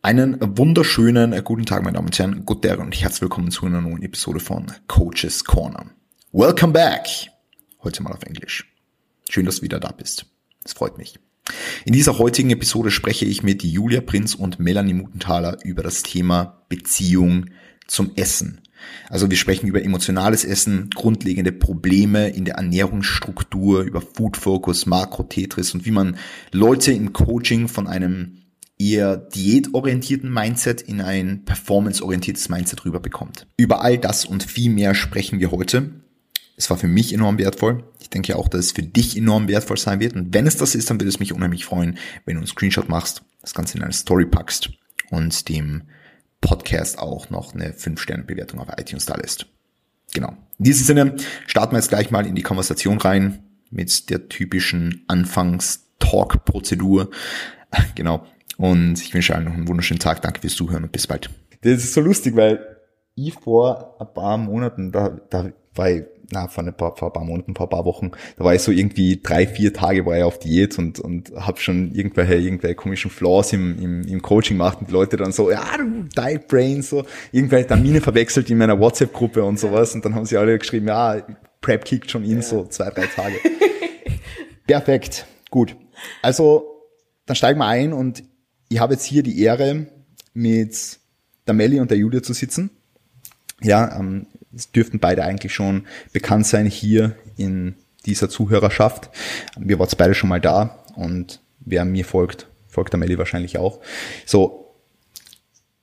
Einen wunderschönen äh, guten Tag, meine Damen und Herren, guten Tag und herzlich willkommen zu einer neuen Episode von Coaches Corner. Welcome back! Heute mal auf Englisch. Schön, dass du wieder da bist. Es freut mich. In dieser heutigen Episode spreche ich mit Julia Prinz und Melanie Mutenthaler über das Thema Beziehung zum Essen. Also wir sprechen über emotionales Essen, grundlegende Probleme in der Ernährungsstruktur, über Food Focus, Makro Tetris und wie man Leute im Coaching von einem eher diätorientierten Mindset in ein performanceorientiertes Mindset rüberbekommt. Über all das und viel mehr sprechen wir heute. Es war für mich enorm wertvoll. Ich denke auch, dass es für dich enorm wertvoll sein wird. Und wenn es das ist, dann würde es mich unheimlich freuen, wenn du einen Screenshot machst, das Ganze in eine Story packst und dem Podcast auch noch eine 5-Sterne-Bewertung auf iTunes da lässt. Genau. In diesem Sinne starten wir jetzt gleich mal in die Konversation rein mit der typischen Anfangs-Talk-Prozedur. Genau. Und ich wünsche allen noch einen wunderschönen Tag. Danke fürs Zuhören und bis bald. Das ist so lustig, weil ich vor ein paar Monaten, da, da war ich, na, vor ein paar, vor ein paar Monaten, vor ein paar Wochen, da war ich so irgendwie drei, vier Tage war ich auf Diät und, und habe schon irgendwelche, irgendwelche komischen Flaws im, im, im Coaching gemacht und die Leute dann so, ja, du Diet Brain, so, irgendwelche Termine verwechselt in meiner WhatsApp-Gruppe und sowas und dann haben sie alle geschrieben, ja, Prep kickt schon in, ja. so zwei, drei Tage. Perfekt, gut. Also, dann steigen wir ein und ich habe jetzt hier die Ehre, mit der Melli und der Julia zu sitzen. Ja, ähm, es dürften beide eigentlich schon bekannt sein hier in dieser Zuhörerschaft. Wir waren beide schon mal da und wer mir folgt, folgt der Melli wahrscheinlich auch. So,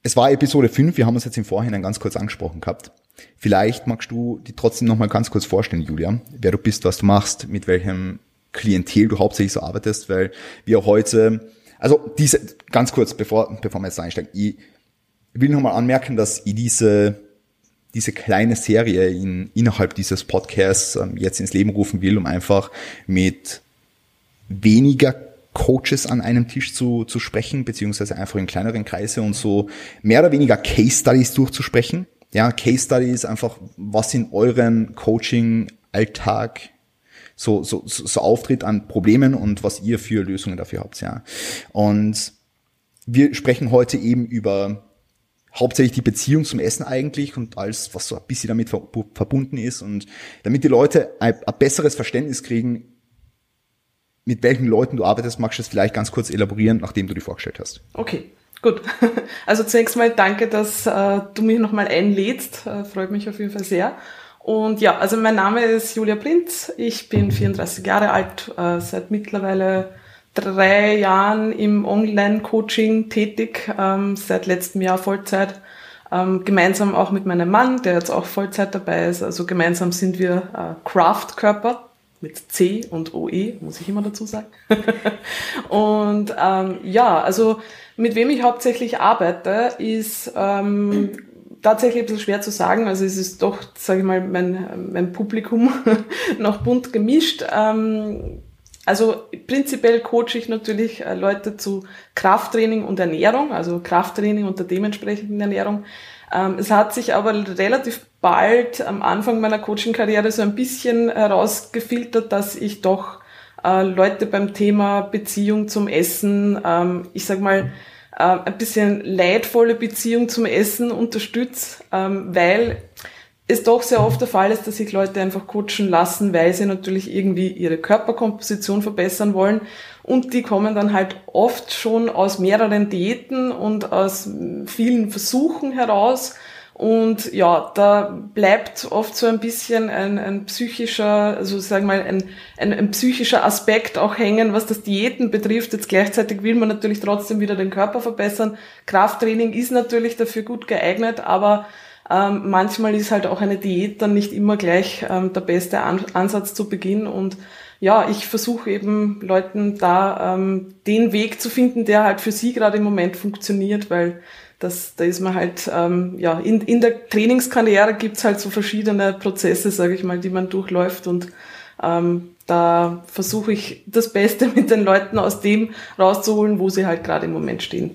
es war Episode 5, wir haben uns jetzt im Vorhinein ganz kurz angesprochen gehabt. Vielleicht magst du die trotzdem nochmal ganz kurz vorstellen, Julia, wer du bist, was du machst, mit welchem Klientel du hauptsächlich so arbeitest, weil wir heute also diese, ganz kurz, bevor, bevor wir jetzt einsteigen, ich will nochmal anmerken, dass ich diese, diese kleine Serie in, innerhalb dieses Podcasts ähm, jetzt ins Leben rufen will, um einfach mit weniger Coaches an einem Tisch zu, zu sprechen, beziehungsweise einfach in kleineren Kreise und so mehr oder weniger Case Studies durchzusprechen. Ja, Case Studies einfach, was in euren Coaching-Alltag so, so, so auftritt an Problemen und was ihr für Lösungen dafür habt, ja. Und wir sprechen heute eben über hauptsächlich die Beziehung zum Essen eigentlich und alles, was so ein bisschen damit verbunden ist und damit die Leute ein, ein besseres Verständnis kriegen, mit welchen Leuten du arbeitest, magst du das vielleicht ganz kurz elaborieren, nachdem du die vorgestellt hast. Okay, gut. Also zunächst mal danke, dass äh, du mich nochmal einlädst. Äh, freut mich auf jeden Fall sehr. Und ja, also mein Name ist Julia Prinz. Ich bin 34 Jahre alt, äh, seit mittlerweile drei Jahren im Online-Coaching tätig, ähm, seit letztem Jahr Vollzeit. Ähm, gemeinsam auch mit meinem Mann, der jetzt auch Vollzeit dabei ist. Also gemeinsam sind wir äh, Craft-Körper mit C und OE, muss ich immer dazu sagen. und ähm, ja, also mit wem ich hauptsächlich arbeite, ist ähm, tatsächlich ein bisschen schwer zu sagen. Also es ist doch, sage ich mal, mein, mein Publikum noch bunt gemischt. Ähm, also prinzipiell coache ich natürlich äh, Leute zu Krafttraining und Ernährung, also Krafttraining und der dementsprechenden Ernährung. Ähm, es hat sich aber relativ bald am Anfang meiner Coaching-Karriere so ein bisschen herausgefiltert, dass ich doch äh, Leute beim Thema Beziehung zum Essen, ähm, ich sag mal, äh, ein bisschen leidvolle Beziehung zum Essen unterstütze, ähm, weil es doch sehr oft der Fall ist, dass sich Leute einfach coachen lassen, weil sie natürlich irgendwie ihre Körperkomposition verbessern wollen. Und die kommen dann halt oft schon aus mehreren Diäten und aus vielen Versuchen heraus und ja, da bleibt oft so ein bisschen ein, ein psychischer, also sagen wir mal, ein, ein, ein psychischer Aspekt auch hängen, was das Diäten betrifft. Jetzt gleichzeitig will man natürlich trotzdem wieder den Körper verbessern. Krafttraining ist natürlich dafür gut geeignet, aber ähm, manchmal ist halt auch eine Diät dann nicht immer gleich ähm, der beste An Ansatz zu Beginn und ja, ich versuche eben Leuten da ähm, den Weg zu finden, der halt für sie gerade im Moment funktioniert, weil das, da ist man halt, ähm, ja, in, in der Trainingskarriere gibt's halt so verschiedene Prozesse, sage ich mal, die man durchläuft und ähm, da versuche ich das Beste mit den Leuten aus dem rauszuholen, wo sie halt gerade im Moment stehen.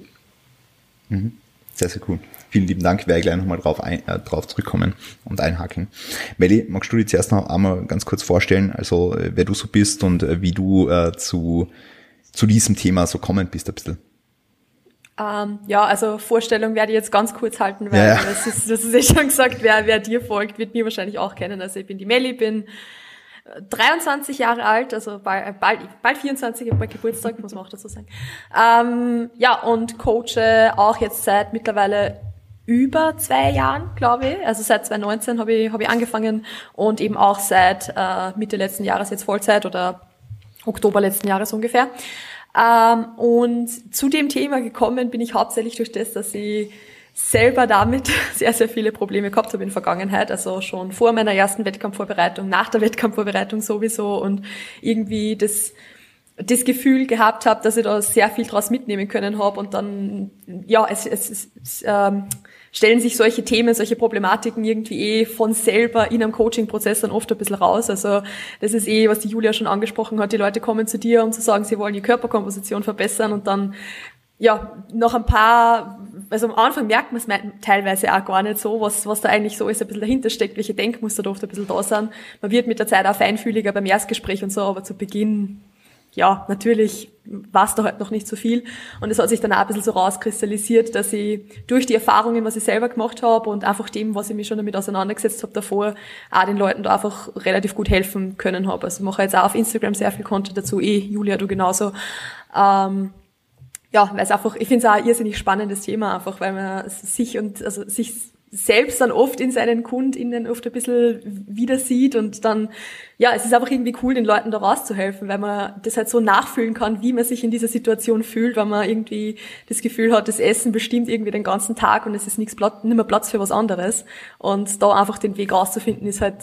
Mhm. Sehr, sehr cool. Vielen lieben Dank. Ich werde gleich nochmal drauf, äh, drauf zurückkommen und einhaken. Melli, magst du dir zuerst noch einmal ganz kurz vorstellen, also äh, wer du so bist und äh, wie du äh, zu, zu diesem Thema so kommend bist ein bisschen? Ähm, ja, also Vorstellung werde ich jetzt ganz kurz halten, weil ja, ja. das ist, das ist eh schon gesagt, wer, wer dir folgt, wird mir wahrscheinlich auch kennen. Also ich bin die Melli, bin 23 äh, Jahre alt, also bald, bald, bald 24, ich habe Geburtstag, muss man auch dazu sagen. Ähm, ja, und coache auch jetzt seit mittlerweile über zwei Jahren, glaube ich. Also seit 2019 habe ich, hab ich angefangen und eben auch seit äh, Mitte letzten Jahres jetzt Vollzeit oder Oktober letzten Jahres ungefähr. Ähm, und zu dem Thema gekommen bin ich hauptsächlich durch das, dass ich selber damit sehr, sehr viele Probleme gehabt habe in der Vergangenheit. Also schon vor meiner ersten Wettkampfvorbereitung, nach der Wettkampfvorbereitung sowieso und irgendwie das das Gefühl gehabt habe, dass ich da sehr viel draus mitnehmen können habe und dann ja es, es, es ähm, stellen sich solche Themen, solche Problematiken irgendwie eh von selber in einem Coaching-Prozess dann oft ein bisschen raus. Also das ist eh, was die Julia schon angesprochen hat. Die Leute kommen zu dir, um zu sagen, sie wollen die Körperkomposition verbessern und dann ja, noch ein paar, also am Anfang merkt man es teilweise auch gar nicht so, was, was da eigentlich so ist, ein bisschen dahinter steckt, welche Denkmuster da oft ein bisschen da sind. Man wird mit der Zeit auch feinfühliger beim Erstgespräch und so, aber zu Beginn ja, natürlich war es da halt noch nicht so viel. Und es hat sich dann auch ein bisschen so rauskristallisiert, dass ich durch die Erfahrungen, was ich selber gemacht habe und einfach dem, was ich mich schon damit auseinandergesetzt habe davor, auch den Leuten da einfach relativ gut helfen können habe. Also ich mache jetzt auch auf Instagram sehr viel Content dazu, eh, Julia, du genauso. Ähm, ja, weil es einfach, ich finde es auch ein irrsinnig spannendes Thema, einfach weil man sich und also sich selbst dann oft in seinen KundInnen oft ein bisschen wieder sieht und dann, ja, es ist einfach irgendwie cool, den Leuten da rauszuhelfen, weil man das halt so nachfühlen kann, wie man sich in dieser Situation fühlt, weil man irgendwie das Gefühl hat, das Essen bestimmt irgendwie den ganzen Tag und es ist nichts Platz, nicht mehr Platz für was anderes. Und da einfach den Weg rauszufinden, ist halt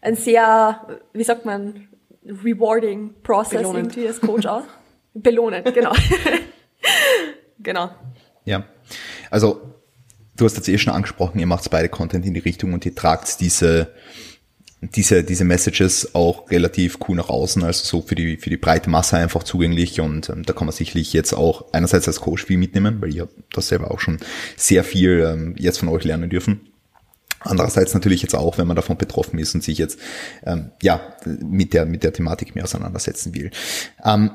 ein sehr, wie sagt man, rewarding Process Belohnend. irgendwie als Coach auch. Belohnend, genau. genau. Ja. Also du hast jetzt eh schon angesprochen, ihr macht beide Content in die Richtung und ihr tragt diese, diese, diese Messages auch relativ cool nach außen, also so für die, für die breite Masse einfach zugänglich und ähm, da kann man sicherlich jetzt auch einerseits als Coach viel mitnehmen, weil ihr das selber auch schon sehr viel ähm, jetzt von euch lernen dürfen. Andererseits natürlich jetzt auch, wenn man davon betroffen ist und sich jetzt ähm, ja mit der mit der Thematik mehr auseinandersetzen will. Ähm,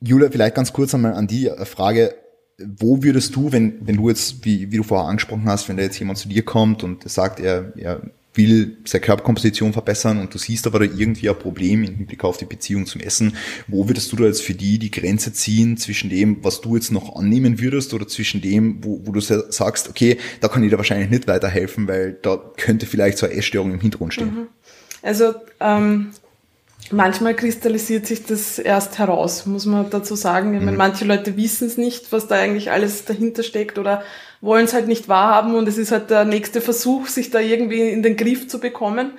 Julia, vielleicht ganz kurz einmal an die Frage, wo würdest du, wenn, wenn du jetzt, wie, wie du vorher angesprochen hast, wenn da jetzt jemand zu dir kommt und sagt, er, er will seine Körperkomposition verbessern und du siehst aber da irgendwie ein Problem im Hinblick auf die Beziehung zum Essen, wo würdest du da jetzt für die die Grenze ziehen zwischen dem, was du jetzt noch annehmen würdest oder zwischen dem, wo, wo du sagst, okay, da kann ich dir wahrscheinlich nicht weiterhelfen, weil da könnte vielleicht so eine Essstörung im Hintergrund stehen? Mhm. Also ähm, Manchmal kristallisiert sich das erst heraus, muss man dazu sagen. Ich meine, mhm. manche Leute wissen es nicht, was da eigentlich alles dahinter steckt oder wollen es halt nicht wahrhaben und es ist halt der nächste Versuch, sich da irgendwie in den Griff zu bekommen.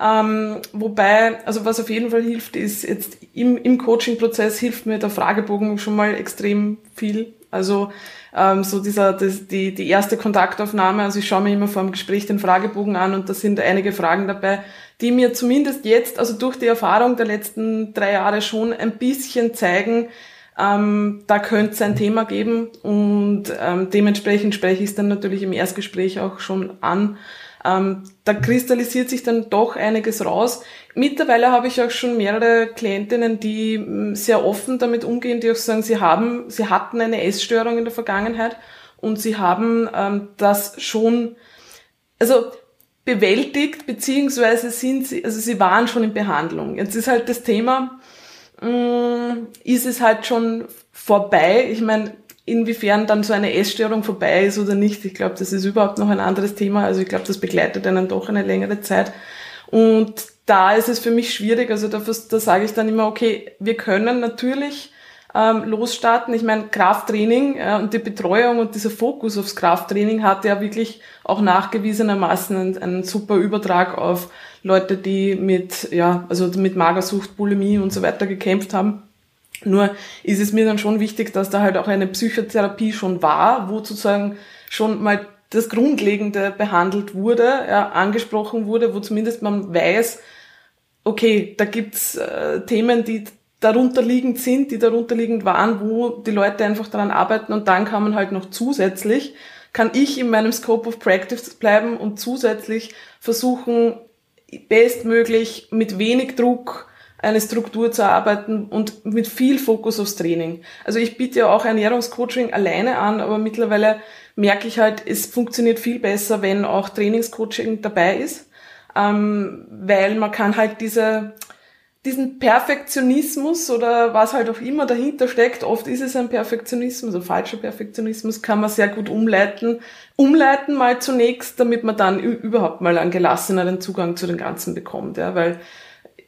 Ähm, wobei, also was auf jeden Fall hilft, ist jetzt im, im Coaching-Prozess hilft mir der Fragebogen schon mal extrem viel. Also ähm, so dieser, das, die, die erste Kontaktaufnahme, also ich schaue mir immer vor dem Gespräch den Fragebogen an und da sind einige Fragen dabei, die mir zumindest jetzt, also durch die Erfahrung der letzten drei Jahre schon ein bisschen zeigen, ähm, da könnte es ein Thema geben und ähm, dementsprechend spreche ich es dann natürlich im Erstgespräch auch schon an. Ähm, da kristallisiert sich dann doch einiges raus. Mittlerweile habe ich auch schon mehrere Klientinnen, die ähm, sehr offen damit umgehen, die auch sagen, sie haben, sie hatten eine Essstörung in der Vergangenheit und sie haben ähm, das schon, also bewältigt, beziehungsweise sind sie, also sie waren schon in Behandlung. Jetzt ist halt das Thema, mm, ist es halt schon vorbei. Ich meine, inwiefern dann so eine Essstörung vorbei ist oder nicht, ich glaube, das ist überhaupt noch ein anderes Thema. Also ich glaube, das begleitet einen doch eine längere Zeit. Und da ist es für mich schwierig. Also da, da sage ich dann immer, okay, wir können natürlich ähm, losstarten. Ich meine, Krafttraining äh, und die Betreuung und dieser Fokus aufs Krafttraining hat ja wirklich auch nachgewiesenermaßen einen, einen super Übertrag auf Leute, die mit, ja, also mit Magersucht, Bulimie und so weiter gekämpft haben. Nur ist es mir dann schon wichtig, dass da halt auch eine Psychotherapie schon war, wo sozusagen schon mal das Grundlegende behandelt wurde, ja, angesprochen wurde, wo zumindest man weiß, okay, da gibt's äh, Themen, die darunterliegend sind, die darunterliegend waren, wo die Leute einfach daran arbeiten und dann kann man halt noch zusätzlich, kann ich in meinem Scope of Practice bleiben und zusätzlich versuchen, bestmöglich mit wenig Druck eine Struktur zu erarbeiten und mit viel Fokus aufs Training. Also ich biete ja auch Ernährungscoaching alleine an, aber mittlerweile merke ich halt, es funktioniert viel besser, wenn auch Trainingscoaching dabei ist, ähm, weil man kann halt diese diesen Perfektionismus oder was halt auch immer dahinter steckt, oft ist es ein Perfektionismus, ein falscher Perfektionismus, kann man sehr gut umleiten. Umleiten mal zunächst, damit man dann überhaupt mal einen gelasseneren Zugang zu den Ganzen bekommt, ja, weil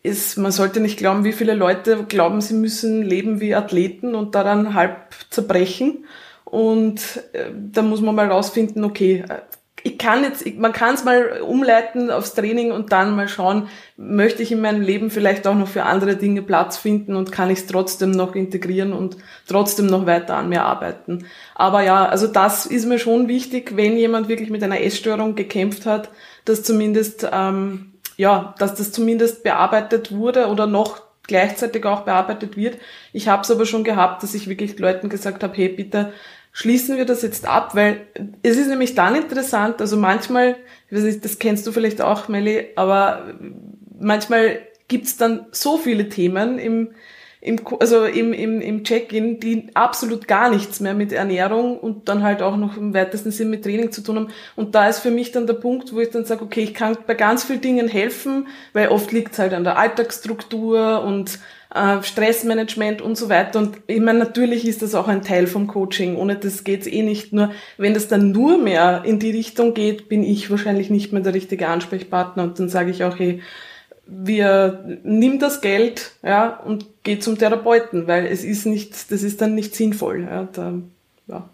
es, man sollte nicht glauben, wie viele Leute glauben, sie müssen leben wie Athleten und da dann halb zerbrechen. Und äh, da muss man mal rausfinden, okay, ich kann jetzt, ich, man kann es mal umleiten aufs Training und dann mal schauen, möchte ich in meinem Leben vielleicht auch noch für andere Dinge Platz finden und kann ich es trotzdem noch integrieren und trotzdem noch weiter an mir arbeiten. Aber ja, also das ist mir schon wichtig, wenn jemand wirklich mit einer Essstörung gekämpft hat, dass zumindest, ähm, ja, dass das zumindest bearbeitet wurde oder noch gleichzeitig auch bearbeitet wird. Ich habe es aber schon gehabt, dass ich wirklich Leuten gesagt habe, hey, bitte schließen wir das jetzt ab, weil es ist nämlich dann interessant, also manchmal, ich weiß nicht, das kennst du vielleicht auch, Melly, aber manchmal gibt's dann so viele Themen im, im, also im, im, im Check-in, die absolut gar nichts mehr mit Ernährung und dann halt auch noch im weitesten Sinn mit Training zu tun haben. Und da ist für mich dann der Punkt, wo ich dann sage, okay, ich kann bei ganz vielen Dingen helfen, weil oft liegt's halt an der Alltagsstruktur und äh, Stressmanagement und so weiter. Und ich meine, natürlich ist das auch ein Teil vom Coaching. Ohne das geht's eh nicht. Nur wenn das dann nur mehr in die Richtung geht, bin ich wahrscheinlich nicht mehr der richtige Ansprechpartner. Und dann sage ich auch, hey, wir nimm das Geld ja, und geh zum Therapeuten, weil es ist nicht, das ist dann nicht sinnvoll. Ja, da, ja,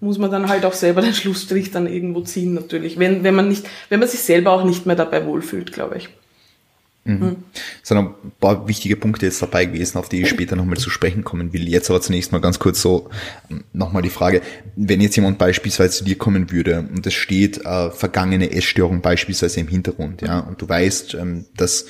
muss man dann halt auch selber den Schlussstrich dann irgendwo ziehen, natürlich. Wenn, wenn man nicht, wenn man sich selber auch nicht mehr dabei wohlfühlt, glaube ich. Mhm. mhm. Es sind ein paar wichtige Punkte jetzt dabei gewesen, auf die ich später nochmal zu sprechen kommen will. Jetzt aber zunächst mal ganz kurz so ähm, nochmal die Frage, wenn jetzt jemand beispielsweise zu dir kommen würde und es steht äh, vergangene Essstörung beispielsweise im Hintergrund, ja, und du weißt, ähm, dass,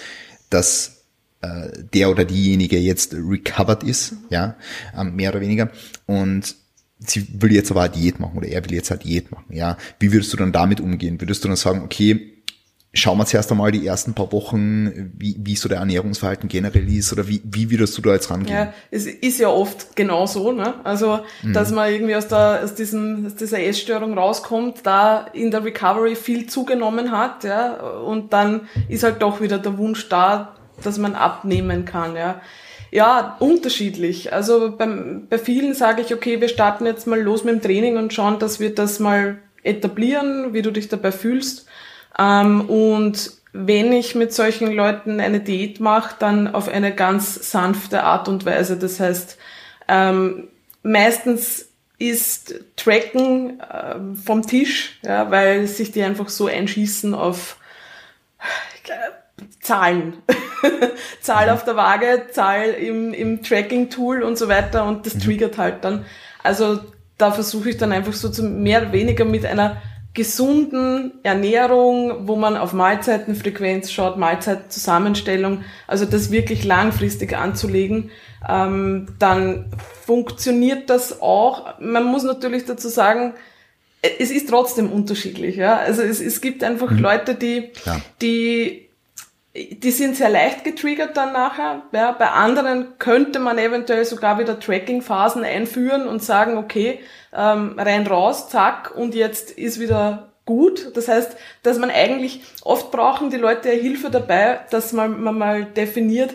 dass äh, der oder diejenige jetzt recovered ist, ja, ähm, mehr oder weniger, und sie will jetzt aber eine Diät machen oder er will jetzt eine Diät machen, ja. Wie würdest du dann damit umgehen? Würdest du dann sagen, okay, Schauen wir zuerst einmal die ersten paar Wochen, wie, wie so der Ernährungsverhalten generell ist oder wie, wie würdest du da jetzt rangehen? Ja, es ist ja oft genau so, ne? Also, mhm. dass man irgendwie aus, der, aus, diesem, aus dieser Essstörung rauskommt, da in der Recovery viel zugenommen hat, ja, und dann ist halt doch wieder der Wunsch da, dass man abnehmen kann, ja. Ja, unterschiedlich. Also beim, bei vielen sage ich, okay, wir starten jetzt mal los mit dem Training und schauen, dass wir das mal etablieren, wie du dich dabei fühlst. Ähm, und wenn ich mit solchen Leuten eine Diät mache, dann auf eine ganz sanfte Art und Weise. Das heißt, ähm, meistens ist Tracken äh, vom Tisch, ja, weil sich die einfach so einschießen auf äh, Zahlen. Zahl auf der Waage, Zahl im, im Tracking-Tool und so weiter und das mhm. triggert halt dann. Also da versuche ich dann einfach so zu mehr oder weniger mit einer gesunden Ernährung, wo man auf Mahlzeitenfrequenz schaut, Mahlzeitenzusammenstellung, also das wirklich langfristig anzulegen, ähm, dann funktioniert das auch. Man muss natürlich dazu sagen, es ist trotzdem unterschiedlich. Ja? Also es, es gibt einfach mhm. Leute, die, die die sind sehr leicht getriggert dann nachher. Ja, bei anderen könnte man eventuell sogar wieder Tracking-Phasen einführen und sagen, okay, ähm, rein raus, zack, und jetzt ist wieder gut. Das heißt, dass man eigentlich, oft brauchen die Leute ja Hilfe dabei, dass man, man mal definiert,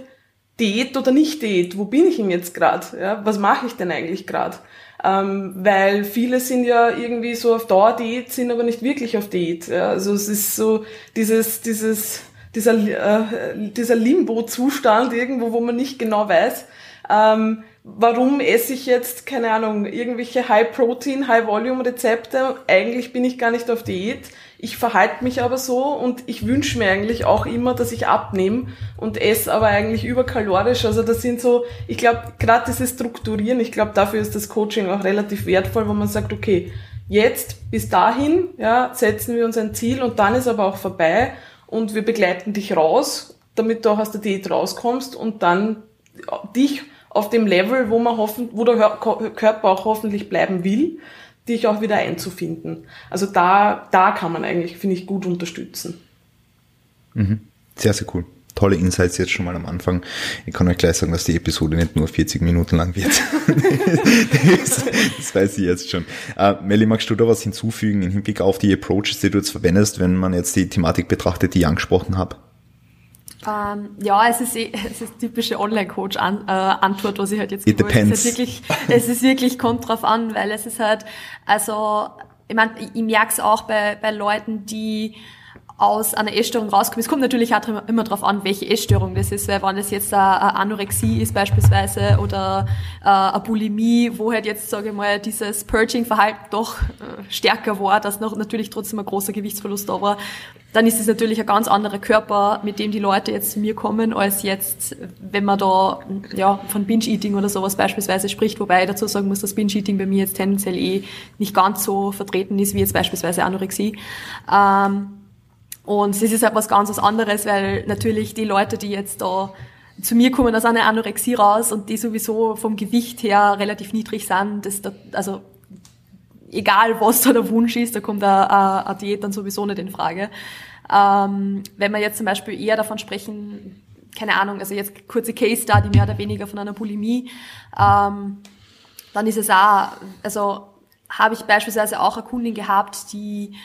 Diät oder nicht Diät, wo bin ich denn jetzt gerade? Ja, was mache ich denn eigentlich gerade? Ähm, weil viele sind ja irgendwie so auf Dauerdiät, sind aber nicht wirklich auf Diät. Ja, also es ist so dieses, dieses dieser, äh, dieser Limbo-Zustand irgendwo, wo man nicht genau weiß, ähm, warum esse ich jetzt, keine Ahnung, irgendwelche High-Protein, High-Volume-Rezepte. Eigentlich bin ich gar nicht auf Diät. Ich verhalte mich aber so und ich wünsche mir eigentlich auch immer, dass ich abnehme und esse aber eigentlich überkalorisch. Also das sind so, ich glaube, gerade dieses Strukturieren, ich glaube, dafür ist das Coaching auch relativ wertvoll, wo man sagt, okay, jetzt bis dahin, ja, setzen wir uns ein Ziel und dann ist aber auch vorbei und wir begleiten dich raus, damit du auch aus der Diät rauskommst und dann dich auf dem Level, wo man hoffen, wo der Körper auch hoffentlich bleiben will, dich auch wieder einzufinden. Also da, da kann man eigentlich, finde ich, gut unterstützen. Mhm. Sehr, sehr cool. Tolle Insights jetzt schon mal am Anfang. Ich kann euch gleich sagen, dass die Episode nicht nur 40 Minuten lang wird. das, das, weiß ich jetzt schon. Uh, Melly, magst du da was hinzufügen im Hinblick auf die Approaches, die du jetzt verwendest, wenn man jetzt die Thematik betrachtet, die ich angesprochen habe? Ähm, ja, es ist, eh, es ist typische Online-Coach-Antwort, äh, was ich halt jetzt It depends. Es ist wirklich, es ist wirklich, kommt drauf an, weil es ist halt, also, ich meine, ich, ich merke es auch bei, bei Leuten, die aus einer Essstörung rauskommen. Es kommt natürlich auch immer darauf an, welche Essstörung das ist, weil wenn es jetzt eine Anorexie ist beispielsweise oder äh, eine Bulimie, wo halt jetzt, sage ich mal, dieses Purging-Verhalten doch äh, stärker war, dass noch natürlich trotzdem ein großer Gewichtsverlust da war, dann ist es natürlich ein ganz anderer Körper, mit dem die Leute jetzt zu mir kommen, als jetzt, wenn man da ja, von Binge-Eating oder sowas beispielsweise spricht, wobei ich dazu sagen muss, dass Binge-Eating bei mir jetzt tendenziell eh nicht ganz so vertreten ist wie jetzt beispielsweise Anorexie. Ähm, und es ist halt was ganz anderes, weil natürlich die Leute, die jetzt da zu mir kommen aus einer Anorexie raus und die sowieso vom Gewicht her relativ niedrig sind, das, also egal was da der Wunsch ist, da kommt eine, eine Diät dann sowieso nicht in Frage. Ähm, wenn wir jetzt zum Beispiel eher davon sprechen, keine Ahnung, also jetzt kurze Case Study mehr oder weniger von einer Bulimie, ähm, dann ist es auch, also habe ich beispielsweise auch eine Kundin gehabt, die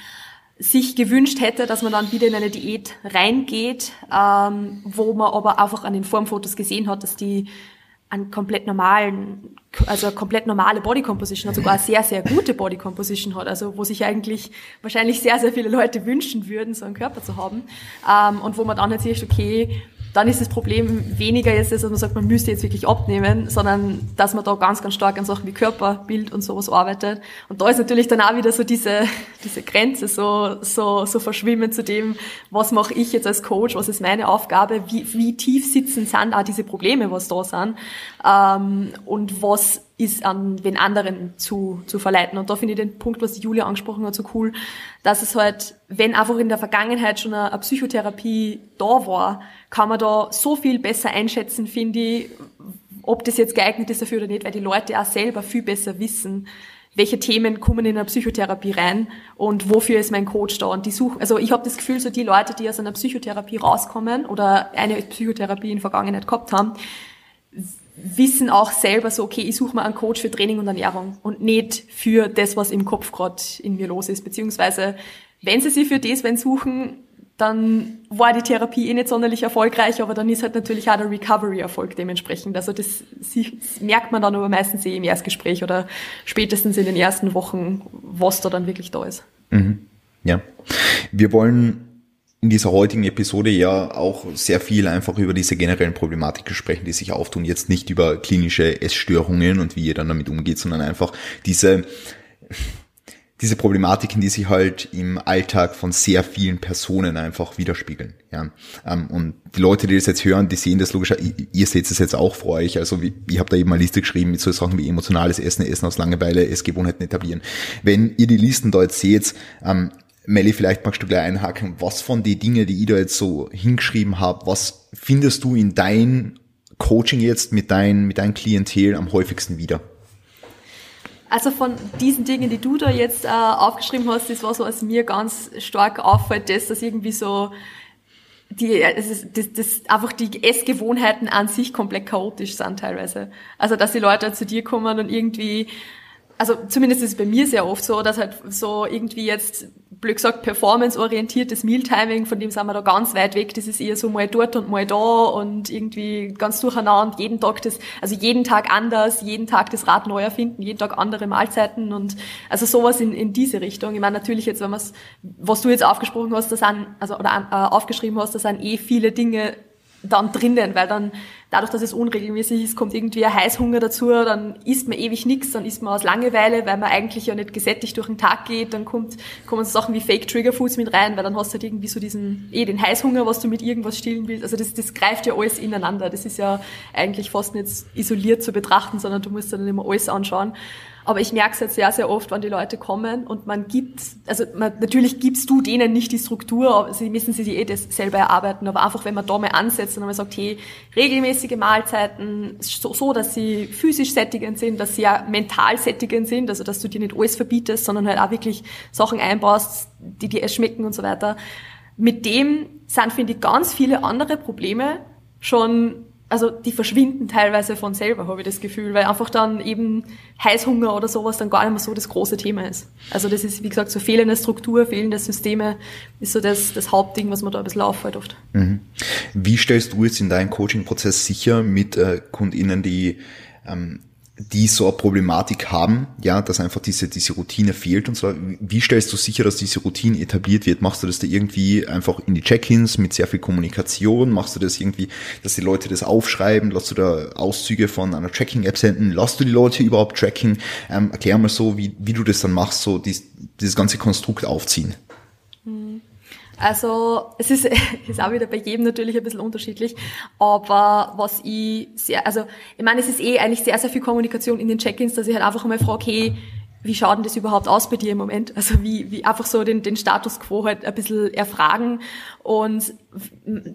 sich gewünscht hätte, dass man dann wieder in eine Diät reingeht, ähm, wo man aber einfach an den Formfotos gesehen hat, dass die einen komplett normalen, also eine komplett normale Body Composition hat, sogar eine sehr, sehr gute Body Composition hat, also wo sich eigentlich wahrscheinlich sehr, sehr viele Leute wünschen würden, so einen Körper zu haben. Ähm, und wo man dann halt sieht, okay, dann ist das Problem weniger jetzt, dass man sagt, man müsste jetzt wirklich abnehmen, sondern dass man da ganz, ganz stark an Sachen wie Körperbild und sowas arbeitet. Und da ist natürlich dann auch wieder so diese, diese Grenze so, so, so verschwimmen zu dem, was mache ich jetzt als Coach, was ist meine Aufgabe, wie, wie tief sitzen sind auch diese Probleme, was da sind, ähm, und was ist an den anderen zu, zu verleiten. Und da finde ich den Punkt, was Julia angesprochen hat, so cool, dass es halt, wenn einfach in der Vergangenheit schon eine, Psychotherapie da war, kann man da so viel besser einschätzen, finde ich, ob das jetzt geeignet ist dafür oder nicht, weil die Leute auch selber viel besser wissen, welche Themen kommen in eine Psychotherapie rein und wofür ist mein Coach da und die suchen, also ich habe das Gefühl, so die Leute, die aus einer Psychotherapie rauskommen oder eine Psychotherapie in Vergangenheit gehabt haben, wissen auch selber so, okay, ich suche mal einen Coach für Training und Ernährung und nicht für das, was im Kopf gerade in mir los ist. Beziehungsweise, wenn sie sich für das wenn suchen, dann war die Therapie eh nicht sonderlich erfolgreich, aber dann ist halt natürlich auch der Recovery-Erfolg dementsprechend. Also das, das merkt man dann aber meistens eh im Erstgespräch oder spätestens in den ersten Wochen, was da dann wirklich da ist. Mhm. Ja. Wir wollen in dieser heutigen Episode ja auch sehr viel einfach über diese generellen Problematiken sprechen, die sich auftun. Jetzt nicht über klinische Essstörungen und wie ihr dann damit umgeht, sondern einfach diese, diese Problematiken, die sich halt im Alltag von sehr vielen Personen einfach widerspiegeln. Ja. Ähm, und die Leute, die das jetzt hören, die sehen das logisch, ihr seht es jetzt auch vor euch. Also ich habe da eben eine Liste geschrieben mit so Sachen wie emotionales Essen, Essen aus Langeweile, Essgewohnheiten etablieren. Wenn ihr die Listen jetzt seht, Melli, vielleicht magst du gleich einhaken, was von den Dingen, die ich da jetzt so hingeschrieben habe, was findest du in dein Coaching jetzt mit dein, mit deinem Klientel am häufigsten wieder? Also von diesen Dingen, die du da jetzt äh, aufgeschrieben hast, das war so, was mir ganz stark auffällt, dass das irgendwie so die, das, das, das einfach die Essgewohnheiten an sich komplett chaotisch sind teilweise. Also dass die Leute zu dir kommen und irgendwie also zumindest ist es bei mir sehr oft so, dass halt so irgendwie jetzt, blöd gesagt, performance-orientiertes Mealtiming, von dem sind wir da ganz weit weg, das ist eher so mal dort und mal da und irgendwie ganz durcheinander, jeden Tag das, also jeden Tag anders, jeden Tag das Rad neu erfinden, jeden Tag andere Mahlzeiten und also sowas in, in diese Richtung. Ich meine, natürlich jetzt, wenn man was du jetzt aufgesprochen hast, da sind, also, oder äh, aufgeschrieben hast, da sind eh viele Dinge dann drinnen, weil dann dadurch, dass es unregelmäßig ist, kommt irgendwie ein Heißhunger dazu, dann isst man ewig nichts, dann isst man aus Langeweile, weil man eigentlich ja nicht gesättigt durch den Tag geht, dann kommt, kommen so Sachen wie Fake Trigger Foods mit rein, weil dann hast du halt irgendwie so diesen, eh den Heißhunger, was du mit irgendwas stillen willst. Also das, das greift ja alles ineinander. Das ist ja eigentlich fast nicht isoliert zu betrachten, sondern du musst dann immer alles anschauen. Aber ich merke es jetzt sehr, sehr oft, wenn die Leute kommen und man gibt, also man, natürlich gibst du denen nicht die Struktur, sie müssen sich eh das selber erarbeiten, aber einfach, wenn man da mal ansetzt und man sagt, hey, regelmäßige Mahlzeiten, so, so, dass sie physisch sättigend sind, dass sie ja mental sättigend sind, also dass du dir nicht alles verbietest, sondern halt auch wirklich Sachen einbaust, die dir schmecken und so weiter. Mit dem sind, finde ich, ganz viele andere Probleme schon also die verschwinden teilweise von selber, habe ich das Gefühl, weil einfach dann eben Heißhunger oder sowas dann gar nicht mehr so das große Thema ist. Also das ist, wie gesagt, so fehlende Struktur, fehlende Systeme ist so das, das Hauptding, was man da ein bisschen auffällt oft. Mhm. Wie stellst du jetzt in deinem Coaching-Prozess sicher mit äh, KundInnen, die ähm, die so eine Problematik haben, ja, dass einfach diese, diese Routine fehlt und so. Wie stellst du sicher, dass diese Routine etabliert wird? Machst du das da irgendwie einfach in die Check-ins mit sehr viel Kommunikation? Machst du das irgendwie, dass die Leute das aufschreiben? Lass du da Auszüge von einer Tracking-App senden? Lass du die Leute überhaupt tracken? Ähm, erklär mal so, wie, wie du das dann machst, so dies, dieses ganze Konstrukt aufziehen. Also es ist, ist auch wieder bei jedem natürlich ein bisschen unterschiedlich, aber was ich sehr, also ich meine, es ist eh eigentlich sehr, sehr viel Kommunikation in den Check-ins, dass ich halt einfach mal frage, hey, wie schaut denn das überhaupt aus bei dir im Moment? Also wie, wie einfach so den, den Status quo halt ein bisschen erfragen und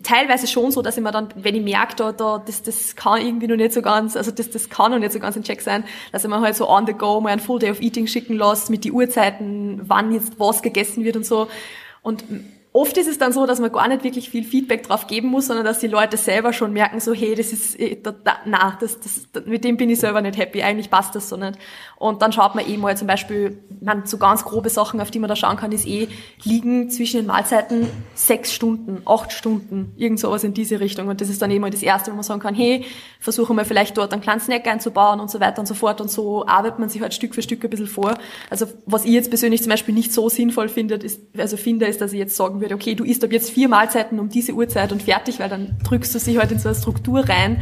teilweise schon so, dass ich mir dann, wenn ich merke, da, da, das, das kann irgendwie noch nicht so ganz, also das, das kann noch nicht so ganz in Check sein, dass ich mir halt so on the go mal ein Full Day of Eating schicken lasse mit die Uhrzeiten, wann jetzt was gegessen wird und so. Und Oft ist es dann so, dass man gar nicht wirklich viel Feedback drauf geben muss, sondern dass die Leute selber schon merken, so, hey, das ist, äh, da, da, na, das, das, mit dem bin ich selber nicht happy, eigentlich passt das so nicht. Und dann schaut man eh mal zum Beispiel, man, so ganz grobe Sachen, auf die man da schauen kann, ist eh, liegen zwischen den Mahlzeiten sechs Stunden, acht Stunden, irgend sowas in diese Richtung. Und das ist dann eben mal das Erste, wo man sagen kann, hey, versuchen wir vielleicht dort einen kleinen Snack einzubauen und so weiter und so fort. Und so arbeitet man sich halt Stück für Stück ein bisschen vor. Also was ich jetzt persönlich zum Beispiel nicht so sinnvoll finde, ist, also finde, ist, dass ich jetzt sagen würde, okay, du isst ab jetzt vier Mahlzeiten um diese Uhrzeit und fertig, weil dann drückst du sich halt in so eine Struktur rein,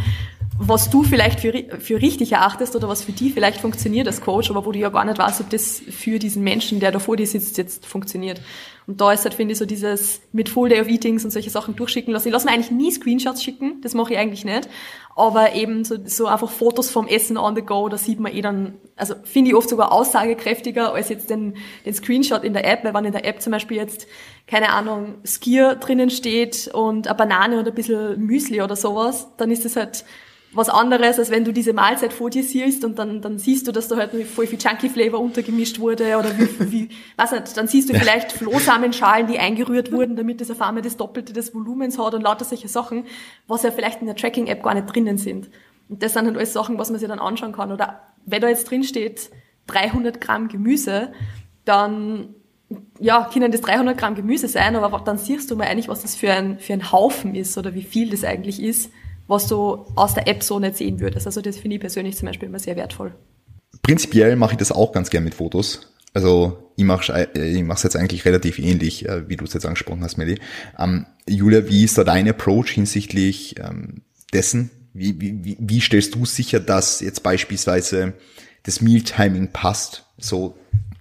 was du vielleicht für, für richtig erachtest oder was für die vielleicht funktioniert als Coach, aber wo du ja gar nicht weißt, ob das für diesen Menschen, der da vor dir sitzt, jetzt funktioniert. Und da ist halt, finde ich, so dieses mit Full Day of Eatings und solche Sachen durchschicken lassen. Ich lasse mir eigentlich nie Screenshots schicken, das mache ich eigentlich nicht. Aber eben so, so einfach Fotos vom Essen on the go, da sieht man eh dann, also finde ich oft sogar aussagekräftiger als jetzt den, den Screenshot in der App, weil wenn in der App zum Beispiel jetzt, keine Ahnung, Skier drinnen steht und eine Banane und ein bisschen Müsli oder sowas, dann ist das halt was anderes, als wenn du diese Mahlzeit vor dir siehst und dann, dann siehst du, dass da halt voll viel Chunky Flavor untergemischt wurde oder wie, wie weiß nicht, dann siehst du vielleicht Flohsamenschalen, die eingerührt wurden, damit das auf einmal das Doppelte des Volumens hat und lauter solche Sachen, was ja vielleicht in der Tracking-App gar nicht drinnen sind. Und das sind halt alles Sachen, was man sich dann anschauen kann. Oder wenn da jetzt drin steht 300 Gramm Gemüse, dann ja, können das 300 Gramm Gemüse sein, aber dann siehst du mal eigentlich, was das für ein, für ein Haufen ist oder wie viel das eigentlich ist was du aus der App so nicht sehen würdest. Also das finde ich persönlich zum Beispiel immer sehr wertvoll. Prinzipiell mache ich das auch ganz gern mit Fotos. Also ich mache äh, mach's jetzt eigentlich relativ ähnlich, äh, wie du es jetzt angesprochen hast, Melly. Ähm, Julia, wie ist da dein Approach hinsichtlich ähm, dessen? Wie, wie, wie stellst du sicher, dass jetzt beispielsweise das Mealtiming passt? So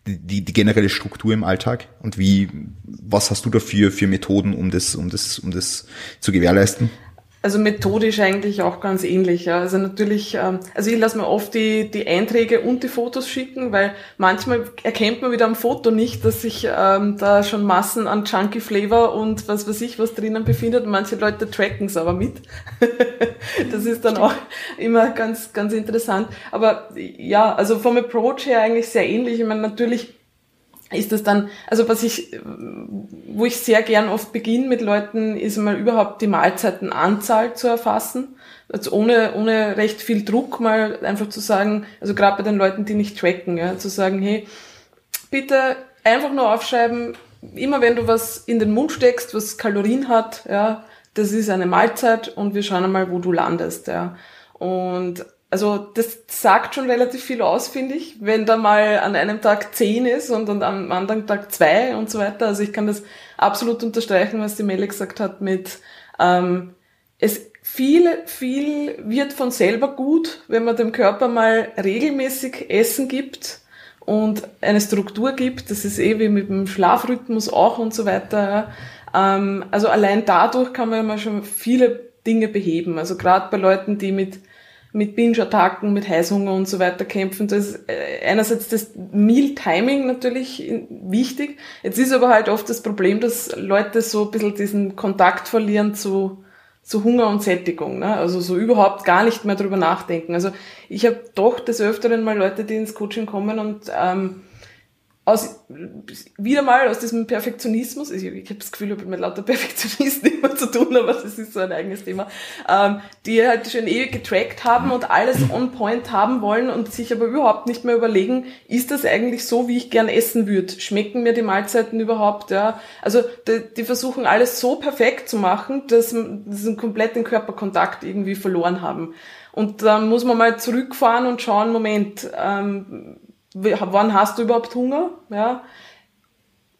die, die generelle Struktur im Alltag und wie, was hast du dafür für Methoden, um das, um das, um das zu gewährleisten? Also methodisch eigentlich auch ganz ähnlich. Ja. Also natürlich, ähm, also ich lasse mir oft die, die Einträge und die Fotos schicken, weil manchmal erkennt man wieder am Foto nicht, dass sich ähm, da schon Massen an Chunky Flavor und was weiß ich was drinnen befindet. Und manche Leute tracken es aber mit. das ist dann auch immer ganz, ganz interessant. Aber ja, also vom Approach her eigentlich sehr ähnlich. Ich meine, natürlich ist das dann, also was ich, wo ich sehr gern oft beginne mit Leuten, ist mal überhaupt die Mahlzeitenanzahl zu erfassen. Also ohne, ohne recht viel Druck mal einfach zu sagen, also gerade bei den Leuten, die nicht tracken, ja, zu sagen, hey, bitte einfach nur aufschreiben, immer wenn du was in den Mund steckst, was Kalorien hat, ja, das ist eine Mahlzeit und wir schauen einmal, wo du landest, ja. Und also das sagt schon relativ viel aus, finde ich, wenn da mal an einem Tag zehn ist und, und am anderen Tag zwei und so weiter. Also ich kann das absolut unterstreichen, was die Melle gesagt hat mit ähm, es viel, viel wird von selber gut, wenn man dem Körper mal regelmäßig Essen gibt und eine Struktur gibt. Das ist eh wie mit dem Schlafrhythmus auch und so weiter. Ähm, also allein dadurch kann man mal schon viele Dinge beheben. Also gerade bei Leuten, die mit mit Binge-Attacken, mit Heißhunger und so weiter kämpfen. Da ist äh, einerseits das Meal-Timing natürlich wichtig. Jetzt ist aber halt oft das Problem, dass Leute so ein bisschen diesen Kontakt verlieren zu, zu Hunger und Sättigung. Ne? Also so überhaupt gar nicht mehr drüber nachdenken. Also ich habe doch des Öfteren mal Leute, die ins Coaching kommen und ähm, aus, wieder mal aus diesem Perfektionismus, ich, ich habe das Gefühl, ich habe mit lauter Perfektionisten immer zu tun, aber das ist so ein eigenes Thema, ähm, die halt schon ewig getrackt haben und alles on point haben wollen und sich aber überhaupt nicht mehr überlegen, ist das eigentlich so, wie ich gern essen würde? Schmecken mir die Mahlzeiten überhaupt? Ja, also die, die versuchen alles so perfekt zu machen, dass sie einen kompletten Körperkontakt irgendwie verloren haben. Und dann muss man mal zurückfahren und schauen, Moment, ähm, wann hast du überhaupt Hunger? Ja.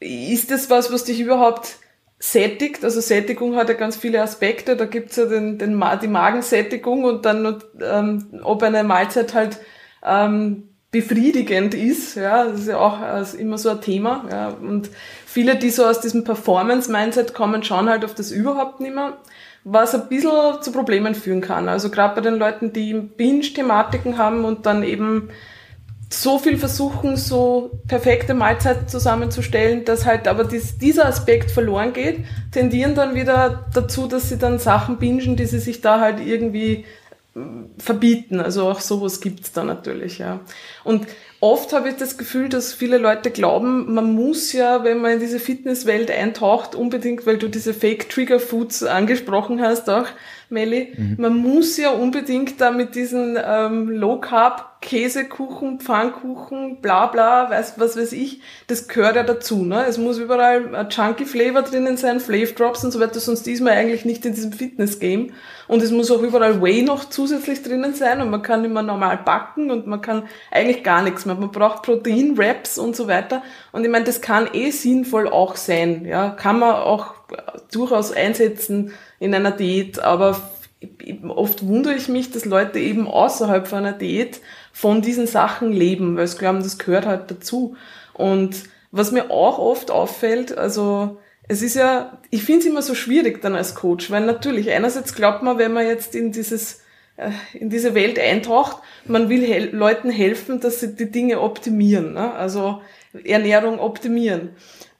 Ist das was, was dich überhaupt sättigt? Also Sättigung hat ja ganz viele Aspekte. Da gibt's ja den, den, die Magensättigung und dann, ähm, ob eine Mahlzeit halt ähm, befriedigend ist. Ja, das ist ja auch also immer so ein Thema. Ja. Und viele, die so aus diesem Performance-Mindset kommen, schauen halt auf das überhaupt nicht mehr was ein bisschen zu Problemen führen kann. Also gerade bei den Leuten, die Binge-Thematiken haben und dann eben so viel versuchen, so perfekte Mahlzeiten zusammenzustellen, dass halt aber dies, dieser Aspekt verloren geht, tendieren dann wieder dazu, dass sie dann Sachen bingen, die sie sich da halt irgendwie mm, verbieten. Also auch sowas gibt's da natürlich, ja. Und oft habe ich das Gefühl, dass viele Leute glauben, man muss ja, wenn man in diese Fitnesswelt eintaucht, unbedingt, weil du diese Fake Trigger Foods angesprochen hast auch, Melli, mhm. man muss ja unbedingt da mit diesen ähm, Low Carb Käsekuchen, Pfannkuchen, bla bla, weiß, was weiß ich, das gehört ja dazu. Ne? Es muss überall ein Chunky Flavor drinnen sein, Flavor Drops und so weiter, sonst ist man eigentlich nicht in diesem Fitness-Game. Und es muss auch überall Whey noch zusätzlich drinnen sein und man kann immer normal backen und man kann eigentlich gar nichts mehr. Man braucht Protein, Wraps und so weiter. Und ich meine, das kann eh sinnvoll auch sein. Ja, Kann man auch durchaus einsetzen in einer Diät, aber oft wundere ich mich, dass Leute eben außerhalb von einer Diät von diesen Sachen leben, weil sie glauben, das gehört halt dazu. Und was mir auch oft auffällt, also es ist ja, ich finde es immer so schwierig dann als Coach, weil natürlich einerseits glaubt man, wenn man jetzt in dieses äh, in diese Welt eintaucht, man will hel Leuten helfen, dass sie die Dinge optimieren, ne? also Ernährung optimieren.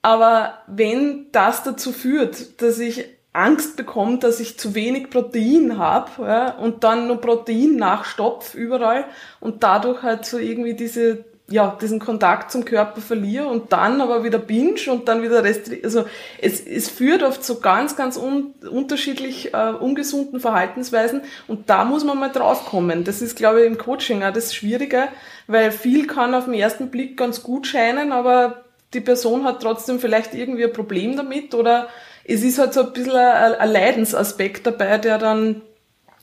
Aber wenn das dazu führt, dass ich Angst bekommt, dass ich zu wenig Protein habe ja, und dann nur Protein nachstopf überall und dadurch halt so irgendwie diese ja, diesen Kontakt zum Körper verliere und dann aber wieder binge und dann wieder restri also es, es führt oft zu ganz, ganz un unterschiedlich äh, ungesunden Verhaltensweisen und da muss man mal drauf kommen. Das ist, glaube ich, im Coaching auch das Schwierige, weil viel kann auf den ersten Blick ganz gut scheinen, aber die Person hat trotzdem vielleicht irgendwie ein Problem damit oder es ist halt so ein bisschen ein, Leidensaspekt dabei, der dann,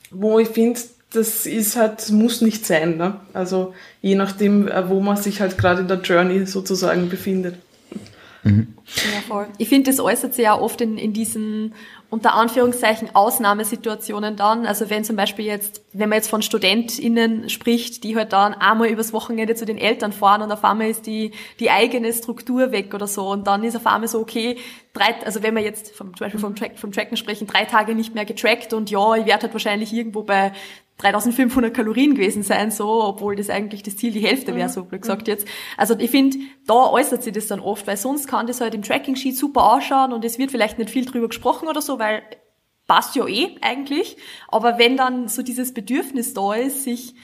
wo ich finde, das ist halt, muss nicht sein. Ne? Also je nachdem, äh, wo man sich halt gerade in der Journey sozusagen befindet. Mhm. Ja, voll. Ich finde, das äußert sich ja oft in, in diesen unter Anführungszeichen Ausnahmesituationen dann. Also wenn zum Beispiel jetzt, wenn man jetzt von StudentInnen spricht, die halt dann einmal übers Wochenende zu den Eltern fahren und auf einmal ist die, die eigene Struktur weg oder so. Und dann ist auf einmal so, okay, drei, also wenn wir jetzt vom, zum Beispiel vom, Track, vom Tracken sprechen, drei Tage nicht mehr getrackt und ja, ich werde halt wahrscheinlich irgendwo bei 3500 Kalorien gewesen sein, so, obwohl das eigentlich das Ziel die Hälfte wäre, so blöd gesagt jetzt. Also ich finde, da äußert sich das dann oft, weil sonst kann das halt im Tracking-Sheet super ausschauen und es wird vielleicht nicht viel drüber gesprochen oder so, weil passt ja eh eigentlich. Aber wenn dann so dieses Bedürfnis da ist, sich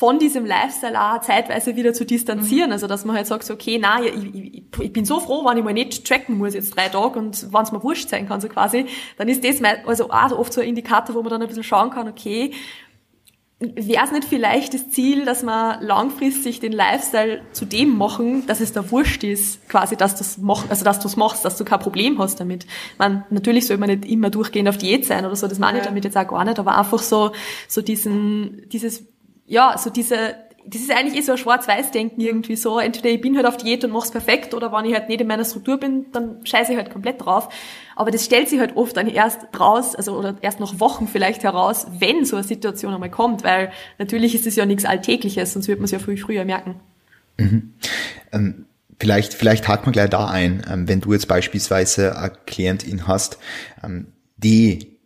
von diesem Lifestyle auch zeitweise wieder zu distanzieren. Mhm. Also, dass man halt sagt, so, okay, na, ich, ich, ich, bin so froh, wenn ich mal nicht tracken muss jetzt drei Tage und wenn es mir wurscht sein kann, so quasi, dann ist das also auch oft so ein Indikator, wo man dann ein bisschen schauen kann, okay, wäre es nicht vielleicht das Ziel, dass man langfristig den Lifestyle zu dem machen, dass es da wurscht ist, quasi, dass du es machst, also dass du es machst, dass du kein Problem hast damit. Man, natürlich soll man nicht immer durchgehend auf Diät sein oder so, das meine ich damit jetzt auch gar nicht, aber einfach so, so diesen, dieses, ja, so diese, das ist eigentlich eh so ein Schwarz-Weiß-Denken irgendwie so. Entweder ich bin halt auf Diät und mach's perfekt oder wenn ich halt nicht in meiner Struktur bin, dann scheiße ich halt komplett drauf. Aber das stellt sich halt oft dann erst raus, also oder erst nach Wochen vielleicht heraus, wenn so eine Situation einmal kommt, weil natürlich ist es ja nichts Alltägliches, sonst wird man es ja früh früher merken. Mhm. Ähm, vielleicht, vielleicht hakt man gleich da ein, ähm, wenn du jetzt beispielsweise eine Klientin hast, ähm, die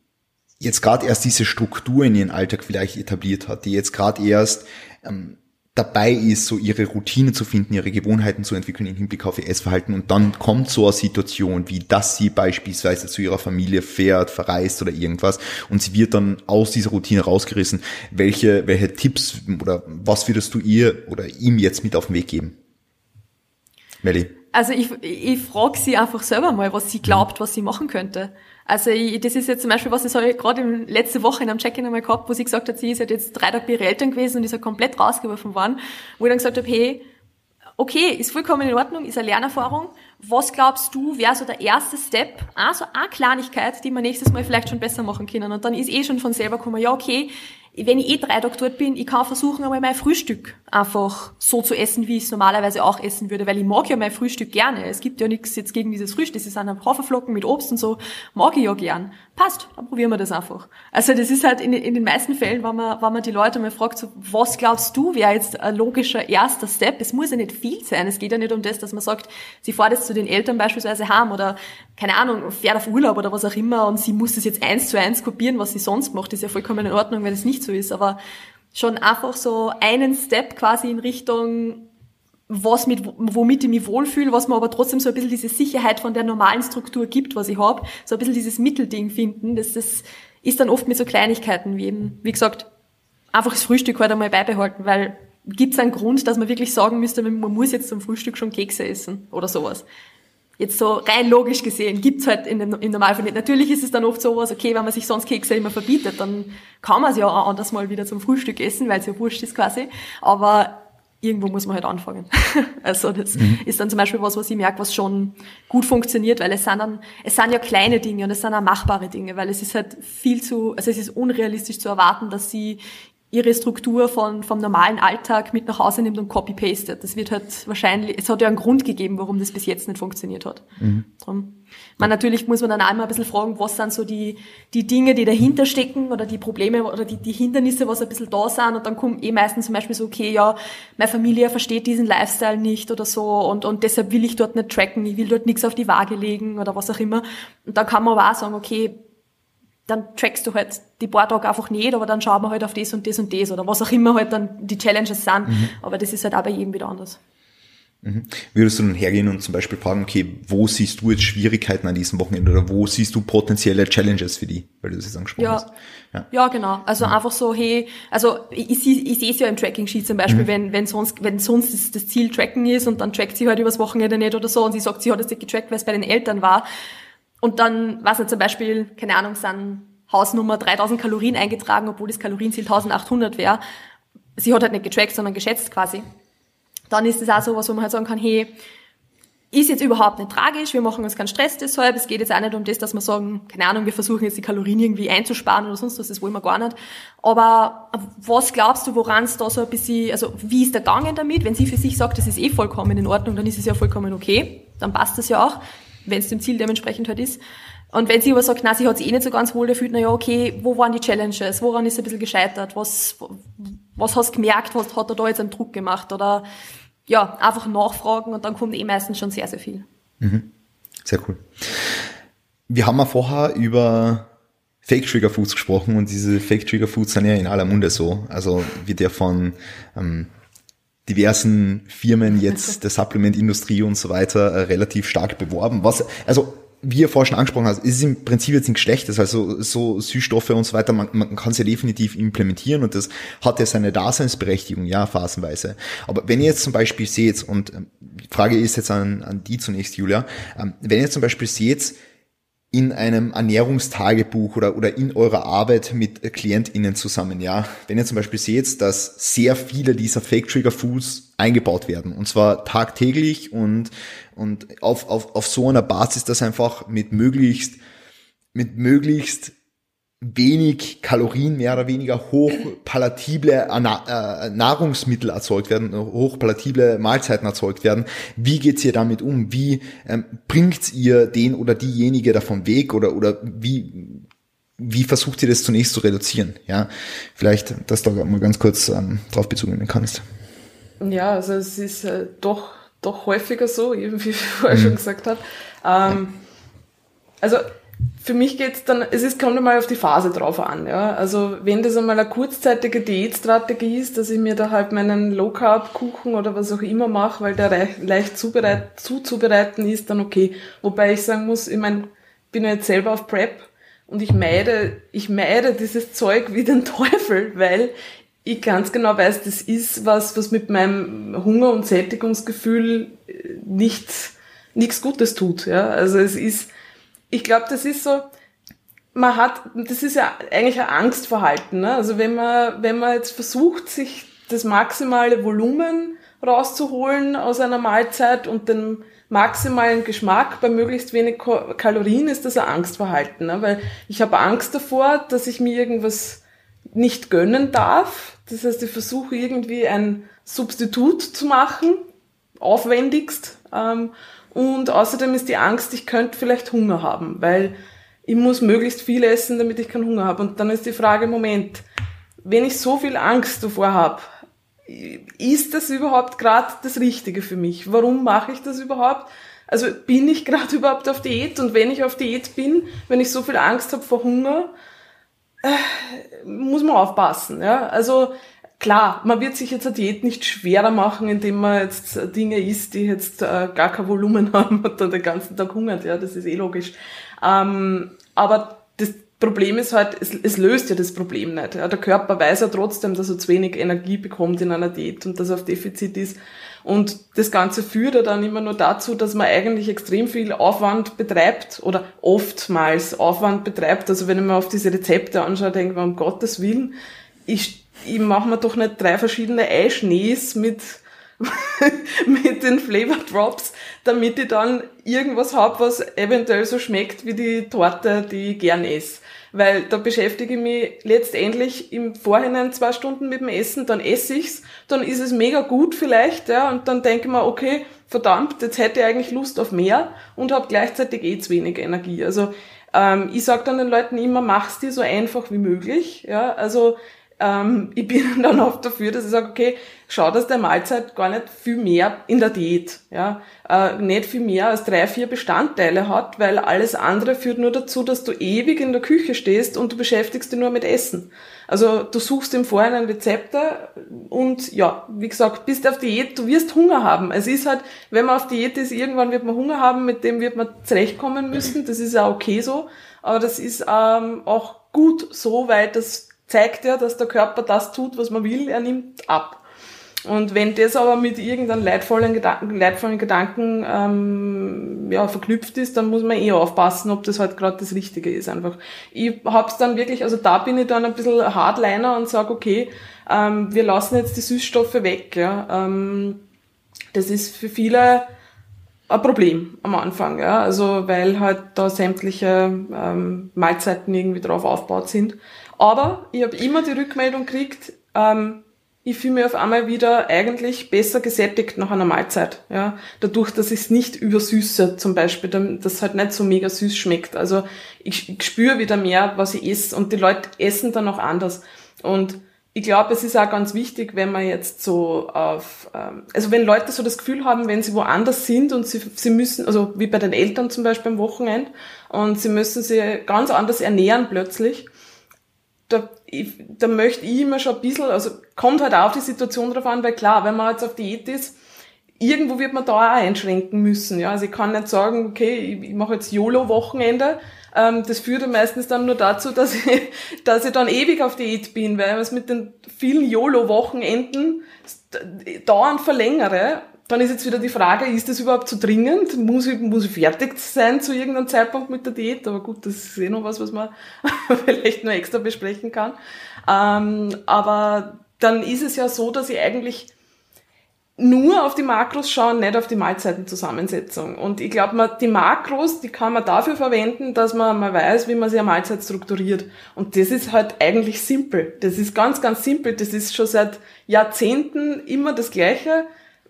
jetzt gerade erst diese Struktur in ihren Alltag vielleicht etabliert hat, die jetzt gerade erst ähm, dabei ist, so ihre Routine zu finden, ihre Gewohnheiten zu entwickeln im Hinblick auf ihr Essverhalten und dann kommt so eine Situation, wie dass sie beispielsweise zu ihrer Familie fährt, verreist oder irgendwas und sie wird dann aus dieser Routine rausgerissen. Welche, welche Tipps oder was würdest du ihr oder ihm jetzt mit auf den Weg geben? Melli. Also ich, ich frage sie einfach selber mal, was sie glaubt, was sie machen könnte. Also ich, das ist jetzt zum Beispiel, was ich so gerade letzte Woche in einem Check-in einmal gehabt, wo sie gesagt hat, sie ist halt jetzt drei Tage bei ihren Eltern gewesen und ist halt komplett rausgeworfen worden, wo ich dann gesagt habe, hey, okay, ist vollkommen in Ordnung, ist eine Lernerfahrung. Was glaubst du, wäre so der erste Step, also eine Kleinigkeit, die wir nächstes Mal vielleicht schon besser machen können? Und dann ist eh schon von selber gekommen, ja, okay, wenn ich eh drei Tage dort bin, ich kann versuchen, einmal mein Frühstück einfach so zu essen, wie ich es normalerweise auch essen würde, weil ich mag ja mein Frühstück gerne. Es gibt ja nichts jetzt gegen dieses Frühstück, das ist ein Haferflocken mit Obst und so, mag ich ja gern. Passt, dann probieren wir das einfach. Also das ist halt in, in den meisten Fällen, wenn man, wenn man die Leute mal fragt, so, was glaubst du, wäre jetzt ein logischer erster Step? Es muss ja nicht viel sein. Es geht ja nicht um das, dass man sagt, sie fährt jetzt zu den Eltern beispielsweise heim oder, keine Ahnung, fährt auf Urlaub oder was auch immer und sie muss das jetzt eins zu eins kopieren, was sie sonst macht. Das ist ja vollkommen in Ordnung, wenn es nicht so ist. Aber schon einfach so einen Step quasi in Richtung was mit, womit ich mich wohlfühle, was mir aber trotzdem so ein bisschen diese Sicherheit von der normalen Struktur gibt, was ich habe, so ein bisschen dieses Mittelding finden, das, das ist dann oft mit so Kleinigkeiten wie eben, wie gesagt, einfach das Frühstück halt einmal beibehalten, weil gibt es einen Grund, dass man wirklich sagen müsste, man muss jetzt zum Frühstück schon Kekse essen oder sowas. Jetzt so rein logisch gesehen gibt's halt in dem, im Normalfall nicht. Natürlich ist es dann oft so was, okay, wenn man sich sonst Kekse immer verbietet, dann kann man es ja auch anders mal wieder zum Frühstück essen, weil es ja wurscht ist quasi. Aber irgendwo muss man halt anfangen. also das mhm. ist dann zum Beispiel was, was ich merke, was schon gut funktioniert, weil es sind dann, es sind ja kleine Dinge und es sind auch machbare Dinge, weil es ist halt viel zu, also es ist unrealistisch zu erwarten, dass sie ihre Struktur von, vom normalen Alltag mit nach Hause nimmt und copy-pastet. Das wird halt wahrscheinlich, es hat ja einen Grund gegeben, warum das bis jetzt nicht funktioniert hat. Mhm. Drum. Man, natürlich muss man dann einmal ein bisschen fragen, was sind so die, die Dinge, die dahinter stecken oder die Probleme oder die, die Hindernisse, was ein bisschen da sind und dann kommt eh meistens zum Beispiel so, okay, ja, meine Familie versteht diesen Lifestyle nicht oder so und, und deshalb will ich dort nicht tracken, ich will dort nichts auf die Waage legen oder was auch immer. Und dann kann man aber auch sagen, okay, dann trackst du halt die paar Tage einfach nicht, aber dann schauen wir halt auf das und das und das oder was auch immer halt dann die Challenges sind. Mhm. Aber das ist halt auch bei jedem wieder anders. Mhm. Würdest du dann hergehen und zum Beispiel fragen, okay, wo siehst du jetzt Schwierigkeiten an diesem Wochenende oder wo siehst du potenzielle Challenges für die, weil du das jetzt angesprochen ja. hast? Ja. ja, genau. Also mhm. einfach so, hey, also ich, ich, ich sehe es ja im Tracking-Sheet zum Beispiel, mhm. wenn, wenn sonst, wenn sonst das, das, Ziel Tracken ist und dann trackt sie halt übers Wochenende nicht oder so und sie sagt, sie hat es nicht getrackt, weil es bei den Eltern war. Und dann, was nicht, zum Beispiel, keine Ahnung, sind Hausnummer 3000 Kalorien eingetragen, obwohl das Kalorienziel 1800 wäre. Sie hat halt nicht getrackt, sondern geschätzt quasi. Dann ist es auch so was, wo man halt sagen kann, hey, ist jetzt überhaupt nicht tragisch, wir machen uns keinen Stress deshalb, es geht jetzt auch nicht um das, dass wir sagen, keine Ahnung, wir versuchen jetzt die Kalorien irgendwie einzusparen oder sonst was, das wollen wir gar nicht. Aber was glaubst du, woran es da so ein bisschen, also wie ist der Gang damit? Wenn sie für sich sagt, das ist eh vollkommen in Ordnung, dann ist es ja vollkommen okay, dann passt das ja auch, wenn es dem Ziel dementsprechend halt ist. Und wenn sie aber sagt, na, sie hat sich eh nicht so ganz wohl gefühlt, na ja, okay, wo waren die Challenges? Woran ist sie ein bisschen gescheitert? Was, was hast du gemerkt? Was hat er da jetzt einen Druck gemacht? Oder, ja, einfach nachfragen und dann kommt eh meistens schon sehr, sehr viel. Mhm. Sehr cool. Wir haben ja vorher über Fake Trigger Foods gesprochen und diese Fake Trigger Foods sind ja in aller Munde so. Also wird ja von ähm, diversen Firmen jetzt der Supplementindustrie und so weiter äh, relativ stark beworben. Was, also wie ihr vorher schon angesprochen habt, ist es im Prinzip jetzt nichts Schlechtes, also so Süßstoffe und so weiter, man, man kann sie definitiv implementieren und das hat ja seine Daseinsberechtigung, ja, phasenweise. Aber wenn ihr jetzt zum Beispiel seht, und ähm, die Frage ist jetzt an, an die zunächst, Julia, ähm, wenn ihr zum Beispiel seht, in einem Ernährungstagebuch oder, oder in eurer Arbeit mit KlientInnen zusammen, ja. Wenn ihr zum Beispiel seht, dass sehr viele dieser Fake Trigger Foods eingebaut werden und zwar tagtäglich und, und auf, auf, auf so einer Basis, dass einfach mit möglichst, mit möglichst wenig Kalorien, mehr oder weniger hochpalatible äh, Nahrungsmittel erzeugt werden, hochpalatible Mahlzeiten erzeugt werden. Wie geht's ihr damit um? Wie ähm, bringt ihr den oder diejenige davon weg oder, oder wie, wie versucht ihr das zunächst zu reduzieren? Ja, vielleicht, dass du da mal ganz kurz ähm, drauf Bezug nehmen kannst. Ja, also es ist äh, doch, doch häufiger so, eben wie ich vorher mhm. schon gesagt habe. Ähm, also für mich geht's dann, es ist, kommt einmal auf die Phase drauf an, ja. Also, wenn das einmal eine kurzzeitige Diätstrategie ist, dass ich mir da halt meinen Low-Carb-Kuchen oder was auch immer mache, weil der leicht zubereit, zuzubereiten ist, dann okay. Wobei ich sagen muss, ich mein, bin ja jetzt selber auf Prep und ich meide, ich meide dieses Zeug wie den Teufel, weil ich ganz genau weiß, das ist was, was mit meinem Hunger- und Sättigungsgefühl äh, nichts, nichts Gutes tut. Ja? Also es ist, ich glaube, das ist so, man hat, das ist ja eigentlich ein Angstverhalten. Ne? Also wenn man, wenn man jetzt versucht, sich das maximale Volumen rauszuholen aus einer Mahlzeit und den maximalen Geschmack bei möglichst wenig Kalorien, ist das ein Angstverhalten. Ne? Weil ich habe Angst davor, dass ich mir irgendwas nicht gönnen darf. Das heißt, ich versuche irgendwie ein Substitut zu machen, aufwendigst. Ähm, und außerdem ist die Angst, ich könnte vielleicht Hunger haben, weil ich muss möglichst viel essen, damit ich keinen Hunger habe. Und dann ist die Frage, Moment, wenn ich so viel Angst davor habe, ist das überhaupt gerade das Richtige für mich? Warum mache ich das überhaupt? Also bin ich gerade überhaupt auf Diät? Und wenn ich auf Diät bin, wenn ich so viel Angst habe vor Hunger, äh, muss man aufpassen. Ja? Also klar, man wird sich jetzt eine Diät nicht schwerer machen, indem man jetzt Dinge isst, die jetzt äh, gar kein Volumen haben und dann den ganzen Tag hungert. Ja, das ist eh logisch. Ähm, aber das Problem ist halt, es, es löst ja das Problem nicht. Ja? Der Körper weiß ja trotzdem, dass er zu wenig Energie bekommt in einer Diät und dass er auf Defizit ist. Und das Ganze führt ja dann immer nur dazu, dass man eigentlich extrem viel Aufwand betreibt oder oftmals Aufwand betreibt. Also wenn mir auf diese Rezepte anschaue, denke ich mir, um Gottes Willen, ich, ich mache mir doch nicht drei verschiedene Eischnees mit, mit den Flavor Drops, damit ich dann irgendwas hab, was eventuell so schmeckt wie die Torte, die ich gern esse weil da beschäftige ich mich letztendlich im Vorhinein zwei Stunden mit dem Essen, dann esse ich's, dann ist es mega gut vielleicht, ja, und dann denke ich mir, okay, verdammt, jetzt hätte ich eigentlich Lust auf mehr und habe gleichzeitig eh zu wenig Energie. Also ähm, ich sage dann den Leuten immer, mach's dir so einfach wie möglich, ja, also ähm, ich bin dann oft dafür, dass ich sage, okay, schau, dass der Mahlzeit gar nicht viel mehr in der Diät, ja, äh, nicht viel mehr als drei, vier Bestandteile hat, weil alles andere führt nur dazu, dass du ewig in der Küche stehst und du beschäftigst dich nur mit Essen. Also du suchst im Vorhinein Rezepte und ja, wie gesagt, bist auf Diät, du wirst Hunger haben. Es ist halt, wenn man auf Diät ist, irgendwann wird man Hunger haben, mit dem wird man zurechtkommen müssen. Das ist ja okay so, aber das ist ähm, auch gut so, weil das zeigt ja, dass der Körper das tut, was man will, er nimmt ab. Und wenn das aber mit irgendeinem leidvollen Gedanken, leidvollen Gedanken ähm, ja, verknüpft ist, dann muss man eh aufpassen, ob das halt gerade das Richtige ist. Einfach. Ich hab's dann wirklich, also da bin ich dann ein bisschen Hardliner und sage, okay, ähm, wir lassen jetzt die Süßstoffe weg. Ja. Ähm, das ist für viele ein Problem am Anfang, ja. Also weil halt da sämtliche ähm, Mahlzeiten irgendwie drauf aufgebaut sind. Aber ich habe immer die Rückmeldung gekriegt, ähm, ich fühle mich auf einmal wieder eigentlich besser gesättigt nach einer Mahlzeit. Ja, dadurch, dass ich es nicht übersüße, zum Beispiel, dass es halt nicht so mega süß schmeckt. Also ich, ich spüre wieder mehr, was ich esse und die Leute essen dann auch anders. Und ich glaube, es ist auch ganz wichtig, wenn man jetzt so auf, ähm, also wenn Leute so das Gefühl haben, wenn sie woanders sind und sie, sie müssen, also wie bei den Eltern zum Beispiel am Wochenende, und sie müssen sich ganz anders ernähren plötzlich, da, ich, da möchte ich immer schon ein bisschen, also kommt halt auch auf die Situation drauf an, weil klar, wenn man jetzt auf Diät ist, irgendwo wird man da auch einschränken müssen. Ja? Also ich kann nicht sagen, okay, ich, ich mache jetzt YOLO-Wochenende. Ähm, das führt ja meistens dann nur dazu, dass ich, dass ich dann ewig auf Diät bin, weil ich es mit den vielen YOLO-Wochenenden dauernd verlängere dann ist jetzt wieder die Frage, ist das überhaupt so dringend? Muss ich, muss ich fertig sein zu irgendeinem Zeitpunkt mit der Diät? Aber gut, das ist eh noch was, was man vielleicht nur extra besprechen kann. Ähm, aber dann ist es ja so, dass ich eigentlich nur auf die Makros schaue, nicht auf die Mahlzeitenzusammensetzung. Und ich glaube, die Makros, die kann man dafür verwenden, dass man mal weiß, wie man sich eine Mahlzeit strukturiert. Und das ist halt eigentlich simpel. Das ist ganz, ganz simpel. Das ist schon seit Jahrzehnten immer das Gleiche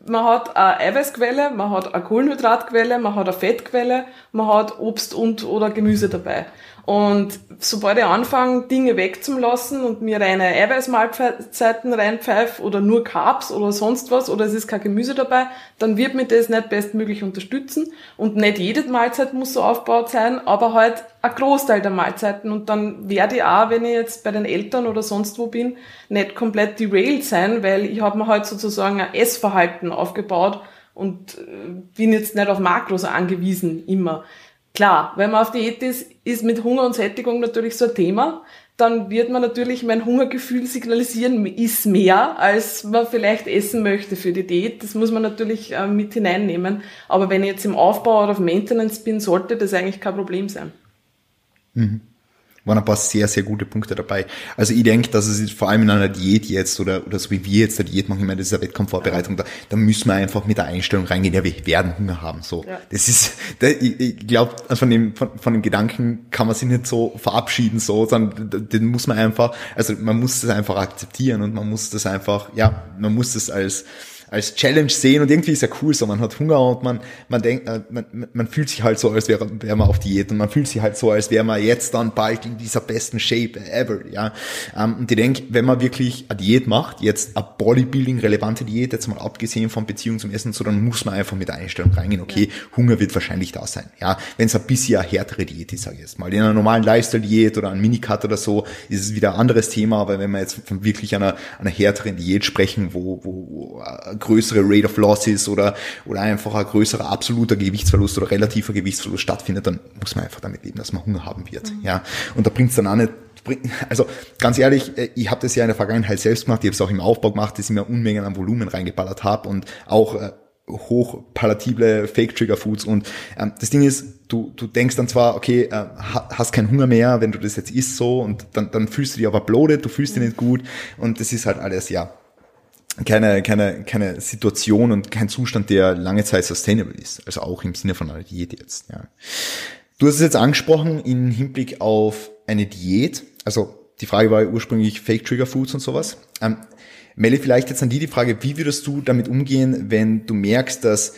man hat eine Eiweißquelle, man hat eine Kohlenhydratquelle, man hat eine Fettquelle, man hat Obst und oder Gemüse dabei. Und sobald ich anfange, Dinge wegzulassen und mir reine Eiweißmahlzeiten reinpfeife oder nur Carbs oder sonst was oder es ist kein Gemüse dabei, dann wird mir das nicht bestmöglich unterstützen. Und nicht jede Mahlzeit muss so aufgebaut sein, aber halt ein Großteil der Mahlzeiten. Und dann werde ich auch, wenn ich jetzt bei den Eltern oder sonst wo bin, nicht komplett derailed sein, weil ich habe mir halt sozusagen ein Essverhalten aufgebaut und äh, bin jetzt nicht auf Makros angewiesen immer. Klar, wenn man auf Diät ist, ist mit Hunger und Sättigung natürlich so ein Thema, dann wird man natürlich mein Hungergefühl signalisieren, ist mehr, als man vielleicht essen möchte für die Diät. Das muss man natürlich äh, mit hineinnehmen. Aber wenn ich jetzt im Aufbau oder auf Maintenance bin, sollte das eigentlich kein Problem sein. Mhm waren ein paar sehr, sehr gute Punkte dabei. Also ich denke, dass es vor allem in einer Diät jetzt oder, oder so wie wir jetzt eine Diät machen, ich meine, das ist eine Wettkampfvorbereitung, da, da müssen wir einfach mit der Einstellung reingehen, ja, wir werden Hunger haben. So, ja. Das ist, da, ich, ich glaube, von dem, von, von dem Gedanken kann man sich nicht so verabschieden, so, sondern den muss man einfach, also man muss das einfach akzeptieren und man muss das einfach, ja, man muss das als als Challenge sehen und irgendwie ist ja cool so, man hat Hunger und man, man denkt, äh, man, man fühlt sich halt so, als wäre wär man auf Diät und man fühlt sich halt so, als wäre man jetzt dann bald in dieser besten Shape ever, ja. Ähm, und ich denke, wenn man wirklich eine Diät macht, jetzt eine Bodybuilding-relevante Diät, jetzt mal abgesehen von Beziehung zum Essen, so, dann muss man einfach mit der Einstellung reingehen, okay, ja. Hunger wird wahrscheinlich da sein, ja. Wenn es ein bisschen eine härtere Diät ist, sage ich jetzt mal. In einer normalen Lifestyle-Diät oder einem Minicut oder so, ist es wieder ein anderes Thema, aber wenn wir jetzt von wirklich einer, einer härteren Diät sprechen, wo, wo, wo größere Rate of Losses oder, oder einfach ein größerer absoluter Gewichtsverlust oder relativer Gewichtsverlust stattfindet, dann muss man einfach damit leben, dass man Hunger haben wird. Mhm. Ja. Und da bringt es dann auch nicht also ganz ehrlich, äh, ich habe das ja in der Vergangenheit selbst gemacht, ich habe es auch im Aufbau gemacht, dass ich mir Unmengen an Volumen reingeballert habe und auch äh, hochpalatible Fake-Trigger-Foods und ähm, das Ding ist, du, du denkst dann zwar, okay, äh, hast keinen Hunger mehr, wenn du das jetzt isst so und dann, dann fühlst du dich aber bloated, du fühlst dich nicht gut und das ist halt alles, ja, keine, keine, keine Situation und kein Zustand, der lange Zeit sustainable ist. Also auch im Sinne von einer Diät jetzt. Ja. Du hast es jetzt angesprochen im Hinblick auf eine Diät. Also die Frage war ursprünglich Fake Trigger Foods und sowas. Ähm, Melly, vielleicht jetzt an die die Frage, wie würdest du damit umgehen, wenn du merkst, dass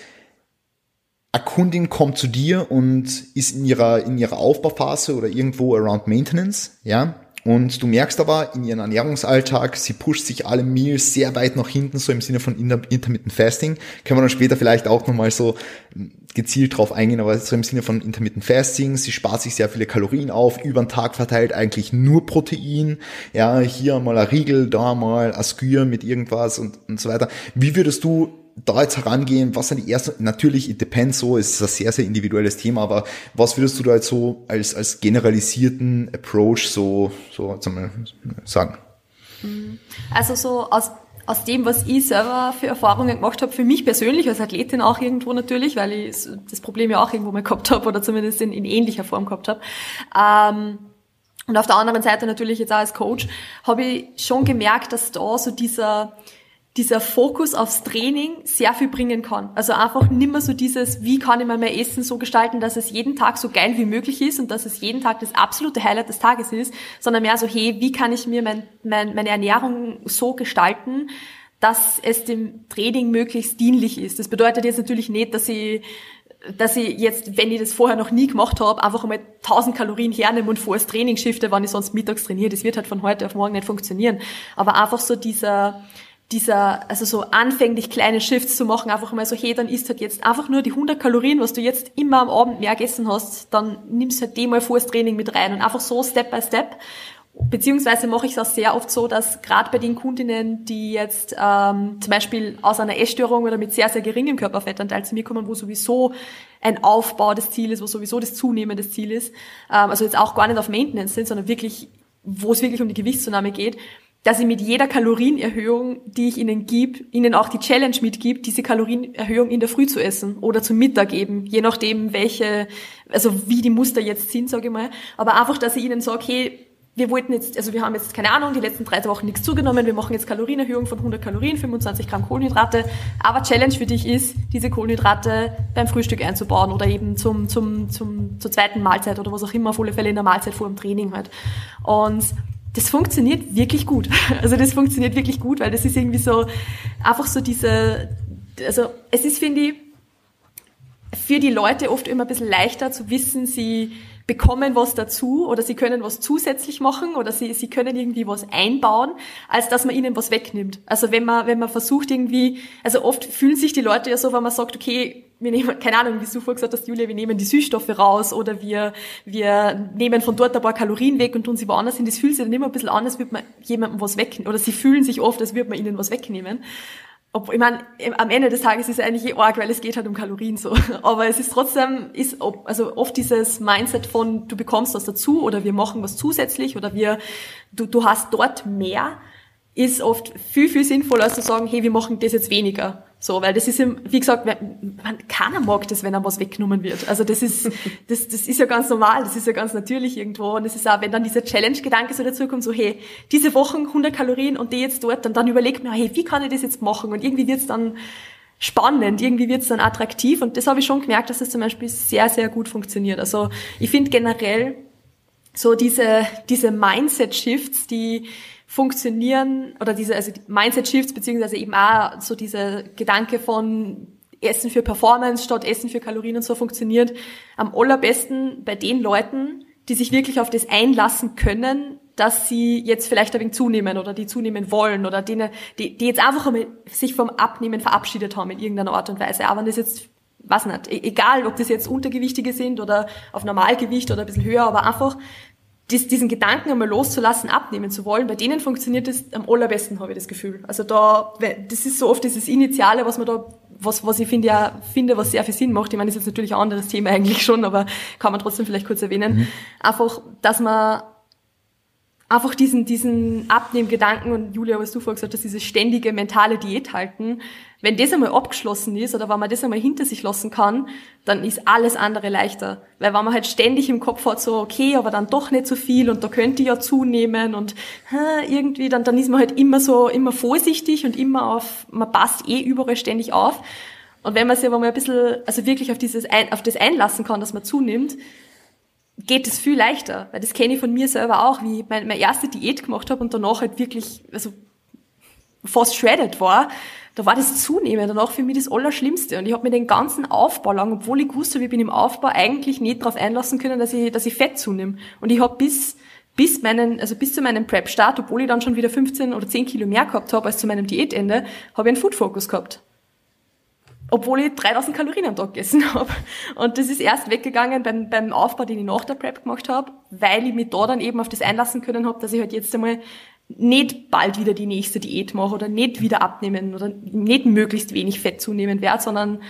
eine Kundin kommt zu dir und ist in ihrer, in ihrer Aufbauphase oder irgendwo around Maintenance, ja, und du merkst aber in ihrem Ernährungsalltag, sie pusht sich alle Meals sehr weit nach hinten, so im Sinne von Intermittent Fasting. Können wir dann später vielleicht auch nochmal so gezielt drauf eingehen, aber so im Sinne von Intermittent Fasting, sie spart sich sehr viele Kalorien auf, über den Tag verteilt eigentlich nur Protein, ja, hier mal ein Riegel, da mal ein Skür mit irgendwas und, und so weiter. Wie würdest du da jetzt herangehen, was sind die ersten, natürlich, it depends so, ist ein sehr, sehr individuelles Thema, aber was würdest du da jetzt so als, als generalisierten Approach so, so sagen? Also so aus, aus dem, was ich selber für Erfahrungen gemacht habe, für mich persönlich als Athletin auch irgendwo natürlich, weil ich das Problem ja auch irgendwo mal gehabt habe oder zumindest in, in ähnlicher Form gehabt habe. Ähm, und auf der anderen Seite natürlich jetzt auch als Coach habe ich schon gemerkt, dass da so dieser dieser Fokus aufs Training sehr viel bringen kann. Also einfach nimmer so dieses, wie kann ich mein Essen so gestalten, dass es jeden Tag so geil wie möglich ist und dass es jeden Tag das absolute Highlight des Tages ist, sondern mehr so, hey, wie kann ich mir mein, mein, meine Ernährung so gestalten, dass es dem Training möglichst dienlich ist. Das bedeutet jetzt natürlich nicht, dass ich dass ich jetzt, wenn ich das vorher noch nie gemacht habe, einfach einmal 1000 Kalorien hernehme und vor das Training shifte, wann ich sonst mittags trainiere. Das wird halt von heute auf morgen nicht funktionieren. Aber einfach so dieser, dieser, also so anfänglich kleine Shifts zu machen, einfach mal so, hey, dann isst halt jetzt einfach nur die 100 Kalorien, was du jetzt immer am Abend mehr gegessen hast, dann nimmst halt die mal vor das Training mit rein und einfach so Step by Step. Beziehungsweise mache ich es auch sehr oft so, dass gerade bei den Kundinnen, die jetzt ähm, zum Beispiel aus einer Essstörung oder mit sehr, sehr geringem Körperfettanteil zu mir kommen, wo sowieso ein Aufbau des Ziels, wo sowieso das Zunehmen des Ziel ist, ähm, also jetzt auch gar nicht auf Maintenance sind, sondern wirklich, wo es wirklich um die Gewichtszunahme geht, dass ich mit jeder Kalorienerhöhung, die ich ihnen gebe, ihnen auch die Challenge mitgib, diese Kalorienerhöhung in der Früh zu essen oder zum Mittag eben, je nachdem welche, also wie die Muster jetzt sind, sage ich mal. Aber einfach, dass ich ihnen sage, hey, wir wollten jetzt, also wir haben jetzt, keine Ahnung, die letzten drei Wochen nichts zugenommen, wir machen jetzt Kalorienerhöhung von 100 Kalorien, 25 Gramm Kohlenhydrate, aber Challenge für dich ist, diese Kohlenhydrate beim Frühstück einzubauen oder eben zum, zum, zum, zur zweiten Mahlzeit oder was auch immer, auf alle Fälle in der Mahlzeit vor dem Training halt. Und das funktioniert wirklich gut. Also das funktioniert wirklich gut, weil das ist irgendwie so einfach so diese, also es ist, finde ich, für die Leute oft immer ein bisschen leichter zu wissen, sie bekommen was dazu oder sie können was zusätzlich machen oder sie, sie können irgendwie was einbauen, als dass man ihnen was wegnimmt. Also wenn man, wenn man versucht irgendwie, also oft fühlen sich die Leute ja so, wenn man sagt, okay, wir nehmen, keine Ahnung, wie du vorher gesagt hast, Julia, wir nehmen die Süßstoffe raus oder wir, wir nehmen von dort ein paar Kalorien weg und tun sie woanders hin. Das fühlt sich dann immer ein bisschen an, als würde man jemandem was wegnehmen. Oder sie fühlen sich oft, als würde man ihnen was wegnehmen. ob, ich meine, am Ende des Tages ist es eigentlich eh arg, weil es geht halt um Kalorien so. Aber es ist trotzdem, ist, also oft dieses Mindset von, du bekommst was dazu oder wir machen was zusätzlich oder wir, du, du hast dort mehr, ist oft viel, viel sinnvoller, als zu sagen, hey, wir machen das jetzt weniger. So, weil das ist, wie gesagt, man, keiner mag das, wenn einem was weggenommen wird. Also das ist, das, das ist ja ganz normal, das ist ja ganz natürlich irgendwo. Und es ist auch, wenn dann dieser Challenge-Gedanke so dazukommt, so, hey, diese Wochen 100 Kalorien und die jetzt dort, und dann überlegt man, hey, wie kann ich das jetzt machen? Und irgendwie wird's dann spannend, irgendwie wird's dann attraktiv. Und das habe ich schon gemerkt, dass das zum Beispiel sehr, sehr gut funktioniert. Also ich finde generell so diese, diese Mindset-Shifts, die, funktionieren oder diese also die Mindset Shifts beziehungsweise eben auch so dieser Gedanke von Essen für Performance statt Essen für Kalorien und so funktioniert am allerbesten bei den Leuten, die sich wirklich auf das einlassen können, dass sie jetzt vielleicht ein wenig zunehmen oder die zunehmen wollen oder denen, die, die jetzt einfach sich vom Abnehmen verabschiedet haben in irgendeiner Art und Weise. Aber das jetzt, was nicht, e-, egal ob das jetzt Untergewichtige sind oder auf Normalgewicht oder ein bisschen höher, aber einfach dies, diesen Gedanken einmal loszulassen, abnehmen zu wollen, bei denen funktioniert das am allerbesten, habe ich das Gefühl. Also da, das ist so oft dieses Initiale, was man da, was, was ich finde, ja, finde, was sehr viel Sinn macht. Ich meine, das ist jetzt natürlich ein anderes Thema eigentlich schon, aber kann man trotzdem vielleicht kurz erwähnen. Mhm. Einfach, dass man einfach diesen, diesen Abnehmgedanken und Julia, was du vorher gesagt hast, dieses ständige mentale Diät halten, wenn das einmal abgeschlossen ist oder wenn man das einmal hinter sich lassen kann, dann ist alles andere leichter. Weil wenn man halt ständig im Kopf hat, so, okay, aber dann doch nicht so viel und da könnte ich ja zunehmen und irgendwie, dann, dann ist man halt immer so, immer vorsichtig und immer auf, man passt eh überall ständig auf. Und wenn man sich aber mal ein bisschen, also wirklich auf dieses, auf das einlassen kann, dass man zunimmt, geht es viel leichter, weil das kenne ich von mir selber auch, wie ich meine, meine erste Diät gemacht habe und danach halt wirklich, also fast shredded war, da war das Zunehmen danach für mich das Allerschlimmste. Und ich habe mir den ganzen Aufbau lang, obwohl ich gewusst habe, ich bin im Aufbau, eigentlich nicht darauf einlassen können, dass ich, dass ich Fett zunehme. Und ich habe bis, bis meinen, also bis zu meinem Prep-Start, obwohl ich dann schon wieder 15 oder 10 Kilo mehr gehabt habe als zu meinem Diätende, habe ich einen Food-Focus gehabt obwohl ich 3000 Kalorien am Tag gegessen habe. Und das ist erst weggegangen beim, beim Aufbau, den ich nach der Prep gemacht habe, weil ich mich da dann eben auf das einlassen können habe, dass ich halt jetzt einmal nicht bald wieder die nächste Diät mache oder nicht wieder abnehmen oder nicht möglichst wenig Fett zunehmen werde, sondern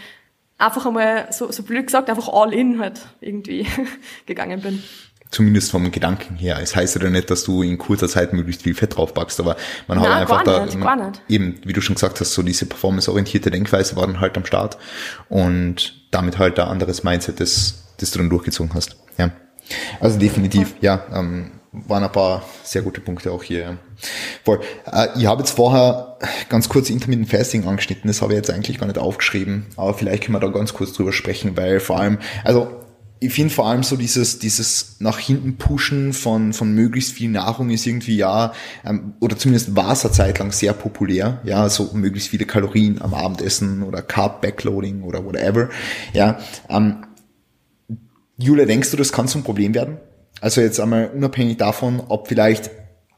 einfach einmal, so, so blöd gesagt, einfach all in halt irgendwie gegangen bin zumindest vom Gedanken her. Es heißt ja nicht, dass du in kurzer Zeit möglichst viel Fett draufpackst, aber man hat einfach da, nicht, man, eben, wie du schon gesagt hast, so diese performanceorientierte Denkweise war dann halt am Start und damit halt ein anderes Mindset, das, das du dann durchgezogen hast. Ja. Also definitiv, ja, ähm, waren ein paar sehr gute Punkte auch hier. Ja. Voll. Äh, ich habe jetzt vorher ganz kurz Intermittent Fasting angeschnitten, das habe ich jetzt eigentlich gar nicht aufgeschrieben, aber vielleicht können wir da ganz kurz drüber sprechen, weil vor allem, also ich finde vor allem so dieses, dieses nach hinten pushen von, von möglichst viel Nahrung ist irgendwie ja, ähm, oder zumindest war es eine Zeit lang sehr populär, ja, so möglichst viele Kalorien am Abendessen oder Carb Backloading oder whatever, ja. Ähm, Julia, denkst du, das kann zum Problem werden? Also jetzt einmal unabhängig davon, ob vielleicht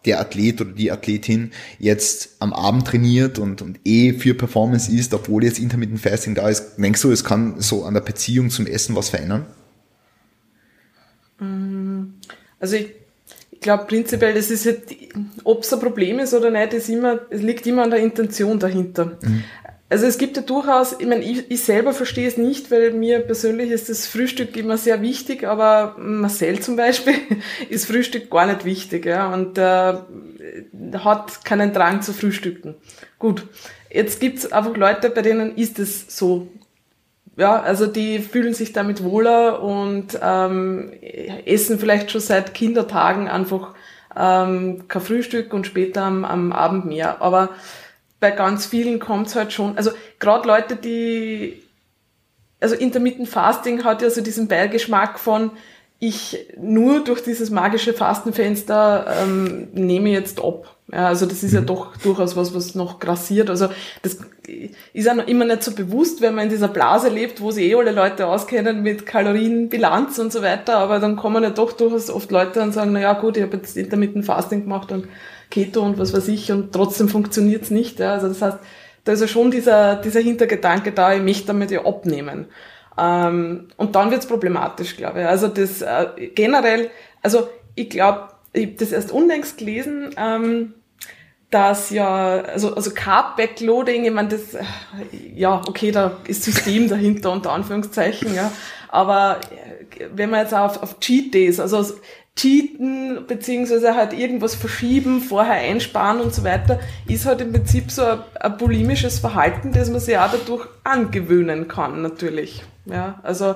der Athlet oder die Athletin jetzt am Abend trainiert und, und eh für Performance ist, obwohl jetzt Intermittent Fasting da ist, denkst du, es kann so an der Beziehung zum Essen was verändern? Mm, also ich, ich glaube prinzipiell, das ist halt, ob es ein Problem ist oder nicht, ist immer, es liegt immer an der Intention dahinter. Mhm. Also es gibt ja durchaus, ich meine, ich, ich selber verstehe es nicht, weil mir persönlich ist das Frühstück immer sehr wichtig, aber Marcel zum Beispiel ist Frühstück gar nicht wichtig, ja, und äh, hat keinen Drang zu frühstücken. Gut, jetzt gibt's einfach Leute, bei denen ist es so ja, also die fühlen sich damit wohler und ähm, essen vielleicht schon seit Kindertagen einfach ähm, kein Frühstück und später am, am Abend mehr. Aber bei ganz vielen kommt's halt schon, also gerade Leute, die, also Intermittent Fasting hat ja so diesen Beigeschmack von, ich nur durch dieses magische Fastenfenster ähm, nehme jetzt ab. Ja, also das ist ja mhm. doch durchaus was, was noch grassiert. Also das ist noch immer nicht so bewusst, wenn man in dieser Blase lebt, wo sich eh alle Leute auskennen mit Kalorienbilanz und so weiter. Aber dann kommen ja doch durchaus oft Leute und sagen, na ja gut, ich habe jetzt intermittent Fasting gemacht und Keto und was weiß ich und trotzdem funktioniert's nicht. Ja, also das heißt, da ist ja schon dieser, dieser Hintergedanke da, ich möchte damit ja abnehmen. Ähm, und dann wird's problematisch, glaube ich. Also das äh, generell, also ich glaube, ich habe das erst unlängst gelesen, ähm, dass ja, also, also Carb Backloading, ich meine, das, ja, okay, da ist System dahinter, unter Anführungszeichen, ja. Aber wenn man jetzt auf, auf Cheat Days, also cheaten, beziehungsweise halt irgendwas verschieben, vorher einsparen und so weiter, ist halt im Prinzip so ein, ein bulimisches Verhalten, das man sich auch dadurch angewöhnen kann, natürlich. Ja, also,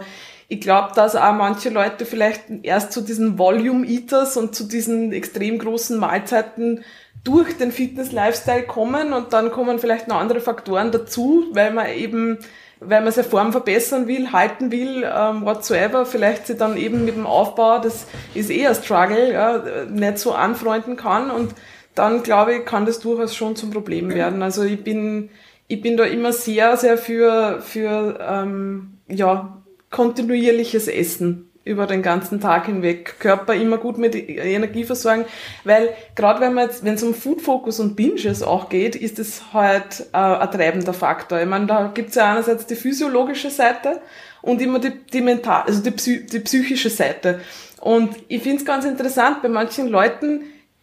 ich glaube, dass auch manche Leute vielleicht erst zu diesen Volume Eaters und zu diesen extrem großen Mahlzeiten durch den Fitness-Lifestyle kommen und dann kommen vielleicht noch andere Faktoren dazu, weil man eben, weil man seine Form verbessern will, halten will, ähm, whatsoever, vielleicht sie dann eben mit dem Aufbau, das ist eher ein Struggle, ja, nicht so anfreunden kann. Und dann glaube ich, kann das durchaus schon zum Problem werden. Also ich bin, ich bin da immer sehr, sehr für, für ähm, ja, kontinuierliches Essen über den ganzen Tag hinweg, Körper immer gut mit Energie versorgen, weil gerade wenn man jetzt, wenn es um Food Focus und Binges auch geht, ist es halt äh, ein treibender Faktor. Ich meine, da gibt's ja einerseits die physiologische Seite und immer die, die mental, also die, Psy die psychische Seite. Und ich finde es ganz interessant, bei manchen Leuten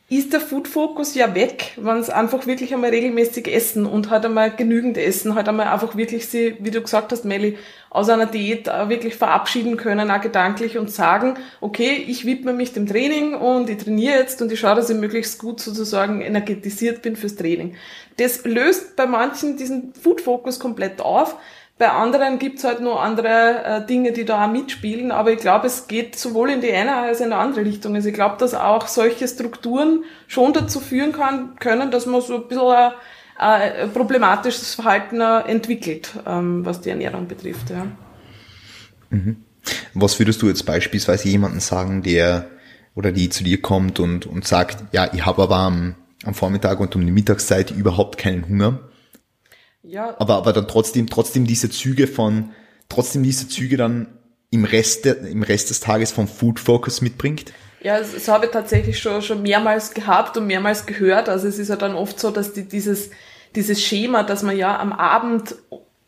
ist der Food Focus ja weg, wenn es einfach wirklich einmal regelmäßig essen und halt einmal genügend essen, halt einmal einfach wirklich sie, wie du gesagt hast, Melli, aus einer Diät äh, wirklich verabschieden können, auch gedanklich und sagen, okay, ich widme mich dem Training und ich trainiere jetzt und ich schaue, dass ich möglichst gut sozusagen energetisiert bin fürs Training. Das löst bei manchen diesen Food Focus komplett auf, bei anderen gibt's halt nur andere äh, Dinge, die da auch mitspielen, aber ich glaube, es geht sowohl in die eine als in die andere Richtung. Also ich glaube, dass auch solche Strukturen schon dazu führen kann, können, dass man so ein bisschen ein problematisches Verhalten entwickelt, ähm, was die Ernährung betrifft. Ja. Mhm. Was würdest du jetzt beispielsweise jemanden sagen, der oder die zu dir kommt und, und sagt, ja, ich habe aber am, am Vormittag und um die Mittagszeit überhaupt keinen Hunger ja. Aber, aber dann trotzdem, trotzdem diese Züge von, trotzdem diese Züge dann im Rest, der, im Rest des Tages vom Food Focus mitbringt? Ja, das, das habe ich tatsächlich schon, schon mehrmals gehabt und mehrmals gehört. Also es ist ja dann oft so, dass die, dieses, dieses Schema, dass man ja am Abend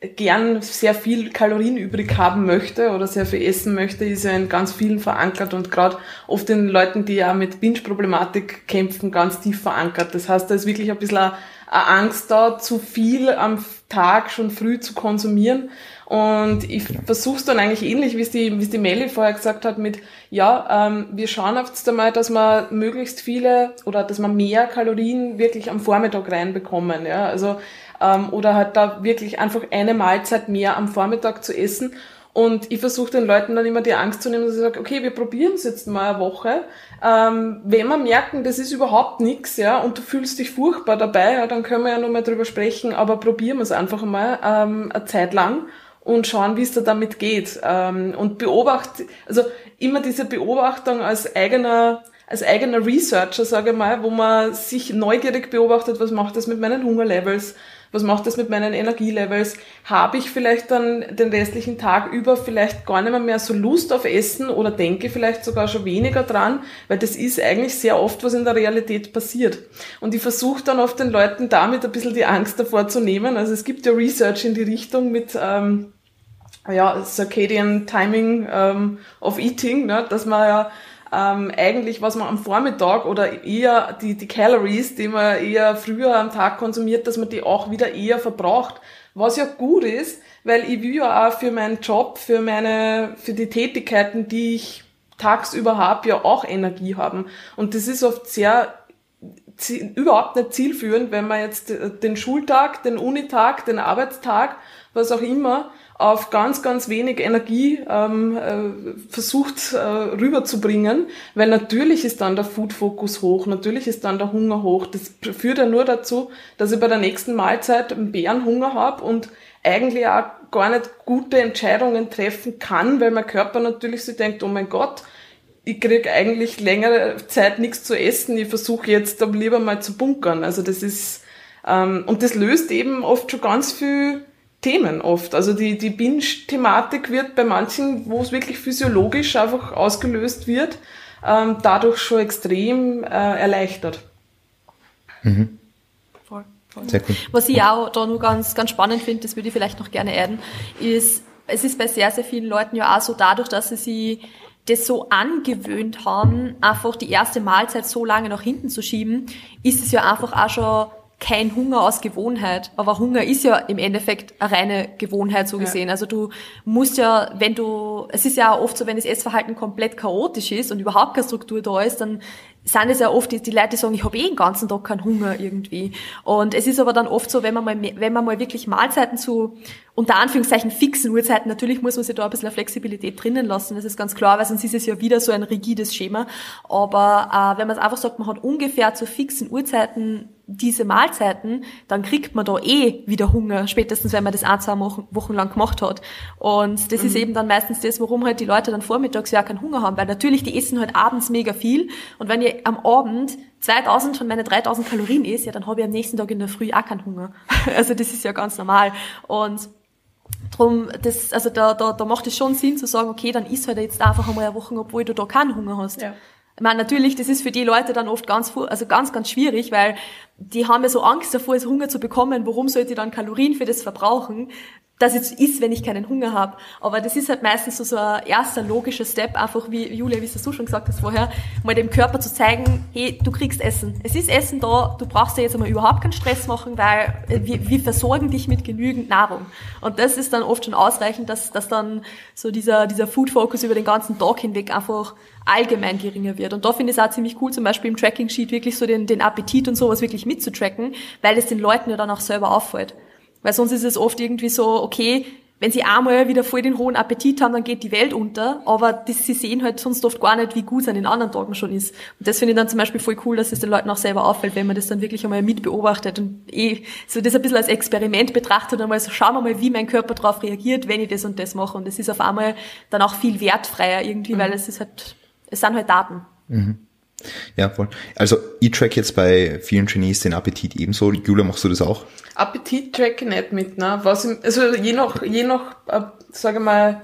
gern sehr viel Kalorien übrig haben möchte oder sehr viel essen möchte, ist ja in ganz vielen verankert und gerade oft in Leuten, die ja mit Binge-Problematik kämpfen, ganz tief verankert. Das heißt, da ist wirklich ein bisschen eine Angst da, zu viel am Tag schon früh zu konsumieren. Und ich genau. versuche es dann eigentlich ähnlich, wie es die, wie es die Melly vorher gesagt hat, mit, ja, ähm, wir schauen jetzt einmal, dass wir möglichst viele oder dass wir mehr Kalorien wirklich am Vormittag reinbekommen. Ja? Also, ähm, oder halt da wirklich einfach eine Mahlzeit mehr am Vormittag zu essen und ich versuche den Leuten dann immer die Angst zu nehmen, dass ich sage, okay, wir probieren es jetzt mal eine Woche. Ähm, wenn wir merken, das ist überhaupt nichts, ja, und du fühlst dich furchtbar dabei, ja, dann können wir ja nur mal drüber sprechen, aber probieren wir es einfach mal ähm, eine Zeit lang und schauen, wie es da damit geht. Ähm, und beobacht, also immer diese Beobachtung als eigener als eigener Researcher, sage ich mal, wo man sich neugierig beobachtet, was macht das mit meinen Hungerlevels, was macht das mit meinen Energielevels? Habe ich vielleicht dann den restlichen Tag über vielleicht gar nicht mehr, mehr so Lust auf Essen oder denke vielleicht sogar schon weniger dran, weil das ist eigentlich sehr oft, was in der Realität passiert. Und ich versuche dann oft den Leuten damit ein bisschen die Angst davor zu nehmen. Also es gibt ja Research in die Richtung mit ähm, ja, Circadian Timing ähm, of Eating, ne, dass man ja ähm, eigentlich, was man am Vormittag oder eher die, die Calories, die man eher früher am Tag konsumiert, dass man die auch wieder eher verbraucht. Was ja gut ist, weil ich will ja auch für meinen Job, für meine, für die Tätigkeiten, die ich tagsüber habe, ja auch Energie haben. Und das ist oft sehr überhaupt nicht zielführend, wenn man jetzt den Schultag, den Unitag, den Arbeitstag, was auch immer, auf ganz, ganz wenig Energie ähm, äh, versucht äh, rüberzubringen, weil natürlich ist dann der Food-Fokus hoch, natürlich ist dann der Hunger hoch. Das führt ja nur dazu, dass ich bei der nächsten Mahlzeit einen Bärenhunger habe und eigentlich auch gar nicht gute Entscheidungen treffen kann, weil mein Körper natürlich so denkt, oh mein Gott, ich krieg eigentlich längere Zeit nichts zu essen, ich versuche jetzt aber lieber mal zu bunkern. Also das ist, ähm, und das löst eben oft schon ganz viel Themen oft. Also die, die Binge-Thematik wird bei manchen, wo es wirklich physiologisch einfach ausgelöst wird, ähm, dadurch schon extrem äh, erleichtert. Mhm. Voll, voll. Sehr cool. Was ich auch da nur ganz, ganz spannend finde, das würde ich vielleicht noch gerne adden, ist, es ist bei sehr, sehr vielen Leuten ja auch so dadurch, dass sie sich das so angewöhnt haben, einfach die erste Mahlzeit so lange nach hinten zu schieben, ist es ja einfach auch schon kein Hunger aus Gewohnheit. Aber Hunger ist ja im Endeffekt eine reine Gewohnheit so gesehen. Ja. Also du musst ja, wenn du, es ist ja oft so, wenn das Essverhalten komplett chaotisch ist und überhaupt keine Struktur da ist, dann sind es ja oft die, die Leute, die sagen, ich habe eh den ganzen Tag keinen Hunger irgendwie. Und es ist aber dann oft so, wenn man mal, wenn man mal wirklich Mahlzeiten zu, unter Anführungszeichen, fixen Uhrzeiten, natürlich muss man sich da ein bisschen eine Flexibilität drinnen lassen, das ist ganz klar, weil sonst ist es ja wieder so ein rigides Schema. Aber äh, wenn man es einfach sagt, man hat ungefähr zu fixen Uhrzeiten diese Mahlzeiten, dann kriegt man da eh wieder Hunger, spätestens wenn man das ein, zwei Wochen lang gemacht hat. Und das mhm. ist eben dann meistens das, warum halt die Leute dann vormittags ja keinen Hunger haben, weil natürlich die essen halt abends mega viel und wenn ich am Abend 2000 von meinen 3000 Kalorien esse, ja, dann habe ich am nächsten Tag in der Früh auch keinen Hunger. Also das ist ja ganz normal. Und Drum, das, also da, da, da macht es schon Sinn zu sagen, okay, dann isst halt jetzt einfach einmal eine Woche, obwohl du da keinen Hunger hast. Ja. Ich meine, natürlich, das ist für die Leute dann oft ganz, also ganz, ganz schwierig, weil die haben ja so Angst davor, Hunger zu bekommen. Warum sollte ich dann Kalorien für das verbrauchen? dass es ist, wenn ich keinen Hunger habe. Aber das ist halt meistens so, so ein erster logischer Step, einfach wie Julia, wie es du schon gesagt hast vorher, mal dem Körper zu zeigen, hey, du kriegst Essen. Es ist Essen da, du brauchst dir jetzt einmal überhaupt keinen Stress machen, weil wir, wir versorgen dich mit genügend Nahrung. Und das ist dann oft schon ausreichend, dass, dass dann so dieser, dieser Food-Focus über den ganzen Tag hinweg einfach allgemein geringer wird. Und da finde ich es auch ziemlich cool, zum Beispiel im Tracking-Sheet wirklich so den, den Appetit und sowas wirklich mitzutracken, weil es den Leuten ja dann auch selber auffällt. Weil sonst ist es oft irgendwie so, okay, wenn sie einmal wieder voll den hohen Appetit haben, dann geht die Welt unter, aber das, sie sehen halt sonst oft gar nicht, wie gut es an den anderen Tagen schon ist. Und das finde ich dann zum Beispiel voll cool, dass es den Leuten auch selber auffällt, wenn man das dann wirklich einmal mit beobachtet und eh so das ein bisschen als Experiment betrachtet und einmal so schauen wir mal, wie mein Körper darauf reagiert, wenn ich das und das mache. Und das ist auf einmal dann auch viel wertfreier irgendwie, mhm. weil es ist halt, es sind halt Daten. Mhm. Ja, voll. Also ich track jetzt bei vielen Trainees den Appetit ebenso. Julia, machst du das auch? Appetit track ich nicht mit, ne? Was, also je nach, je nach, äh, sage mal,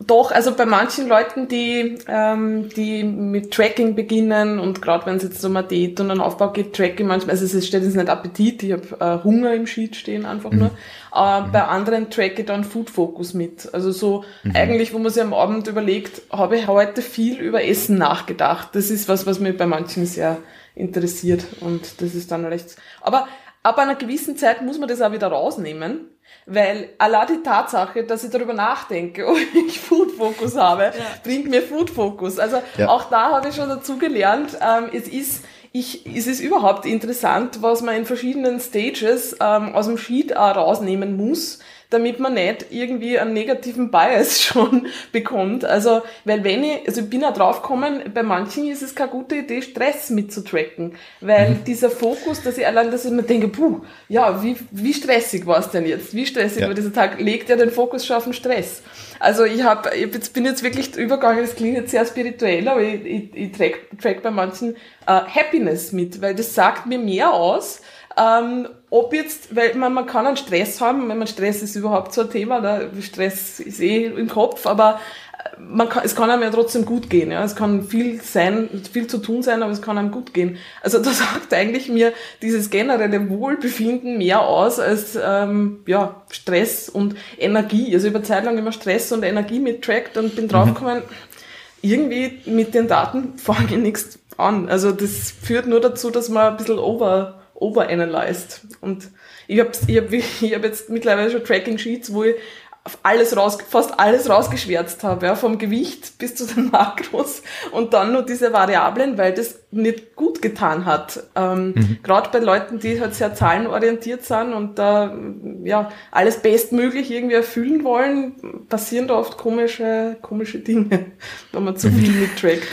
doch, also bei manchen Leuten, die, ähm, die mit Tracking beginnen und gerade wenn es jetzt um eine Diät und einen Aufbau geht, tracke ich manchmal, also es steht jetzt nicht Appetit, ich habe äh, Hunger im Sheet stehen einfach mhm. nur, aber mhm. bei anderen tracke ich dann Food Focus mit. Also so mhm. eigentlich, wo man sich am Abend überlegt, habe ich heute viel über Essen nachgedacht. Das ist was, was mich bei manchen sehr interessiert und das ist dann recht, aber ab einer gewissen Zeit muss man das auch wieder rausnehmen weil allein die Tatsache, dass ich darüber nachdenke, ob ich Food Focus habe, ja. bringt mir Food Focus. Also ja. auch da habe ich schon dazu gelernt, ähm, es ist ich, es ist überhaupt interessant, was man in verschiedenen Stages ähm, aus dem Sheet auch rausnehmen muss, damit man nicht irgendwie einen negativen Bias schon bekommt. Also, weil wenn ich, also ich bin auch draufgekommen, bei manchen ist es keine gute Idee, Stress mitzutracken, weil mhm. dieser Fokus, dass ich allein, dass ich mir denke, puh, ja, wie, wie stressig war es denn jetzt? Wie stressig ja. war dieser Tag? Legt ja den Fokus schon auf den Stress. Also ich habe, ich jetzt, bin jetzt wirklich übergegangen, das klingt jetzt sehr spirituell, aber ich, ich, ich track, track bei manchen äh, Happiness mit, weil das sagt mir mehr aus, ähm, ob jetzt, weil man, man kann einen Stress haben, wenn man Stress ist überhaupt so ein Thema, ne? Stress ist eh im Kopf, aber äh, man kann, es kann einem ja trotzdem gut gehen. Ja? Es kann viel sein, viel zu tun sein, aber es kann einem gut gehen. Also da sagt eigentlich mir dieses generelle Wohlbefinden mehr aus als ähm, ja, Stress und Energie. Also über Zeit lang immer Stress und Energie mittrackt und bin draufgekommen, mhm. irgendwie mit den Daten fange ich nichts an. Also das führt nur dazu, dass man ein bisschen over overanalyzed. Und ich habe ich hab, ich hab jetzt mittlerweile schon Tracking Sheets, wo ich alles raus, fast alles rausgeschwärzt habe, ja, vom Gewicht bis zu den Makros und dann nur diese Variablen, weil das nicht gut getan hat. Ähm, mhm. Gerade bei Leuten, die halt sehr zahlenorientiert sind und da ja alles bestmöglich irgendwie erfüllen wollen, passieren da oft komische, komische Dinge, wenn man zu viel mittrackt.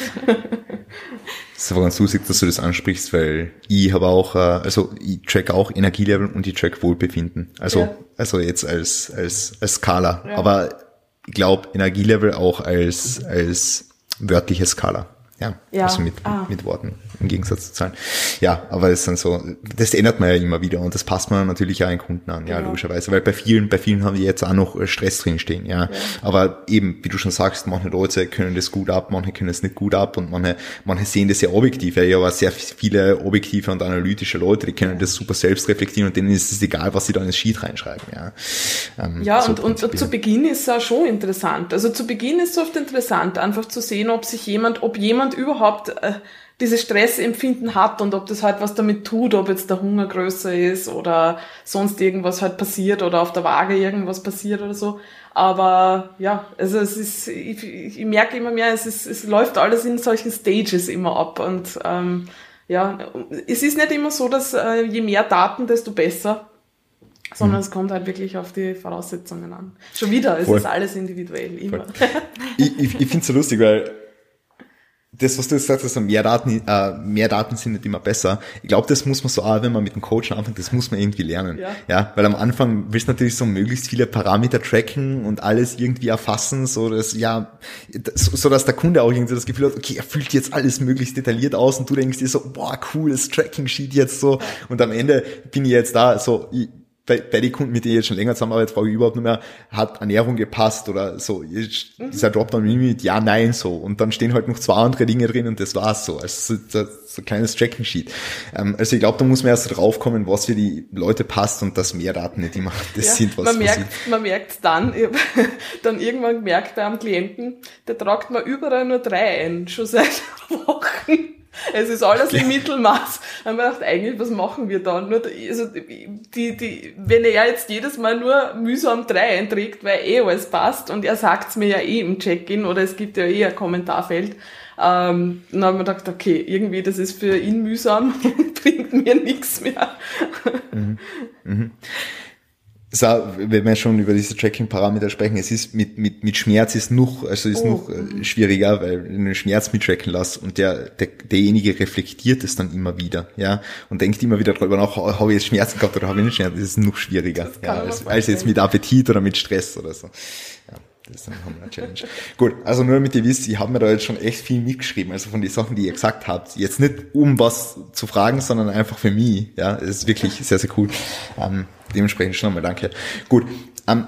Das ist aber ganz lustig, dass du das ansprichst, weil ich habe auch, äh, also ich track auch Energielevel und ich track Wohlbefinden. Also, ja. also jetzt als, als, als Skala. Ja. Aber ich glaube Energielevel auch als, als wörtliche Skala. Ja, ja. also mit, ah. mit Worten im Gegensatz zu Zahlen. Ja, aber es sind so, das ändert man ja immer wieder und das passt man natürlich auch den Kunden an, ja, genau. logischerweise, weil bei vielen, bei vielen haben wir jetzt auch noch äh, Stress drinstehen, ja. ja. Aber eben, wie du schon sagst, manche Leute können das gut ab, manche können es nicht gut ab und manche, manche sehen das sehr objektiv, ja, aber sehr viele objektive und analytische Leute, die können das super selbst reflektieren und denen ist es egal, was sie da ins Sheet reinschreiben, ja. Ähm, ja, so und, und zu Beginn ist es auch schon interessant. Also zu Beginn ist es oft interessant, einfach zu sehen, ob sich jemand, ob jemand überhaupt äh, dieses Stressempfinden hat und ob das halt was damit tut, ob jetzt der Hunger größer ist oder sonst irgendwas halt passiert oder auf der Waage irgendwas passiert oder so. Aber ja, also es ist, ich, ich merke immer mehr, es, ist, es läuft alles in solchen Stages immer ab und ähm, ja, es ist nicht immer so, dass äh, je mehr Daten, desto besser sondern mhm. es kommt halt wirklich auf die Voraussetzungen an. Schon wieder, es Voll. ist alles individuell, immer. ich ich, ich finde es so lustig, weil das, was du jetzt sagst, also mehr Daten, äh, mehr Daten sind nicht immer besser. Ich glaube, das muss man so auch, wenn man mit dem Coach anfängt, das muss man irgendwie lernen. Ja. ja weil am Anfang willst du natürlich so möglichst viele Parameter tracken und alles irgendwie erfassen, so dass, ja, so, so dass der Kunde auch irgendwie das Gefühl hat, okay, er fühlt jetzt alles möglichst detailliert aus und du denkst dir so, boah, cooles Tracking-Sheet jetzt so. Und am Ende bin ich jetzt da, so, ich, bei, bei den Kunden, mit denen ich jetzt schon länger zusammenarbeite, frage ich überhaupt nicht mehr, hat Ernährung gepasst oder so. Ist, mhm. Dropdown mit ja, nein, so. Und dann stehen halt noch zwei andere Dinge drin und das war's so. Also so, so ein kleines Tracking Sheet. Ähm, also ich glaube, da muss man erst draufkommen, was für die Leute passt und dass mehr Daten nicht immer das ja, sind, was man merkt. Was man merkt dann, ich dann irgendwann gemerkt bei einem Klienten, der tragt mir überall nur drei ein, schon seit Wochen. Es ist alles im Mittelmaß. Da haben wir gedacht, eigentlich, was machen wir dann? Nur, also, die, die, wenn er jetzt jedes Mal nur mühsam drei einträgt, weil eh alles passt und er sagt's mir ja eh im Check-in oder es gibt ja eh ein Kommentarfeld, ähm, dann haben wir gedacht, okay, irgendwie, das ist für ihn mühsam und bringt mir nichts mehr. Mhm. Mhm so, wenn wir schon über diese Tracking-Parameter sprechen, es ist mit, mit, mit Schmerz ist noch, also ist oh. noch äh, schwieriger, weil wenn du Schmerz mittracken lässt und der, der, derjenige reflektiert es dann immer wieder, ja, und denkt immer wieder darüber nach, habe ich jetzt Schmerzen gehabt oder habe ich nicht Schmerzen, das ist noch schwieriger, ja, als, als jetzt mit Appetit oder mit Stress oder so. Ja. Das dann eine Challenge. Gut, also nur damit ihr wisst, ich habe mir da jetzt schon echt viel mitgeschrieben, also von den Sachen, die ihr gesagt habt. Jetzt nicht um was zu fragen, sondern einfach für mich. Ja, es ist wirklich sehr, sehr cool. Ähm, dementsprechend schon einmal danke. Gut. Ähm,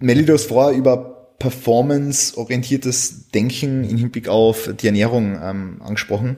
hast vorher über performance-orientiertes Denken im Hinblick auf die Ernährung ähm, angesprochen.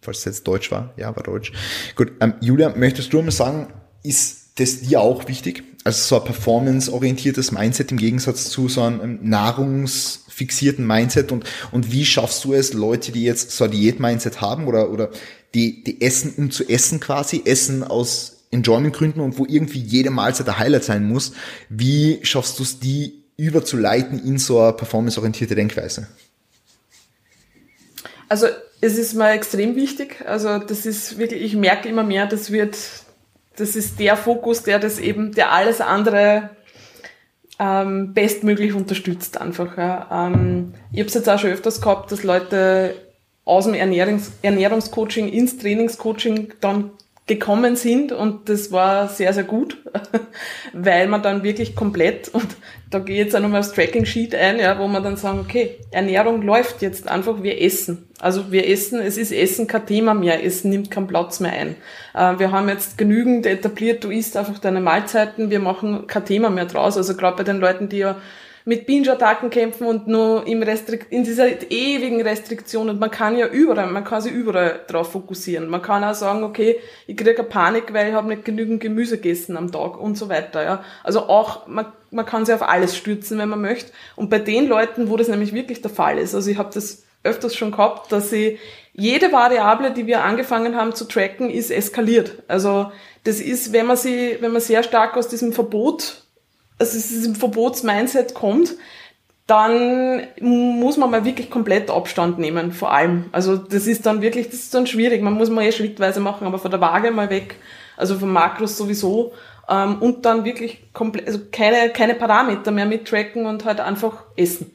Falls es jetzt Deutsch war. Ja, war Deutsch. Gut. Ähm, Julia, möchtest du mal sagen, ist das dir auch wichtig? Also so ein performance-orientiertes Mindset im Gegensatz zu so einem nahrungsfixierten Mindset und, und wie schaffst du es, Leute, die jetzt so ein Diät-Mindset haben oder, oder die, die essen, um zu essen quasi, essen aus Enjoyment-Gründen und wo irgendwie jede Mahlzeit der Highlight sein muss, wie schaffst du es, die überzuleiten in so eine performanceorientierte Denkweise? Also es ist mir extrem wichtig. Also das ist wirklich, ich merke immer mehr, das wird, das ist der Fokus, der das eben, der alles andere ähm, bestmöglich unterstützt einfach. Ja. Ähm, ich habe es jetzt auch schon öfters gehabt, dass Leute aus dem Ernährungs Ernährungscoaching ins Trainingscoaching dann gekommen sind und das war sehr, sehr gut, weil man dann wirklich komplett, und da gehe ich jetzt auch nochmal aufs Tracking-Sheet ein, ja, wo man dann sagen, okay, Ernährung läuft jetzt einfach, wir essen. Also wir essen, es ist Essen kein Thema mehr, Essen nimmt keinen Platz mehr ein. Äh, wir haben jetzt genügend etabliert, du isst einfach deine Mahlzeiten, wir machen kein Thema mehr draus. Also gerade bei den Leuten, die ja mit Binge-Attacken kämpfen und nur im Restrik in dieser ewigen Restriktion. Und man kann ja überall, man kann sich überall drauf fokussieren. Man kann auch sagen, okay, ich kriege Panik, weil ich habe nicht genügend Gemüse gegessen am Tag und so weiter. Ja. Also auch, man, man kann sich auf alles stürzen, wenn man möchte. Und bei den Leuten, wo das nämlich wirklich der Fall ist, also ich habe das öfters schon gehabt, dass sie jede Variable, die wir angefangen haben zu tracken, ist eskaliert. Also das ist, wenn man sie, wenn man sehr stark aus diesem Verbot also es ist im Verbotsmindset kommt, dann muss man mal wirklich komplett Abstand nehmen, vor allem. Also das ist dann wirklich, das ist dann schwierig. Man muss mal eh schrittweise machen, aber von der Waage mal weg, also vom Makros sowieso. Ähm, und dann wirklich komplett, also keine, keine Parameter mehr mittracken und halt einfach essen.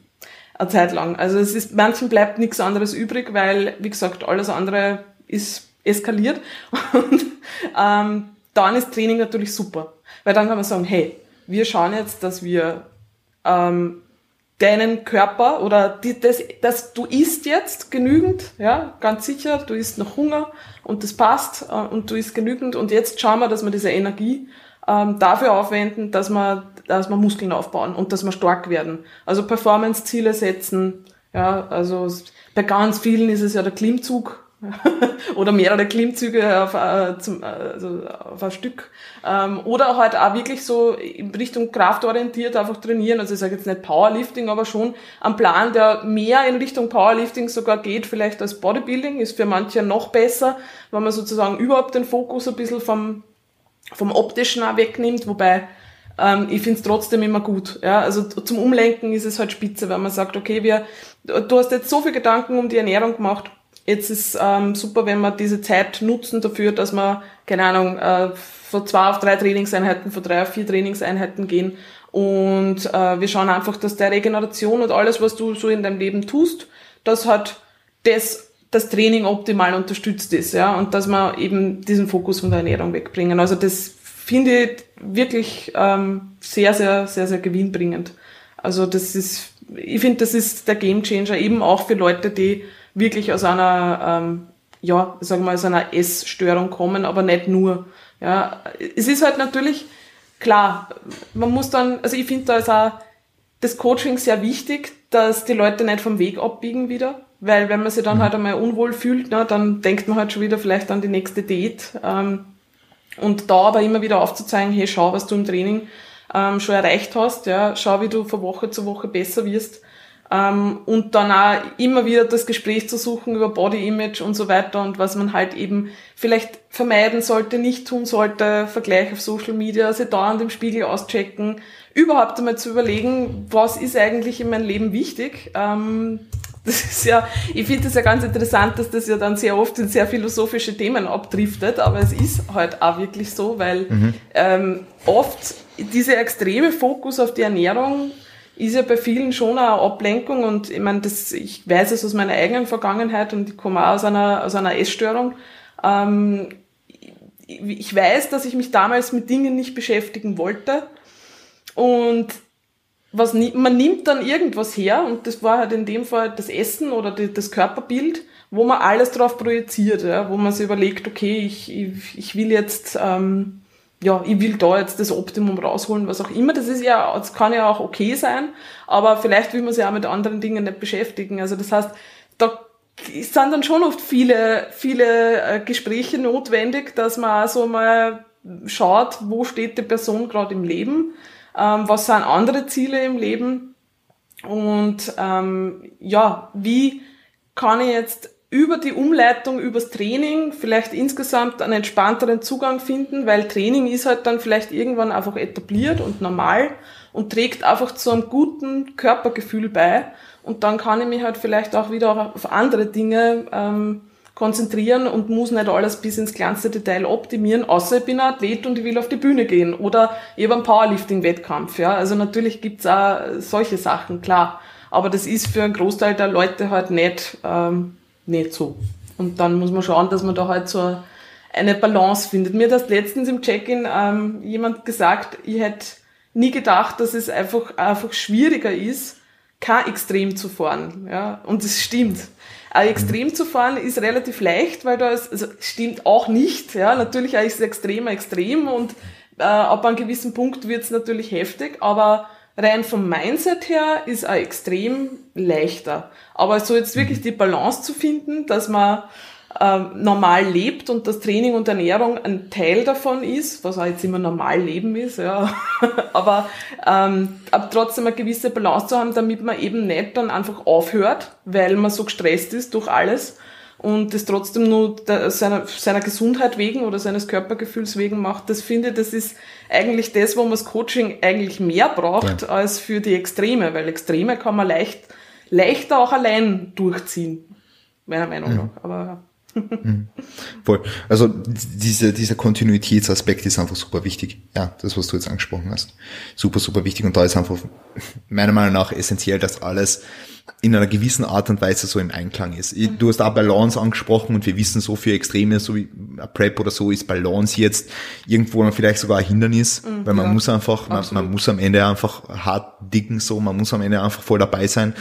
Eine Zeit lang. Also es ist, manchen bleibt nichts anderes übrig, weil, wie gesagt, alles andere ist eskaliert. Und ähm, dann ist Training natürlich super. Weil dann kann man sagen, hey, wir schauen jetzt, dass wir ähm, deinen Körper oder die, das, das, du isst jetzt genügend, ja, ganz sicher, du isst noch Hunger und das passt äh, und du isst genügend und jetzt schauen wir, dass wir diese Energie ähm, dafür aufwenden, dass wir, dass wir Muskeln aufbauen und dass wir stark werden. Also Performance-Ziele setzen, ja, also bei ganz vielen ist es ja der Klimmzug oder mehrere Klimmzüge auf, äh, zum, also auf ein Stück. Ähm, oder halt auch wirklich so in Richtung kraftorientiert einfach trainieren. Also ich sage jetzt nicht Powerlifting, aber schon ein Plan, der mehr in Richtung Powerlifting sogar geht, vielleicht als Bodybuilding, ist für manche noch besser, wenn man sozusagen überhaupt den Fokus ein bisschen vom, vom Optischen auch wegnimmt, wobei ähm, ich finde es trotzdem immer gut. Ja? Also zum Umlenken ist es halt spitze, wenn man sagt, okay, wir, du hast jetzt so viel Gedanken um die Ernährung gemacht, Jetzt ist ähm, super, wenn wir diese Zeit nutzen dafür, dass wir, keine Ahnung, äh, von zwei auf drei Trainingseinheiten, von drei auf vier Trainingseinheiten gehen. Und äh, wir schauen einfach, dass der Regeneration und alles, was du so in deinem Leben tust, dass halt das, das Training optimal unterstützt ist, ja, und dass wir eben diesen Fokus von der Ernährung wegbringen. Also das finde ich wirklich ähm, sehr, sehr, sehr, sehr gewinnbringend. Also das ist, ich finde, das ist der Gamechanger eben auch für Leute, die wirklich aus einer, ähm, ja, sagen wir mal, aus einer Essstörung kommen, aber nicht nur. Ja, es ist halt natürlich klar, man muss dann, also ich finde da ist auch das Coaching sehr wichtig, dass die Leute nicht vom Weg abbiegen wieder, weil wenn man sich dann mhm. halt einmal unwohl fühlt, ne, dann denkt man halt schon wieder vielleicht an die nächste Date. Ähm, und da aber immer wieder aufzuzeigen, hey, schau, was du im Training ähm, schon erreicht hast, ja, schau, wie du von Woche zu Woche besser wirst. Ähm, und dann auch immer wieder das Gespräch zu suchen über Body Image und so weiter und was man halt eben vielleicht vermeiden sollte, nicht tun sollte, Vergleich auf Social Media, sich dauernd im Spiegel auschecken, überhaupt einmal zu überlegen, was ist eigentlich in meinem Leben wichtig. Ähm, das ist ja, ich finde das ja ganz interessant, dass das ja dann sehr oft in sehr philosophische Themen abdriftet, aber es ist halt auch wirklich so, weil mhm. ähm, oft dieser extreme Fokus auf die Ernährung ist ja bei vielen schon eine Ablenkung und ich meine, das, ich weiß es aus meiner eigenen Vergangenheit und ich komme auch aus einer, aus einer Essstörung. Ähm, ich weiß, dass ich mich damals mit Dingen nicht beschäftigen wollte und was man nimmt dann irgendwas her und das war halt in dem Fall das Essen oder die, das Körperbild, wo man alles drauf projiziert, ja, wo man sich überlegt, okay, ich, ich, ich will jetzt ähm, ja, ich will da jetzt das Optimum rausholen, was auch immer. Das ist ja, das kann ja auch okay sein, aber vielleicht will man sich auch mit anderen Dingen nicht beschäftigen. Also das heißt, da sind dann schon oft viele, viele äh, Gespräche notwendig, dass man so mal schaut, wo steht die Person gerade im Leben, ähm, was sind andere Ziele im Leben und ähm, ja, wie kann ich jetzt über die Umleitung übers Training vielleicht insgesamt einen entspannteren Zugang finden, weil Training ist halt dann vielleicht irgendwann einfach etabliert und normal und trägt einfach zu einem guten Körpergefühl bei. Und dann kann ich mich halt vielleicht auch wieder auf andere Dinge ähm, konzentrieren und muss nicht alles bis ins kleinste Detail optimieren, außer ich bin ein Athlet und ich will auf die Bühne gehen oder habe einen Powerlifting-Wettkampf. Ja? Also natürlich gibt's auch solche Sachen, klar. Aber das ist für einen Großteil der Leute halt nicht ähm, nicht so. Und dann muss man schauen, dass man da halt so eine Balance findet. Mir hat letztens im Check-in ähm, jemand gesagt, ich hätte nie gedacht, dass es einfach, einfach schwieriger ist, kein Extrem zu fahren. Ja? Und es stimmt. Ein Extrem zu fahren ist relativ leicht, weil da ist, also stimmt auch nicht. Ja? Natürlich ist es extremer extrem und äh, ab einem gewissen Punkt wird es natürlich heftig, aber rein vom Mindset her ist er extrem leichter. Aber so jetzt wirklich die Balance zu finden, dass man ähm, normal lebt und das Training und Ernährung ein Teil davon ist, was auch jetzt immer normal Leben ist, ja. aber, ähm, aber trotzdem eine gewisse Balance zu haben, damit man eben nicht dann einfach aufhört, weil man so gestresst ist durch alles und das trotzdem nur seiner, seiner Gesundheit wegen oder seines Körpergefühls wegen macht, das finde ich, das ist eigentlich das, wo man das Coaching eigentlich mehr braucht ja. als für die Extreme, weil Extreme kann man leicht, leichter auch allein durchziehen, meiner Meinung nach. Aber Mhm. Voll. Also diese, dieser Kontinuitätsaspekt ist einfach super wichtig. Ja, das, was du jetzt angesprochen hast. Super, super wichtig. Und da ist einfach meiner Meinung nach essentiell, dass alles in einer gewissen Art und Weise so im Einklang ist. Du hast auch Balance angesprochen und wir wissen so für Extreme, so wie Prep oder so, ist Balance jetzt irgendwo vielleicht sogar ein Hindernis, mhm, weil man ja, muss einfach, man, man, muss am Ende einfach hart dicken, so, man muss am Ende einfach voll dabei sein.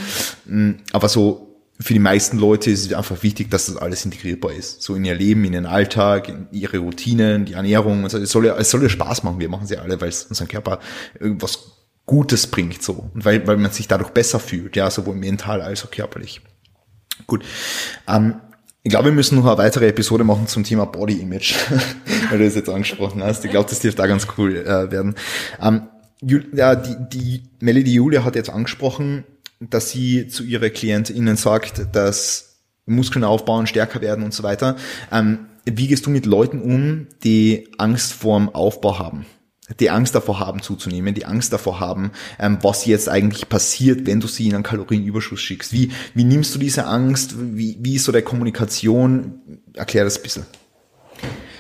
Mhm. Aber so für die meisten Leute ist es einfach wichtig, dass das alles integrierbar ist. So in ihr Leben, in ihren Alltag, in ihre Routinen, die Ernährung. Also es soll ja, es soll ja Spaß machen. Wir machen sie alle, weil es unseren Körper irgendwas Gutes bringt, so. Und weil, weil man sich dadurch besser fühlt, ja, sowohl mental als auch körperlich. Gut. Ähm, ich glaube, wir müssen noch eine weitere Episode machen zum Thema Body Image, weil du das jetzt angesprochen hast. Ich glaube, das dürfte da ganz cool äh, werden. Ähm, ja, die, die Melody Julia hat jetzt angesprochen, dass sie zu ihrer KlientInnen sagt, dass Muskeln aufbauen, stärker werden und so weiter. Ähm, wie gehst du mit Leuten um, die Angst vorm Aufbau haben? die Angst davor haben zuzunehmen, die Angst davor haben, ähm, was jetzt eigentlich passiert, wenn du sie in einen Kalorienüberschuss schickst. Wie, wie nimmst du diese Angst? Wie, wie ist so der Kommunikation? Erklär das ein bisschen.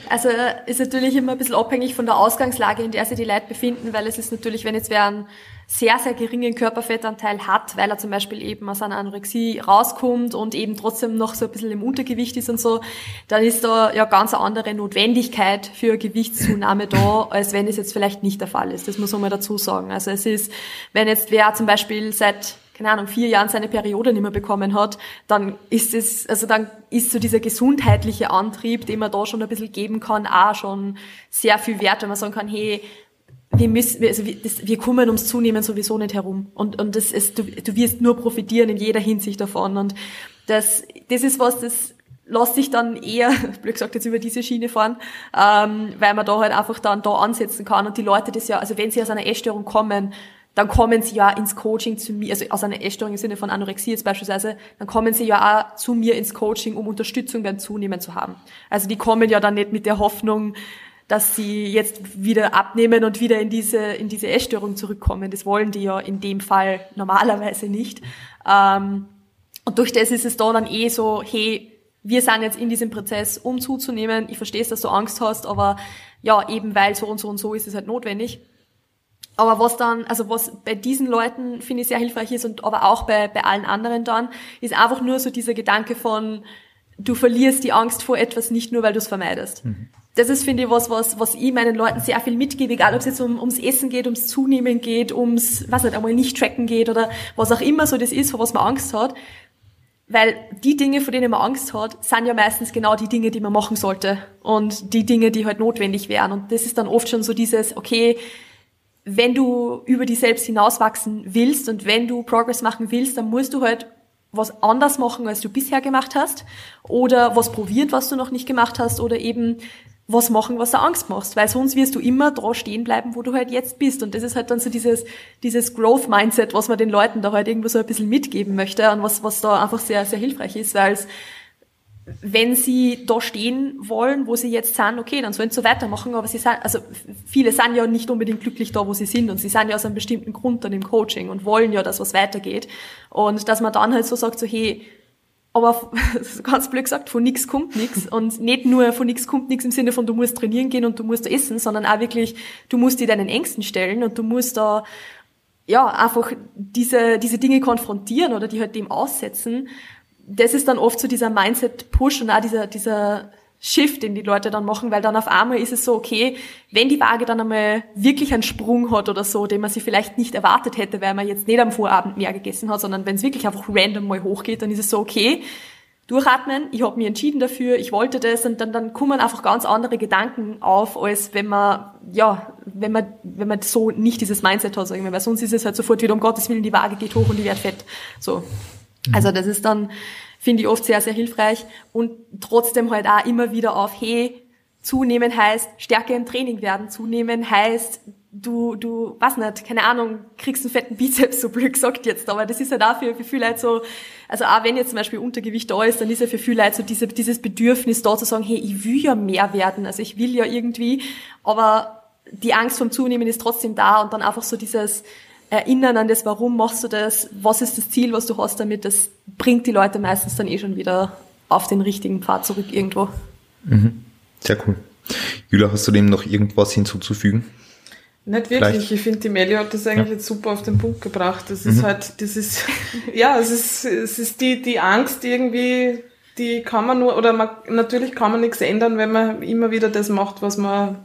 Also ist natürlich immer ein bisschen abhängig von der Ausgangslage, in der sich die Leute befinden, weil es ist natürlich, wenn jetzt wer einen sehr, sehr geringen Körperfettanteil hat, weil er zum Beispiel eben aus einer Anorexie rauskommt und eben trotzdem noch so ein bisschen im Untergewicht ist und so, dann ist da ja ganz eine andere Notwendigkeit für Gewichtszunahme da, als wenn es jetzt vielleicht nicht der Fall ist. Das muss man mal dazu sagen. Also es ist, wenn jetzt wer zum Beispiel seit keine Ahnung, vier Jahren seine Periode nicht mehr bekommen hat, dann ist es, also dann ist so dieser gesundheitliche Antrieb, den man da schon ein bisschen geben kann, auch schon sehr viel wert, wenn man sagen kann, hey, wir müssen, also wir, das, wir kommen ums Zunehmen sowieso nicht herum. Und, und das ist, du, du wirst nur profitieren in jeder Hinsicht davon. Und das, das ist was, das lässt sich dann eher, blöd gesagt, jetzt über diese Schiene fahren, ähm, weil man da halt einfach dann da ansetzen kann. Und die Leute das ja, also wenn sie aus einer Essstörung kommen, dann kommen sie ja ins Coaching zu mir, also aus einer Essstörung im Sinne von Anorexie jetzt beispielsweise, dann kommen sie ja auch zu mir ins Coaching, um Unterstützung beim Zunehmen zu haben. Also die kommen ja dann nicht mit der Hoffnung, dass sie jetzt wieder abnehmen und wieder in diese, in diese Essstörung zurückkommen. Das wollen die ja in dem Fall normalerweise nicht. Ähm, und durch das ist es da dann eh so, hey, wir sind jetzt in diesem Prozess, um zuzunehmen. Ich verstehe es, dass du Angst hast, aber ja, eben weil so und so und so ist es halt notwendig. Aber was dann, also was bei diesen Leuten finde ich sehr hilfreich ist und aber auch bei, bei allen anderen dann, ist einfach nur so dieser Gedanke von, du verlierst die Angst vor etwas nicht nur, weil du es vermeidest. Mhm. Das ist, finde ich, was, was, was ich meinen Leuten sehr viel mitgebe, egal ob es jetzt um, ums Essen geht, ums Zunehmen geht, ums, was nicht, einmal nicht tracken geht oder was auch immer so das ist, vor was man Angst hat. Weil die Dinge, vor denen man Angst hat, sind ja meistens genau die Dinge, die man machen sollte. Und die Dinge, die halt notwendig wären. Und das ist dann oft schon so dieses, okay, wenn du über dich selbst hinauswachsen willst und wenn du Progress machen willst, dann musst du halt was anders machen, als du bisher gemacht hast oder was probieren, was du noch nicht gemacht hast oder eben was machen, was du Angst machst, weil sonst wirst du immer da stehen bleiben, wo du halt jetzt bist. Und das ist halt dann so dieses dieses Growth Mindset, was man den Leuten da halt irgendwo so ein bisschen mitgeben möchte und was was da einfach sehr sehr hilfreich ist, weil es wenn sie da stehen wollen, wo sie jetzt sind, okay, dann sollen sie so weitermachen, aber sie sind, also viele sind ja nicht unbedingt glücklich da, wo sie sind. Und sie sind ja aus einem bestimmten Grund dann im Coaching und wollen ja, dass was weitergeht. Und dass man dann halt so sagt, so hey, aber ganz blöd gesagt, von nichts kommt nichts und nicht nur von nichts kommt nichts im Sinne von du musst trainieren gehen und du musst essen, sondern auch wirklich, du musst dir deinen Ängsten stellen und du musst da ja einfach diese diese Dinge konfrontieren oder die halt dem aussetzen. Das ist dann oft so dieser Mindset-Push und auch dieser, dieser Shift, den die Leute dann machen, weil dann auf einmal ist es so, okay, wenn die Waage dann einmal wirklich einen Sprung hat oder so, den man sich vielleicht nicht erwartet hätte, weil man jetzt nicht am Vorabend mehr gegessen hat, sondern wenn es wirklich einfach random mal hochgeht, dann ist es so, okay, durchatmen, ich habe mich entschieden dafür, ich wollte das und dann, dann kommen einfach ganz andere Gedanken auf, als wenn man, ja, wenn man, wenn man so nicht dieses Mindset hat, sagen wir, weil sonst ist es halt sofort wieder, um Gottes Willen, die Waage geht hoch und die wird fett. So. Also das ist dann, finde ich oft sehr, sehr hilfreich. Und trotzdem halt auch immer wieder auf, hey, zunehmen heißt stärker im Training werden, zunehmen heißt, du, du, was nicht, keine Ahnung, kriegst einen fetten Bizeps, so blöd gesagt jetzt, aber das ist ja halt dafür für viele Leute so, also auch wenn jetzt zum Beispiel Untergewicht da ist, dann ist ja für viele Leute so diese, dieses Bedürfnis da zu sagen, hey, ich will ja mehr werden, also ich will ja irgendwie, aber die Angst vom Zunehmen ist trotzdem da und dann einfach so dieses, erinnern an das, warum machst du das, was ist das Ziel, was du hast damit, das bringt die Leute meistens dann eh schon wieder auf den richtigen Pfad zurück irgendwo. Mhm. Sehr cool. Julia, hast du dem noch irgendwas hinzuzufügen? Nicht wirklich. Vielleicht. Ich finde, die Melli hat das eigentlich ja. jetzt super auf den Punkt gebracht. Das mhm. ist halt, das ist, ja, es ist, es ist die, die Angst irgendwie, die kann man nur, oder man, natürlich kann man nichts ändern, wenn man immer wieder das macht, was man,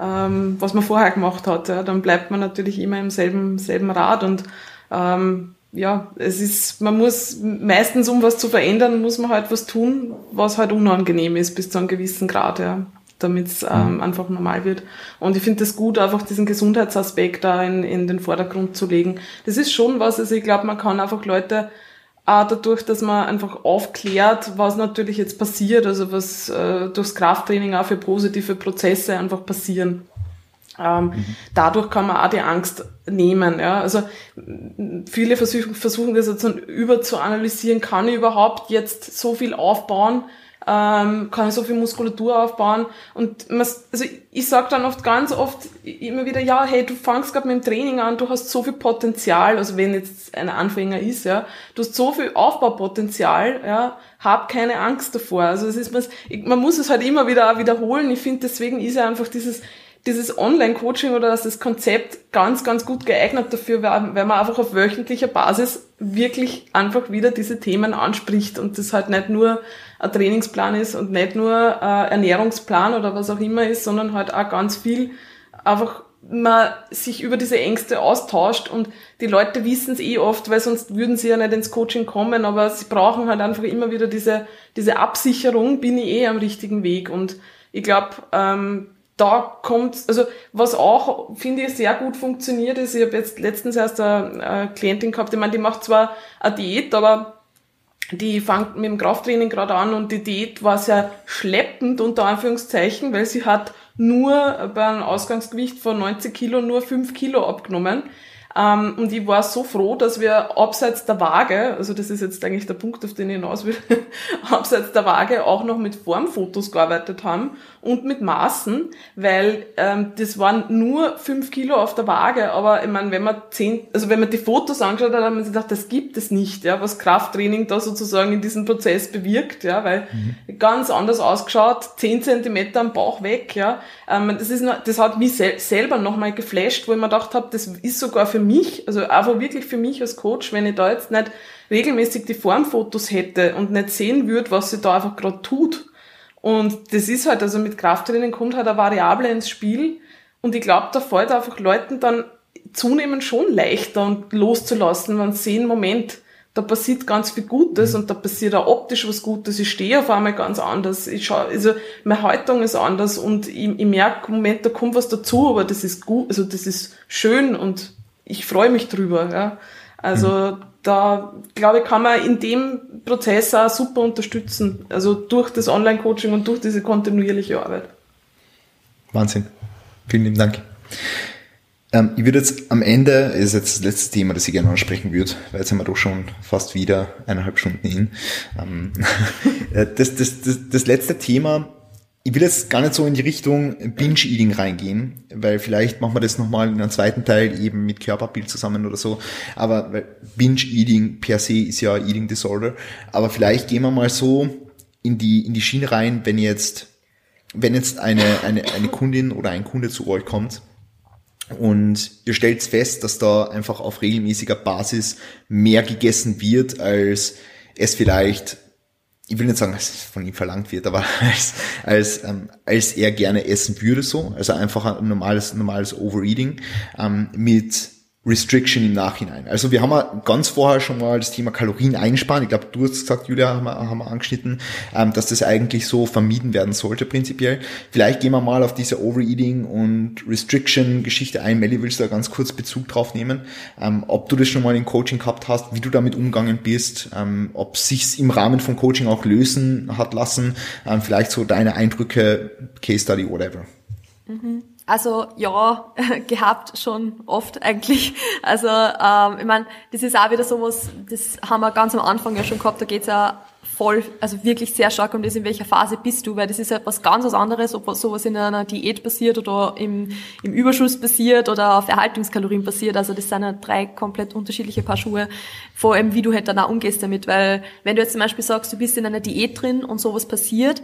ähm, was man vorher gemacht hat. Ja. Dann bleibt man natürlich immer im selben, selben Rad und, ähm, ja, es ist, man muss meistens, um was zu verändern, muss man halt was tun, was halt unangenehm ist bis zu einem gewissen Grad, ja damit es ähm, mhm. einfach normal wird. Und ich finde es gut, einfach diesen Gesundheitsaspekt da in, in den Vordergrund zu legen. Das ist schon was, also ich glaube, man kann einfach Leute auch dadurch, dass man einfach aufklärt, was natürlich jetzt passiert, also was äh, durchs Krafttraining auch für positive Prozesse einfach passieren. Ähm, mhm. Dadurch kann man auch die Angst nehmen. Ja? Also viele versuchen, versuchen das jetzt über zu analysieren, kann ich überhaupt jetzt so viel aufbauen, ähm, kann ich so viel Muskulatur aufbauen. Und also ich sage dann oft ganz oft immer wieder, ja, hey, du fangst gerade mit dem Training an, du hast so viel Potenzial, also wenn jetzt ein Anfänger ist, ja, du hast so viel Aufbaupotenzial, ja, hab keine Angst davor. Also es ist man muss es halt immer wieder wiederholen. Ich finde, deswegen ist ja einfach dieses dieses Online-Coaching oder das Konzept ganz, ganz gut geeignet dafür, weil man einfach auf wöchentlicher Basis wirklich einfach wieder diese Themen anspricht und das halt nicht nur ein Trainingsplan ist und nicht nur ein Ernährungsplan oder was auch immer ist, sondern halt auch ganz viel einfach man sich über diese Ängste austauscht und die Leute wissen es eh oft, weil sonst würden sie ja nicht ins Coaching kommen, aber sie brauchen halt einfach immer wieder diese, diese Absicherung, bin ich eh am richtigen Weg? Und ich glaube, ähm, da kommt, also was auch, finde ich, sehr gut funktioniert ist, ich habe jetzt letztens erst eine, eine Klientin gehabt, ich meine, die macht zwar eine Diät, aber die fängt mit dem Krafttraining gerade an und die Diät war sehr schleppend unter Anführungszeichen, weil sie hat nur bei einem Ausgangsgewicht von 90 Kilo nur 5 Kilo abgenommen. Ähm, und ich war so froh, dass wir abseits der Waage, also das ist jetzt eigentlich der Punkt, auf den ich hinaus will, abseits der Waage auch noch mit Formfotos gearbeitet haben und mit Maßen, weil ähm, das waren nur fünf Kilo auf der Waage, aber ich meine, wenn man zehn, also wenn man die Fotos angeschaut hat, hat man sich gedacht, das gibt es nicht, ja, was Krafttraining da sozusagen in diesem Prozess bewirkt, ja, weil mhm. ganz anders ausgeschaut, zehn Zentimeter am Bauch weg, ja. Ähm, das ist noch, das hat mich sel selber nochmal geflasht, wo ich mir gedacht habe, das ist sogar für mich, also einfach wirklich für mich als Coach, wenn ich da jetzt nicht regelmäßig die Formfotos hätte und nicht sehen würde, was sie da einfach gerade tut, und das ist halt, also mit Krafttraining kommt halt eine Variable ins Spiel. Und ich glaube, da fällt einfach Leuten dann zunehmend schon leichter und loszulassen, wenn sie sehen, Moment, da passiert ganz viel Gutes mhm. und da passiert auch optisch was Gutes. Ich stehe auf einmal ganz anders. Ich schau, also meine Haltung ist anders und ich, ich merke, Moment, da kommt was dazu, aber das ist gut, also das ist schön und ich freue mich drüber. Ja. Also da glaube ich, kann man in dem Prozess auch super unterstützen. Also durch das Online-Coaching und durch diese kontinuierliche Arbeit. Wahnsinn. Vielen lieben Dank. Ähm, ich würde jetzt am Ende, ist jetzt das letzte Thema, das ich gerne ansprechen würde, weil jetzt sind wir doch schon fast wieder eineinhalb Stunden hin. Ähm, äh, das, das, das, das letzte Thema ich will jetzt gar nicht so in die Richtung Binge-Eating reingehen, weil vielleicht machen wir das nochmal in einem zweiten Teil eben mit Körperbild zusammen oder so. Aber Binge-Eating per se ist ja Eating Disorder. Aber vielleicht gehen wir mal so in die, in die Schiene rein, wenn jetzt, wenn jetzt eine, eine, eine Kundin oder ein Kunde zu euch kommt und ihr stellt fest, dass da einfach auf regelmäßiger Basis mehr gegessen wird, als es vielleicht ich will nicht sagen, dass es von ihm verlangt wird, aber als, als, ähm, als er gerne essen würde so, also einfach ein normales, normales Overeating ähm, mit Restriction im Nachhinein. Also wir haben ja ganz vorher schon mal das Thema Kalorien einsparen. Ich glaube, du hast gesagt, Julia, haben wir, haben wir angeschnitten, ähm, dass das eigentlich so vermieden werden sollte prinzipiell. Vielleicht gehen wir mal auf diese Overeating und Restriction-Geschichte ein. Melly, willst du da ganz kurz Bezug drauf nehmen? Ähm, ob du das schon mal in Coaching gehabt hast, wie du damit umgegangen bist, ähm, ob sich's im Rahmen von Coaching auch lösen hat lassen, vielleicht so deine Eindrücke, Case Study, whatever. Mhm. Also ja, gehabt schon oft eigentlich. Also ähm, ich meine, das ist auch wieder sowas, das haben wir ganz am Anfang ja schon gehabt, da geht's ja voll, also wirklich sehr stark um das, in welcher Phase bist du, weil das ist etwas ganz was anderes, ob sowas in einer Diät passiert oder im, im Überschuss passiert oder auf Erhaltungskalorien passiert. Also das sind ja drei komplett unterschiedliche Paar Schuhe, vor allem wie du halt dann auch umgehst damit, weil wenn du jetzt zum Beispiel sagst, du bist in einer Diät drin und sowas passiert,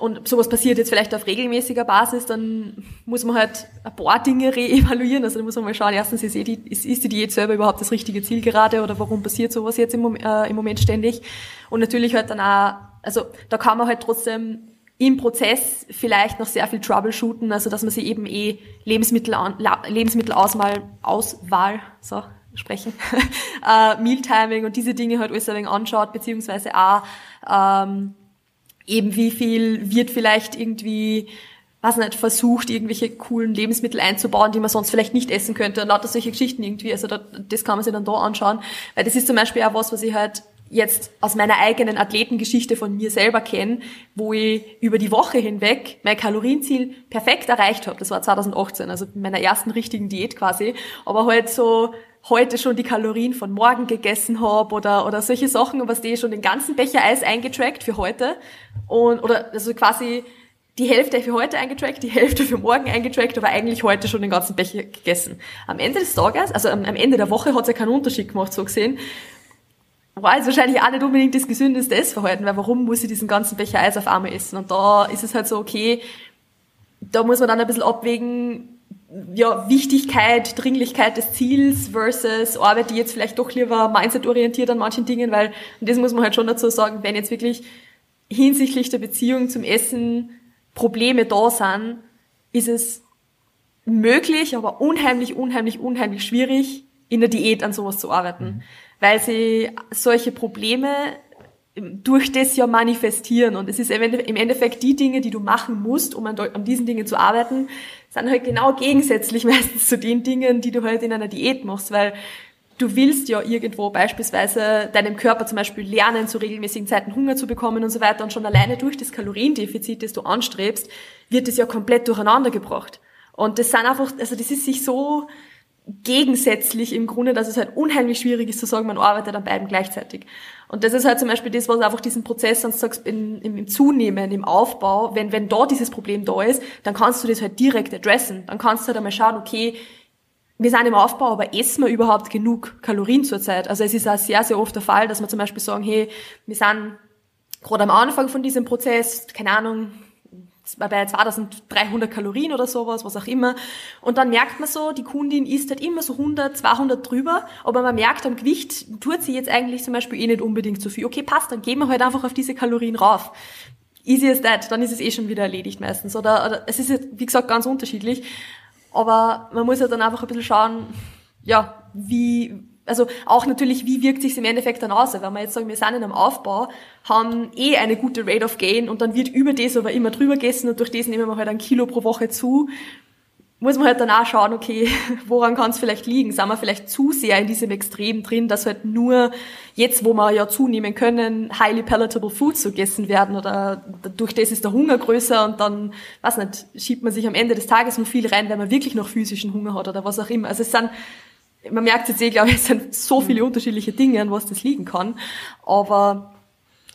und sowas passiert jetzt vielleicht auf regelmäßiger Basis, dann muss man halt ein paar Dinge reevaluieren. Also da muss man mal schauen, erstens ist, eh die, ist, die Diät selber überhaupt das richtige Ziel gerade oder warum passiert sowas jetzt im, äh, im Moment ständig. Und natürlich halt dann auch, also da kann man halt trotzdem im Prozess vielleicht noch sehr viel Troubleshooten, also dass man sich eben eh Lebensmittel Lebensmittelauswahl, Auswahl, so sprechen, äh, Mealtiming und diese Dinge halt alles ein wenig anschaut, beziehungsweise auch ähm, eben wie viel wird vielleicht irgendwie was nicht, versucht, irgendwelche coolen Lebensmittel einzubauen, die man sonst vielleicht nicht essen könnte. Und lauter solche Geschichten irgendwie. Also da, das kann man sich dann da anschauen. Weil das ist zum Beispiel auch was, was ich halt jetzt aus meiner eigenen Athletengeschichte von mir selber kenne, wo ich über die Woche hinweg mein Kalorienziel perfekt erreicht habe. Das war 2018, also in meiner ersten richtigen Diät quasi. Aber halt so heute schon die Kalorien von morgen gegessen habe oder, oder solche Sachen, was die schon den ganzen Becher Eis eingetrackt für heute und, oder, also quasi die Hälfte für heute eingetrackt, die Hälfte für morgen eingetrackt, aber eigentlich heute schon den ganzen Becher gegessen. Am Ende des Tages, also am, am Ende der Woche hat es ja keinen Unterschied gemacht, so gesehen. War jetzt wahrscheinlich auch nicht unbedingt das gesündeste Essverhalten, weil warum muss ich diesen ganzen Becher Eis auf einmal essen? Und da ist es halt so, okay, da muss man dann ein bisschen abwägen, ja, Wichtigkeit, Dringlichkeit des Ziels versus arbeite ich jetzt vielleicht doch lieber mindset-orientiert an manchen Dingen, weil, und das muss man halt schon dazu sagen, wenn jetzt wirklich hinsichtlich der Beziehung zum Essen Probleme da sind, ist es möglich, aber unheimlich, unheimlich, unheimlich schwierig, in der Diät an sowas zu arbeiten. Mhm. Weil sie solche Probleme durch das ja manifestieren. Und es ist im Endeffekt die Dinge, die du machen musst, um an, an diesen Dingen zu arbeiten, sind halt genau gegensätzlich meistens zu den Dingen, die du halt in einer Diät machst, weil du willst ja irgendwo beispielsweise deinem Körper zum Beispiel lernen, zu regelmäßigen Zeiten Hunger zu bekommen und so weiter. Und schon alleine durch das Kaloriendefizit, das du anstrebst, wird es ja komplett durcheinander gebracht. Und das sind einfach, also das ist sich so gegensätzlich im Grunde, dass es halt unheimlich schwierig ist zu sagen, man arbeitet an beiden gleichzeitig. Und das ist halt zum Beispiel das, was einfach diesen Prozess, dann sagst, in, im, im Zunehmen, im Aufbau, wenn, wenn da dieses Problem da ist, dann kannst du das halt direkt adressen. Dann kannst du halt einmal schauen, okay, wir sind im Aufbau, aber essen wir überhaupt genug Kalorien zurzeit? Also es ist auch sehr, sehr oft der Fall, dass wir zum Beispiel sagen, hey, wir sind gerade am Anfang von diesem Prozess, keine Ahnung, bei 2300 Kalorien oder sowas, was auch immer. Und dann merkt man so, die Kundin isst halt immer so 100, 200 drüber, aber man merkt am Gewicht, tut sie jetzt eigentlich zum Beispiel eh nicht unbedingt so viel. Okay, passt, dann gehen wir halt einfach auf diese Kalorien rauf. Easy as that, dann ist es eh schon wieder erledigt meistens. Oder, oder es ist wie gesagt, ganz unterschiedlich. Aber man muss ja dann einfach ein bisschen schauen, ja, wie, also auch natürlich, wie wirkt sich im Endeffekt dann aus? Wenn wir jetzt sagen, wir sind in einem Aufbau, haben eh eine gute Rate of Gain und dann wird über das aber immer drüber gegessen und durch das nehmen wir halt ein Kilo pro Woche zu, muss man halt danach schauen, okay, woran kann es vielleicht liegen? Sind wir vielleicht zu sehr in diesem Extrem drin, dass halt nur jetzt, wo wir ja zunehmen können, highly palatable Foods gegessen werden oder durch das ist der Hunger größer und dann, weiß nicht, schiebt man sich am Ende des Tages nur viel rein, wenn man wirklich noch physischen Hunger hat oder was auch immer. Also es sind man merkt jetzt eh, glaube ich, es sind so viele unterschiedliche Dinge, an was das liegen kann. Aber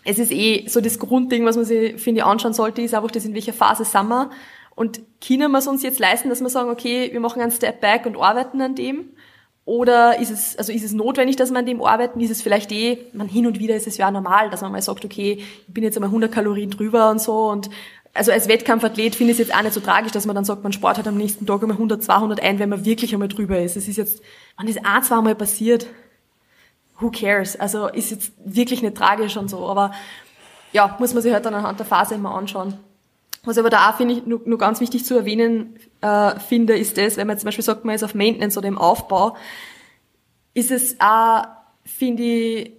es ist eh so das Grundding, was man sich, finde ich, anschauen sollte, ist einfach das, in welcher Phase sind wir. Und können wir es uns jetzt leisten, dass wir sagen, okay, wir machen einen Step back und arbeiten an dem? Oder ist es, also ist es notwendig, dass wir an dem arbeiten? Ist es vielleicht eh, man hin und wieder ist es ja normal, dass man mal sagt, okay, ich bin jetzt einmal 100 Kalorien drüber und so und also als Wettkampfathlet finde ich es jetzt auch nicht so tragisch, dass man dann sagt, man spart halt am nächsten Tag einmal 100, 200 ein, wenn man wirklich einmal drüber ist. Es ist jetzt, wenn das ein, zwei Mal passiert, who cares? Also ist jetzt wirklich nicht tragisch und so, aber ja, muss man sich halt dann anhand der Phase immer anschauen. Was aber da auch finde ich nur, nur ganz wichtig zu erwähnen äh, finde, ist das, wenn man zum Beispiel sagt, man ist auf Maintenance oder im Aufbau, ist es auch, finde ich,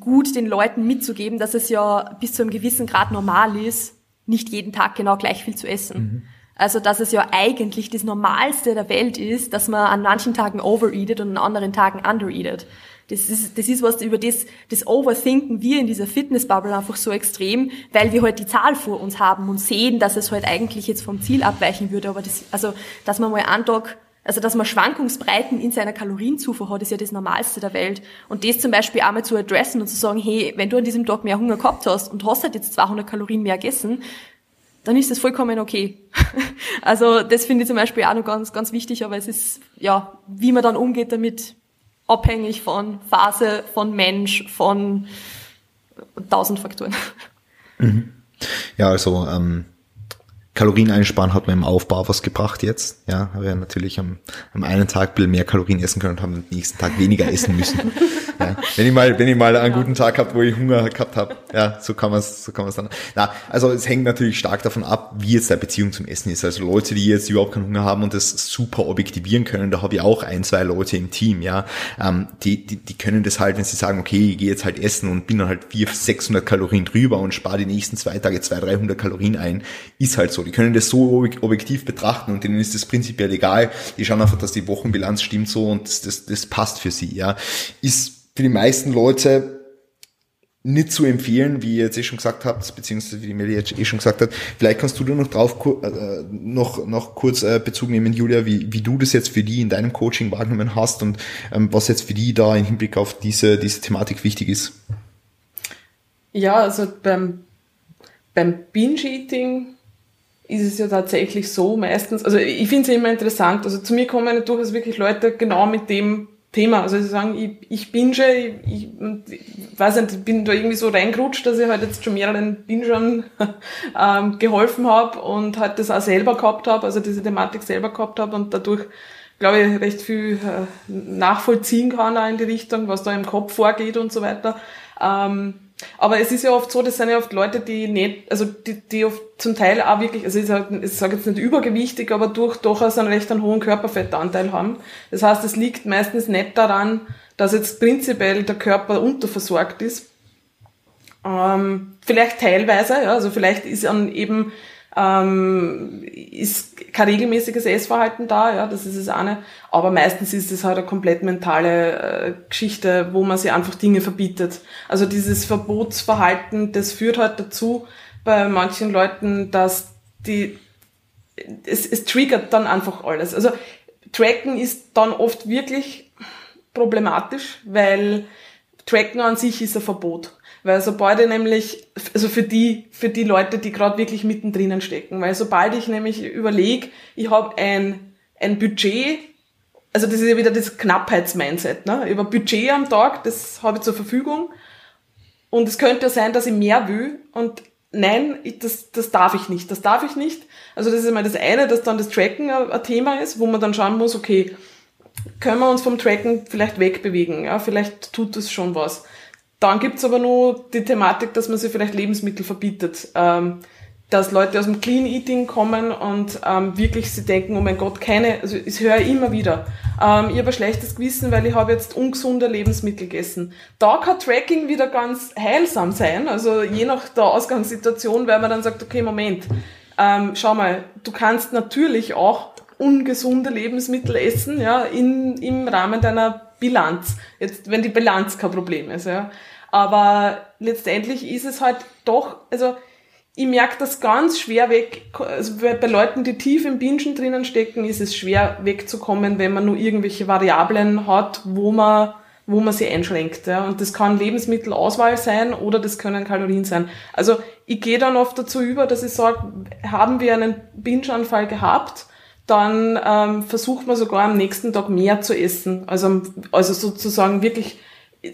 gut, den Leuten mitzugeben, dass es ja bis zu einem gewissen Grad normal ist, nicht jeden Tag genau gleich viel zu essen. Mhm. Also, dass es ja eigentlich das Normalste der Welt ist, dass man an manchen Tagen overeatet und an anderen Tagen undereatet. Das ist, das ist was, über das, das Overthinken wir in dieser Fitnessbubble einfach so extrem, weil wir halt die Zahl vor uns haben und sehen, dass es halt eigentlich jetzt vom Ziel abweichen würde. Aber das, also, dass man mal einen Tag also, dass man Schwankungsbreiten in seiner Kalorienzufuhr hat, ist ja das Normalste der Welt. Und das zum Beispiel einmal zu adressen und zu sagen, hey, wenn du an diesem Tag mehr Hunger gehabt hast und hast halt jetzt 200 Kalorien mehr gegessen, dann ist das vollkommen okay. also, das finde ich zum Beispiel auch noch ganz, ganz wichtig, aber es ist, ja, wie man dann umgeht damit, abhängig von Phase, von Mensch, von tausend Faktoren. Mhm. Ja, also, ähm, Kalorien einsparen hat mir im Aufbau was gebracht jetzt. Ja, habe ja natürlich am, am einen Tag ein bisschen mehr Kalorien essen können und haben am nächsten Tag weniger essen müssen. Ja, wenn ich mal, wenn ich mal einen guten Tag gehabt, wo ich Hunger gehabt habe, ja, so kann man es, so kann man es dann. Na, also es hängt natürlich stark davon ab, wie jetzt deine Beziehung zum Essen ist. Also Leute, die jetzt überhaupt keinen Hunger haben und das super objektivieren können, da habe ich auch ein, zwei Leute im Team, ja, ähm, die, die, die können das halt, wenn sie sagen, okay, ich gehe jetzt halt essen und bin dann halt 400, 600 Kalorien drüber und spare die nächsten zwei Tage 200, 300 Kalorien ein, ist halt so. Die können das so objektiv betrachten und denen ist das prinzipiell egal. Die schauen einfach, dass die Wochenbilanz stimmt so und das, das, das passt für sie, ja. Ist für die meisten Leute nicht zu empfehlen, wie ihr jetzt eh schon gesagt habt, beziehungsweise wie die Meli jetzt eh schon gesagt hat. Vielleicht kannst du da noch drauf äh, noch, noch kurz äh, Bezug nehmen, Julia, wie, wie du das jetzt für die in deinem Coaching wahrgenommen hast und ähm, was jetzt für die da im Hinblick auf diese, diese Thematik wichtig ist. Ja, also beim, beim Binge-Eating ist es ja tatsächlich so meistens, also ich finde es immer interessant, also zu mir kommen durchaus wirklich Leute genau mit dem Thema. Also sie sagen, ich, ich binge, ich, ich, ich weiß nicht, ich bin da irgendwie so reingerutscht, dass ich halt jetzt schon mehreren Bingern ähm, geholfen habe und halt das auch selber gehabt habe, also diese Thematik selber gehabt habe und dadurch, glaube ich, recht viel äh, nachvollziehen kann auch in die Richtung, was da im Kopf vorgeht und so weiter. Ähm, aber es ist ja oft so, das sind ja oft Leute, die nicht, also die, die oft zum Teil auch wirklich, also ich sage sag jetzt nicht übergewichtig, aber durch durchaus einen recht hohen Körperfettanteil haben. Das heißt, es liegt meistens nicht daran, dass jetzt prinzipiell der Körper unterversorgt ist. Ähm, vielleicht teilweise, ja, also vielleicht ist dann eben ähm, ist kein regelmäßiges Essverhalten da, ja, das ist es eine. Aber meistens ist es halt eine komplett mentale äh, Geschichte, wo man sich einfach Dinge verbietet. Also dieses Verbotsverhalten, das führt halt dazu bei manchen Leuten, dass die, es, es triggert dann einfach alles. Also Tracken ist dann oft wirklich problematisch, weil Tracken an sich ist ein Verbot. Weil sobald ich nämlich, also für die, für die Leute, die gerade wirklich mittendrin stecken, weil sobald ich nämlich überlege, ich habe ein, ein Budget, also das ist ja wieder das Knappheitsmindset, ne? Über Budget am Tag, das habe ich zur Verfügung. Und es könnte ja sein, dass ich mehr will und nein, ich, das, das darf ich nicht, das darf ich nicht. Also das ist mal das eine, dass dann das Tracken ein Thema ist, wo man dann schauen muss, okay, können wir uns vom Tracken vielleicht wegbewegen, ja, vielleicht tut das schon was. Dann gibt's aber nur die Thematik, dass man sich vielleicht Lebensmittel verbietet. Ähm, dass Leute aus dem Clean Eating kommen und ähm, wirklich sie denken, oh mein Gott, keine, also ich höre immer wieder, ähm, ich habe ein schlechtes Gewissen, weil ich habe jetzt ungesunde Lebensmittel gegessen. Da kann Tracking wieder ganz heilsam sein, also je nach der Ausgangssituation, weil man dann sagt, okay, Moment, ähm, schau mal, du kannst natürlich auch ungesunde Lebensmittel essen, ja, in, im Rahmen deiner Bilanz. Jetzt, wenn die Bilanz kein Problem ist, ja. Aber letztendlich ist es halt doch, also ich merke das ganz schwer weg, also bei Leuten, die tief im Bingen drinnen stecken, ist es schwer wegzukommen, wenn man nur irgendwelche Variablen hat, wo man, wo man sie einschränkt. Ja. Und das kann Lebensmittelauswahl sein oder das können Kalorien sein. Also ich gehe dann oft dazu über, dass ich sage, haben wir einen Binge-Anfall gehabt, dann ähm, versucht man sogar am nächsten Tag mehr zu essen. Also, also sozusagen wirklich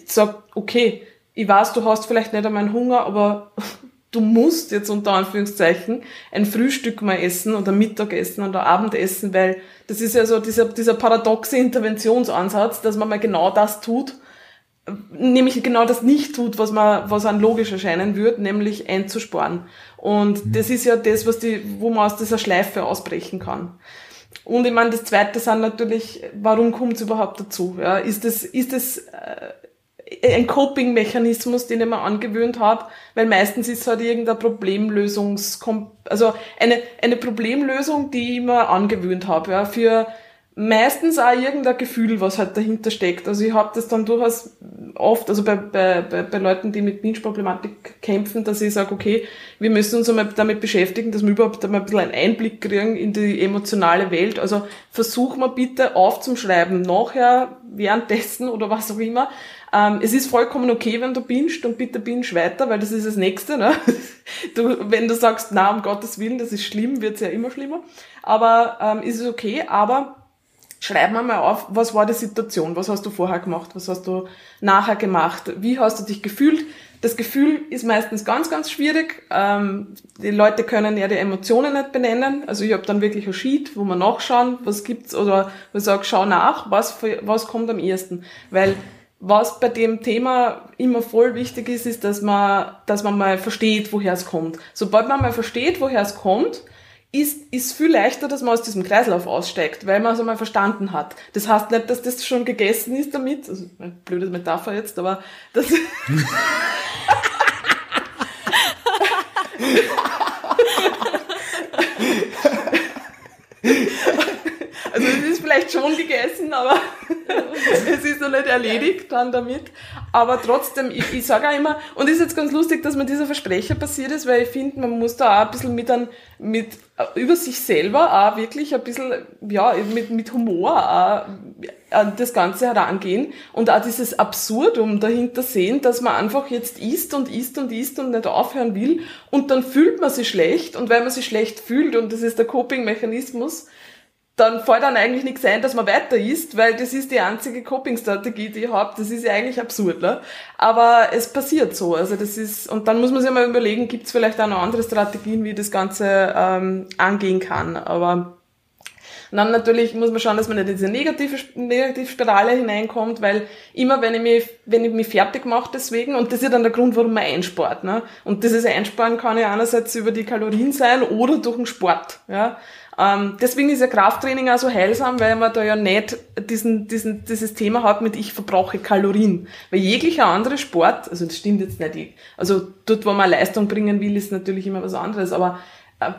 sagt, okay, ich weiß, du hast vielleicht nicht einmal einen Hunger, aber du musst jetzt unter Anführungszeichen ein Frühstück mal essen oder Mittagessen oder Abendessen, weil das ist ja so dieser, dieser paradoxe Interventionsansatz, dass man mal genau das tut, nämlich genau das nicht tut, was man, was an logisch erscheinen würde, nämlich einzusparen. Und mhm. das ist ja das, was die, wo man aus dieser Schleife ausbrechen kann. Und ich meine, das zweite sind natürlich, warum kommt es überhaupt dazu? Ja, ist es, ist es, äh, ein Coping-Mechanismus, den ich mir angewöhnt habe, weil meistens ist es halt irgendeine Problemlösungs, also eine, eine Problemlösung, die ich mir angewöhnt habe, ja, für meistens auch irgendein Gefühl, was halt dahinter steckt. Also ich habe das dann durchaus oft, also bei, bei, bei, Leuten, die mit Binge-Problematik kämpfen, dass ich sage, okay, wir müssen uns einmal damit beschäftigen, dass wir überhaupt einmal ein bisschen einen Einblick kriegen in die emotionale Welt. Also versuch mal bitte aufzuschreiben, nachher, währenddessen oder was auch immer. Ähm, es ist vollkommen okay, wenn du bingst und bitte binge weiter, weil das ist das Nächste. Ne? Du, wenn du sagst, na, um Gottes Willen, das ist schlimm, wird's ja immer schlimmer. Aber ähm, ist es okay, aber Schreib mir mal auf, was war die Situation, was hast du vorher gemacht, was hast du nachher gemacht, wie hast du dich gefühlt. Das Gefühl ist meistens ganz, ganz schwierig. Ähm, die Leute können ja die Emotionen nicht benennen. Also ich habe dann wirklich ein Sheet, wo man nachschauen, was gibt's oder wo ich sage, schau nach, was, was kommt am ersten. Weil was bei dem Thema immer voll wichtig ist, ist, dass man, dass man mal versteht, woher es kommt. Sobald man mal versteht, woher es kommt, ist, ist viel leichter, dass man aus diesem Kreislauf aussteigt, weil man es einmal verstanden hat. Das heißt nicht, dass das schon gegessen ist damit, also eine blöde Metapher jetzt, aber das vielleicht schon gegessen, aber es ist noch nicht erledigt dann damit. Aber trotzdem, ich, ich sage auch immer, und es ist jetzt ganz lustig, dass mir dieser Versprecher passiert ist, weil ich finde, man muss da auch ein bisschen mit, ein, mit über sich selber auch wirklich ein bisschen, ja, mit, mit Humor auch an das Ganze herangehen. Und auch dieses Absurdum dahinter sehen, dass man einfach jetzt isst und isst und isst und nicht aufhören will. Und dann fühlt man sich schlecht. Und weil man sich schlecht fühlt und das ist der Coping-Mechanismus, dann fällt dann eigentlich nichts ein, dass man weiter isst, weil das ist die einzige Coping-Strategie, die ich habe. Das ist ja eigentlich absurd, ne? Aber es passiert so. Also das ist, und dann muss man sich mal überlegen, gibt es vielleicht auch noch andere Strategien, wie das Ganze ähm, angehen kann. Aber dann natürlich muss man schauen, dass man nicht in diese negative, Negativspirale hineinkommt, weil immer wenn ich mich, wenn ich mich fertig mache deswegen, und das ist dann der Grund, warum man einspart, ne? Und dieses Einsparen kann ja einerseits über die Kalorien sein oder durch den Sport, ja? Ähm, deswegen ist ja Krafttraining auch so heilsam, weil man da ja nicht diesen, diesen, dieses Thema hat mit ich verbrauche Kalorien. Weil jeglicher andere Sport, also das stimmt jetzt nicht, also dort, wo man Leistung bringen will, ist natürlich immer was anderes, aber äh,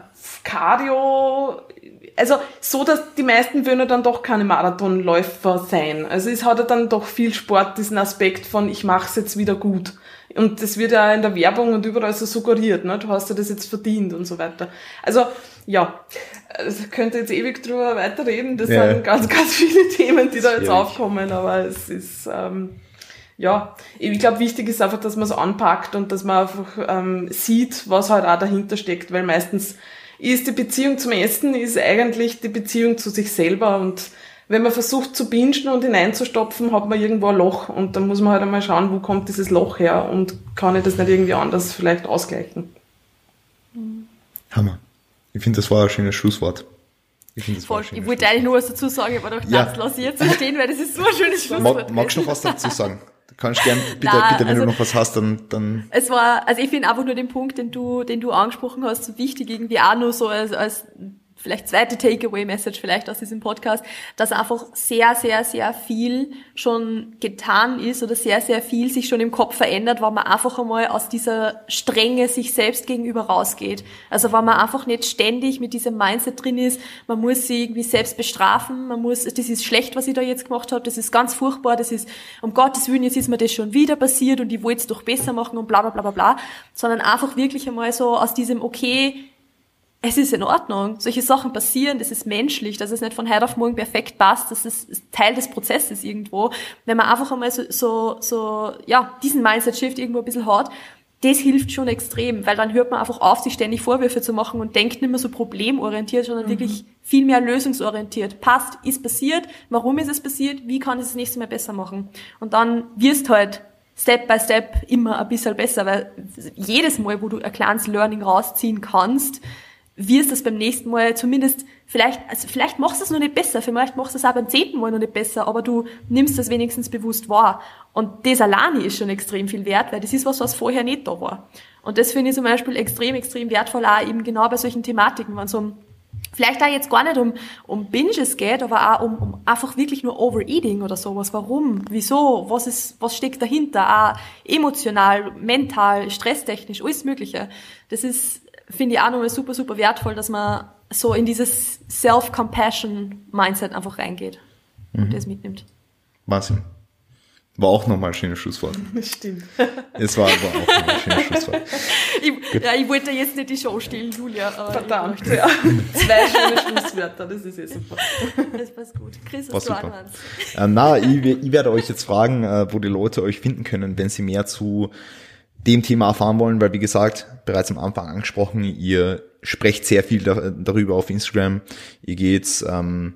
Cardio, also so, dass die meisten würden dann doch keine Marathonläufer sein. Also es hat ja dann doch viel Sport diesen Aspekt von ich mache es jetzt wieder gut. Und das wird ja in der Werbung und überall so suggeriert, ne? du hast ja das jetzt verdient und so weiter. Also ja, es könnte jetzt ewig drüber weiterreden. Das ja. sind ganz, ganz viele Themen, die da jetzt aufkommen, aber es ist, ähm, ja, ich glaube, wichtig ist einfach, dass man es anpackt und dass man einfach ähm, sieht, was halt auch dahinter steckt, weil meistens ist die Beziehung zum Essen ist eigentlich die Beziehung zu sich selber und wenn man versucht zu bingen und hineinzustopfen, hat man irgendwo ein Loch und dann muss man halt einmal schauen, wo kommt dieses Loch her und kann ich das nicht irgendwie anders vielleicht ausgleichen. Hammer. Ich finde, das war ein schönes Schlusswort. Ich, finde, das Voll. ich wollte eigentlich nur was dazu sagen, aber doch, ja. das lasse ich jetzt so stehen, weil das ist so ein schönes Schlusswort. Mag, magst du noch was dazu sagen? Du kannst gern, bitte, Nein, bitte, wenn also, du noch was hast, dann, dann. Es war, also ich finde einfach nur den Punkt, den du, den du angesprochen hast, so wichtig irgendwie auch nur so als, als vielleicht zweite Takeaway-Message vielleicht aus diesem Podcast, dass einfach sehr, sehr, sehr viel schon getan ist oder sehr, sehr viel sich schon im Kopf verändert, weil man einfach einmal aus dieser Strenge sich selbst gegenüber rausgeht. Also weil man einfach nicht ständig mit diesem Mindset drin ist, man muss sich irgendwie selbst bestrafen, man muss, das ist schlecht, was ich da jetzt gemacht habe, das ist ganz furchtbar, das ist, um Gottes Willen, jetzt ist mir das schon wieder passiert und ich wollte es doch besser machen und bla bla bla bla bla, sondern einfach wirklich einmal so aus diesem, okay, es ist in Ordnung. Solche Sachen passieren, das ist menschlich, dass es nicht von heute auf morgen perfekt passt, das ist Teil des Prozesses irgendwo. Wenn man einfach einmal so, so, so ja, diesen Mindset-Shift irgendwo ein bisschen hat, das hilft schon extrem, weil dann hört man einfach auf, sich ständig Vorwürfe zu machen und denkt nicht mehr so problemorientiert, sondern mhm. wirklich viel mehr lösungsorientiert. Passt, ist passiert, warum ist es passiert, wie kann ich es das nächste Mal besser machen? Und dann wirst halt Step by Step immer ein bisschen besser, weil jedes Mal, wo du ein kleines Learning rausziehen kannst, wirst du es beim nächsten Mal zumindest, vielleicht, also vielleicht machst du es noch nicht besser, vielleicht machst du es auch beim zehnten Mal noch nicht besser, aber du nimmst das wenigstens bewusst wahr. Und das alleine ist schon extrem viel wert, weil das ist was, was vorher nicht da war. Und das finde ich zum Beispiel extrem, extrem wertvoll auch eben genau bei solchen Thematiken, wenn es um vielleicht da jetzt gar nicht um, um Binges geht, aber auch um, um einfach wirklich nur Overeating oder sowas. Warum? Wieso? Was ist, was steckt dahinter? Auch emotional, mental, stresstechnisch, alles Mögliche. Das ist, finde ich auch nochmal super, super wertvoll, dass man so in dieses Self-Compassion-Mindset einfach reingeht und mhm. das mitnimmt. Wahnsinn. War auch nochmal ein schönes Schlusswort. Stimmt. Es war, war auch nochmal ein schönes Schlusswort. Ich, ja, ich wollte jetzt nicht die Show stehlen, Julia. Verdammt, ja. Zwei schöne Schlusswörter, das ist eh super. Das passt gut. Chris, was du super. Äh, na, ich, ich, werde euch jetzt fragen, äh, wo die Leute euch finden können, wenn sie mehr zu dem Thema erfahren wollen, weil wie gesagt, bereits am Anfang angesprochen, ihr sprecht sehr viel da, darüber auf Instagram. Ihr geht, ähm,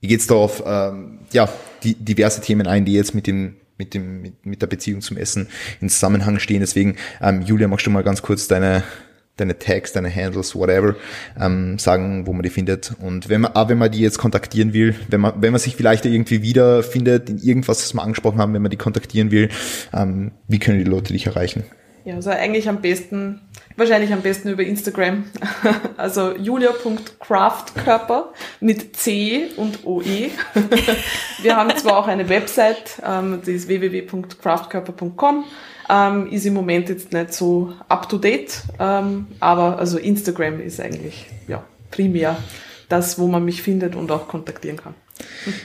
ihr geht's darauf, ähm, ja, die diverse Themen ein, die jetzt mit dem mit dem mit, mit der Beziehung zum Essen in Zusammenhang stehen. Deswegen, ähm, Julia, magst du mal ganz kurz deine deine Tags, deine Handles, whatever, ähm, sagen, wo man die findet. Und wenn man, auch wenn man die jetzt kontaktieren will, wenn man, wenn man sich vielleicht irgendwie wiederfindet in irgendwas, das wir angesprochen haben, wenn man die kontaktieren will, ähm, wie können die Leute dich erreichen? Ja, also eigentlich am besten, wahrscheinlich am besten über Instagram. Also julia.craftkörper mit C und OE. Wir haben zwar auch eine Website, ähm, die ist www.craftkörper.com. Ähm, ist im Moment jetzt nicht so up to date, ähm, aber also Instagram ist eigentlich ja primär das, wo man mich findet und auch kontaktieren kann.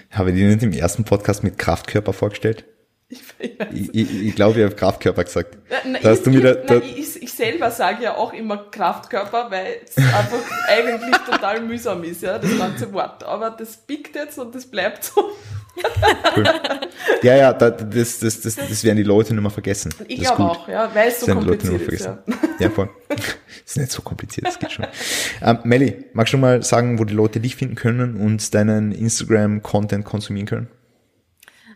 Habe ich dir nicht im ersten Podcast mit Kraftkörper vorgestellt? Ich, ich, ich, ich glaube, ich habe Kraftkörper gesagt. Na, da hast du wieder, da ich, ich, selber sage ja auch immer Kraftkörper, weil es einfach eigentlich total mühsam ist, ja, das ganze Wort. Aber das biegt jetzt und das bleibt so. Cool. Ja, ja, das, das, das, das, das werden die Leute nicht mehr vergessen. Ich glaube auch, ja, weil es so kompliziert ist. Ja. ja, voll. Ist nicht so kompliziert, das geht schon. Ähm, Melli, magst du mal sagen, wo die Leute dich finden können und deinen Instagram-Content konsumieren können?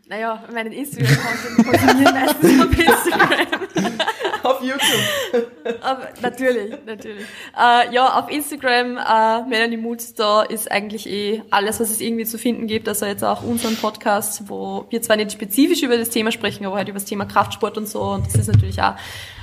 Naja, meinen Instagram-Content konsumieren meistens auf Instagram. auf YouTube. Natürlich, natürlich. Äh, ja, auf Instagram, äh, Melanie Mutz, da ist eigentlich eh alles, was es irgendwie zu finden gibt. Also jetzt auch unseren Podcast, wo wir zwar nicht spezifisch über das Thema sprechen, aber halt über das Thema Kraftsport und so. Und das ist natürlich auch,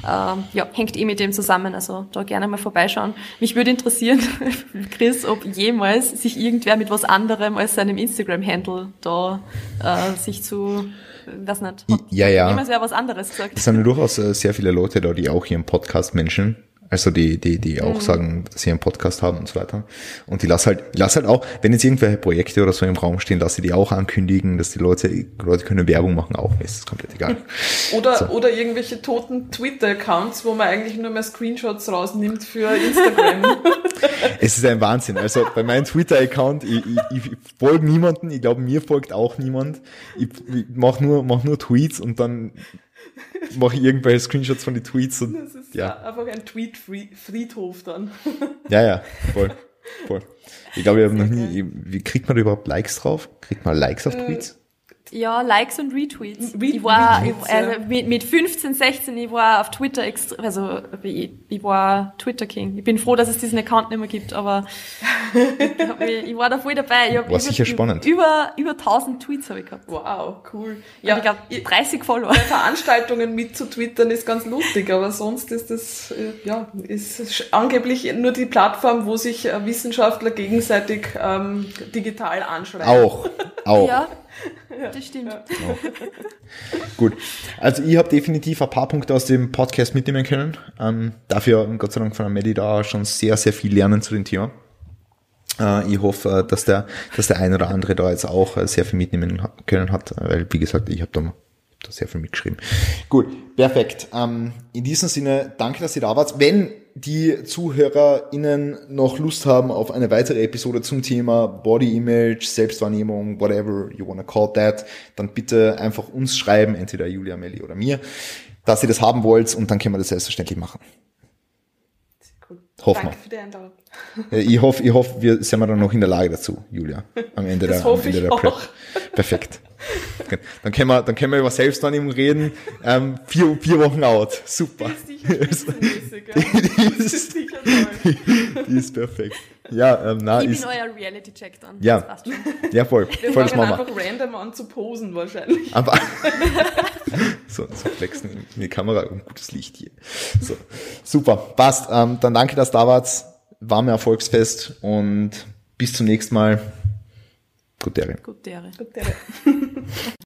äh, ja, hängt eh mit dem zusammen. Also da gerne mal vorbeischauen. Mich würde interessieren, Chris, ob jemals sich irgendwer mit was anderem als seinem Instagram-Handle da äh, sich zu weiß nicht. Hat ja, ja. Jemals wer was anderes gesagt. Es sind ja durchaus äh, sehr viele Leute da, die auch hier im Podcast Menschen also die, die, die auch mhm. sagen, dass sie einen Podcast haben und so weiter. Und die lass halt, lass halt auch, wenn jetzt irgendwelche Projekte oder so im Raum stehen, dass sie die auch ankündigen, dass die Leute, Leute können Werbung machen, auch mir ist das komplett egal. Oder, so. oder irgendwelche toten Twitter-Accounts, wo man eigentlich nur mehr Screenshots rausnimmt für Instagram. es ist ein Wahnsinn. Also bei meinem Twitter-Account, ich, ich, ich folge niemanden, ich glaube, mir folgt auch niemand. Ich, ich mache nur, mach nur Tweets und dann mache ich irgendwelche Screenshots von den Tweets und das ist ja. einfach ein Tweet-Friedhof dann. Ja, ja, voll. voll. Ich glaube, ich habe noch nie, wie kriegt man da überhaupt Likes drauf? Kriegt man Likes auf äh, Tweets? Ja, Likes und Retweets. Re ich war, Retweets, also ja. mit, mit 15, 16, ich war auf Twitter extra, also ich, ich war Twitter King. Ich bin froh, dass es diesen Account nicht mehr gibt, aber ich, ich war da voll dabei. Ich hab, war sicher spannend. Über, über 1000 Tweets habe ich gehabt. Wow, cool. Ja, und ich glaube 30 Follower. Bei Veranstaltungen mit zu twittern ist ganz lustig, aber sonst ist das, äh, ja, ist angeblich nur die Plattform, wo sich äh, Wissenschaftler gegenseitig ähm, digital anschreiben. Auch, auch. Ja. Ja, das stimmt. Ja. Gut. Also ich habe definitiv ein paar Punkte aus dem Podcast mitnehmen können. Ähm, dafür, Gott sei Dank, von Amelie da schon sehr, sehr viel lernen zu dem Thema. Äh, ich hoffe, dass der, dass der ein oder andere da jetzt auch äh, sehr viel mitnehmen können hat, weil, wie gesagt, ich habe da da sehr viel mitgeschrieben. Gut, perfekt. Ähm, in diesem Sinne, danke, dass ihr da wart. Wenn die ZuhörerInnen noch Lust haben auf eine weitere Episode zum Thema Body Image, Selbstwahrnehmung, whatever you wanna call that, dann bitte einfach uns schreiben, entweder Julia, Melli oder mir, dass ihr das haben wollt und dann können wir das selbstverständlich machen. Cool. Hoffen Danke für die Einladung. Ich hoffe, ich hoffe, wir sind wir dann noch in der Lage dazu, Julia, am Ende das der, am Ende der Prep. Perfekt. Dann können wir, dann können wir über Selbstwahrnehmung reden. Ähm, vier, vier Wochen out. Super. Die ist, die ist, die ist perfekt. Ja, ähm, na, ich ist, bin euer Reality-Check dann. Ja, ja voll. Wir voll fangen einfach random an zu posen wahrscheinlich. Aber so, so flexen in die Kamera, um gutes Licht hier. So, super, passt. Ähm, dann danke, dass da wart. warme Erfolgsfest und bis zum nächsten Mal. Gute Ehre. Gute Ehre. Gute Ehre.